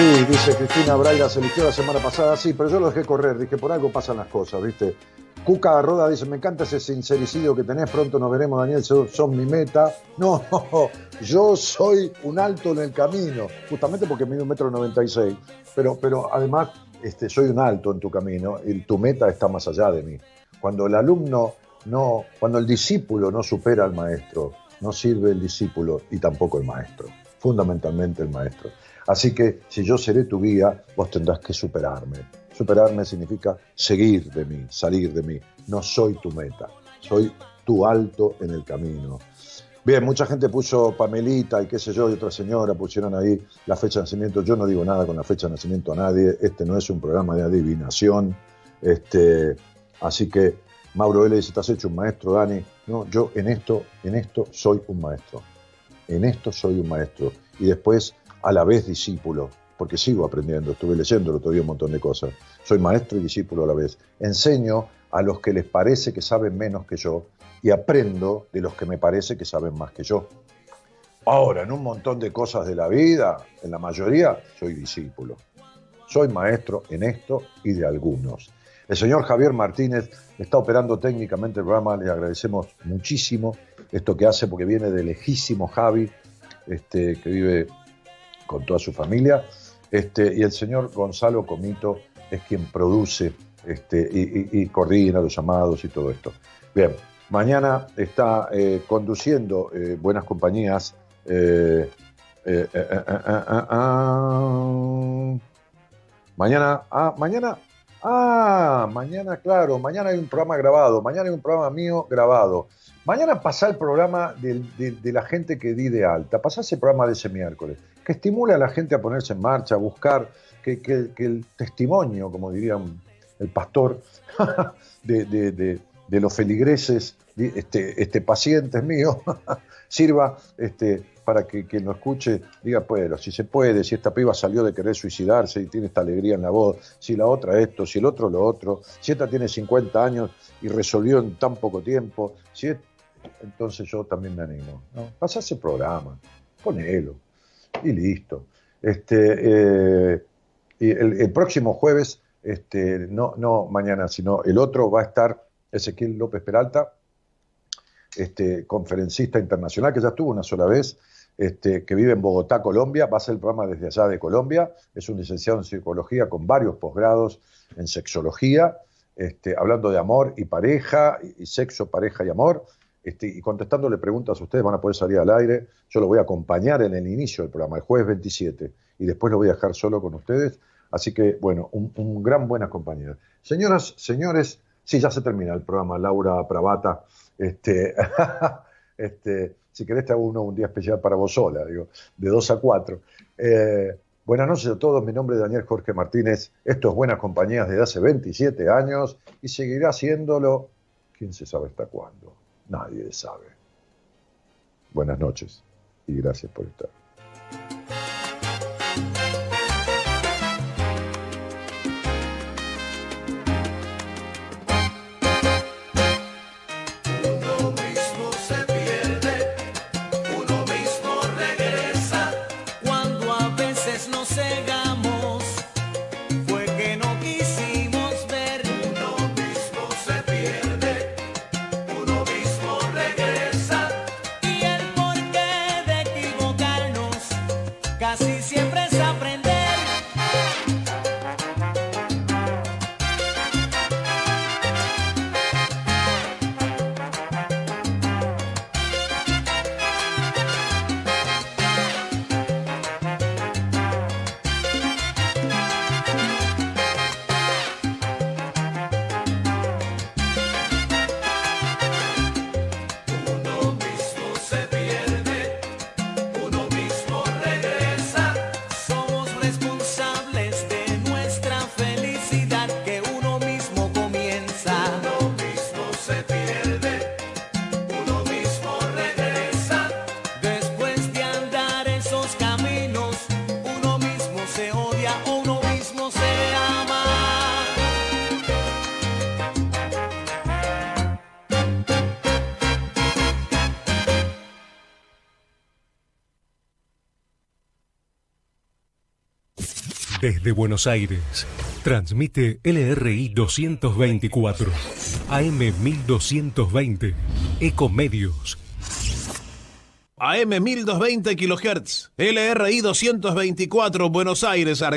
Sí, dice Cristina Braida, se eligió la semana pasada, sí, pero yo lo dejé correr, dije, por algo pasan las cosas, ¿viste? Cuca Roda dice, me encanta ese sincericidio que tenés, pronto nos veremos, Daniel, son mi meta. No, [LAUGHS] yo soy un alto en el camino, justamente porque mido un metro noventa y seis, pero, pero además este, soy un alto en tu camino y tu meta está más allá de mí. Cuando el alumno no, cuando el discípulo no supera al maestro, no sirve el discípulo y tampoco el maestro, fundamentalmente el maestro. Así que si yo seré tu guía, vos tendrás que superarme. Superarme significa seguir de mí, salir de mí. No soy tu meta, soy tu alto en el camino. Bien, mucha gente puso Pamelita y qué sé yo, y otra señora pusieron ahí la fecha de nacimiento. Yo no digo nada con la fecha de nacimiento a nadie. Este no es un programa de adivinación. Este, así que Mauro L dice, estás hecho un maestro, Dani. No, yo en esto, en esto soy un maestro. En esto soy un maestro. Y después, a la vez, discípulo, porque sigo aprendiendo. Estuve otro día un montón de cosas. Soy maestro y discípulo a la vez. Enseño a los que les parece que saben menos que yo y aprendo de los que me parece que saben más que yo. Ahora, en un montón de cosas de la vida, en la mayoría, soy discípulo. Soy maestro en esto y de algunos. El señor Javier Martínez está operando técnicamente el programa, le agradecemos muchísimo esto que hace porque viene de lejísimo Javi, este, que vive con toda su familia, este, y el señor Gonzalo Comito es quien produce este, y, coordina los llamados y todo esto. Bien, mañana está eh, conduciendo eh, Buenas Compañías. eh, ah, mañana, ah, mañana, ah, mañana, claro, mañana hay un programa grabado, mañana hay un programa mío grabado. Mañana pasa el programa de, de la gente que di de alta, pasa ese programa de ese miércoles, que estimula a la gente a ponerse en marcha, a buscar que, el testimonio, como diría el pastor, [LAUGHS] de, los feligreses, este, este, pacientes míos, [LAUGHS] sirva este, para que quien lo escuche diga, pues, si se puede, si esta piba salió de querer suicidarse y tiene esta alegría en la voz, si la otra esto, si el otro lo otro, si esta tiene 50 años y resolvió en tan poco tiempo, si es- entonces yo también me animo. ¿no? Pasa ese programa, ponelo y listo. Este, eh, y el, el próximo jueves, este, no, no mañana, sino el otro, va a estar Ezequiel López Peralta, este, conferencista internacional que ya estuvo una sola vez, este, que vive en Bogotá, Colombia, va a hacer el programa desde allá de Colombia, es un licenciado en psicología con varios posgrados en sexología, este, hablando de amor y pareja, y, y sexo, pareja y amor, este, y contestándole preguntas a ustedes van a poder salir al aire, yo lo voy a acompañar en el inicio del programa, el jueves 27, y después lo voy a dejar solo con ustedes, así que bueno, un, gran buena compañía. Señoras, señores, sí, ya se termina el programa, Laura Pravata, este, [LAUGHS] este, si querés te hago uno un día especial para vos sola, digo, de 2 a 4. Eh, buenas noches a todos, mi nombre es Daniel Jorge Martínez, esto es Buenas Compañías desde hace 27 años y seguirá haciéndolo, quién se sabe hasta cuándo, nadie sabe. Buenas noches y gracias por estar. Desde Buenos Aires, transmite LRI 224, AM 1220, Ecomedios. AM 1220 kHz, LRI 224, Buenos Aires, Argentina.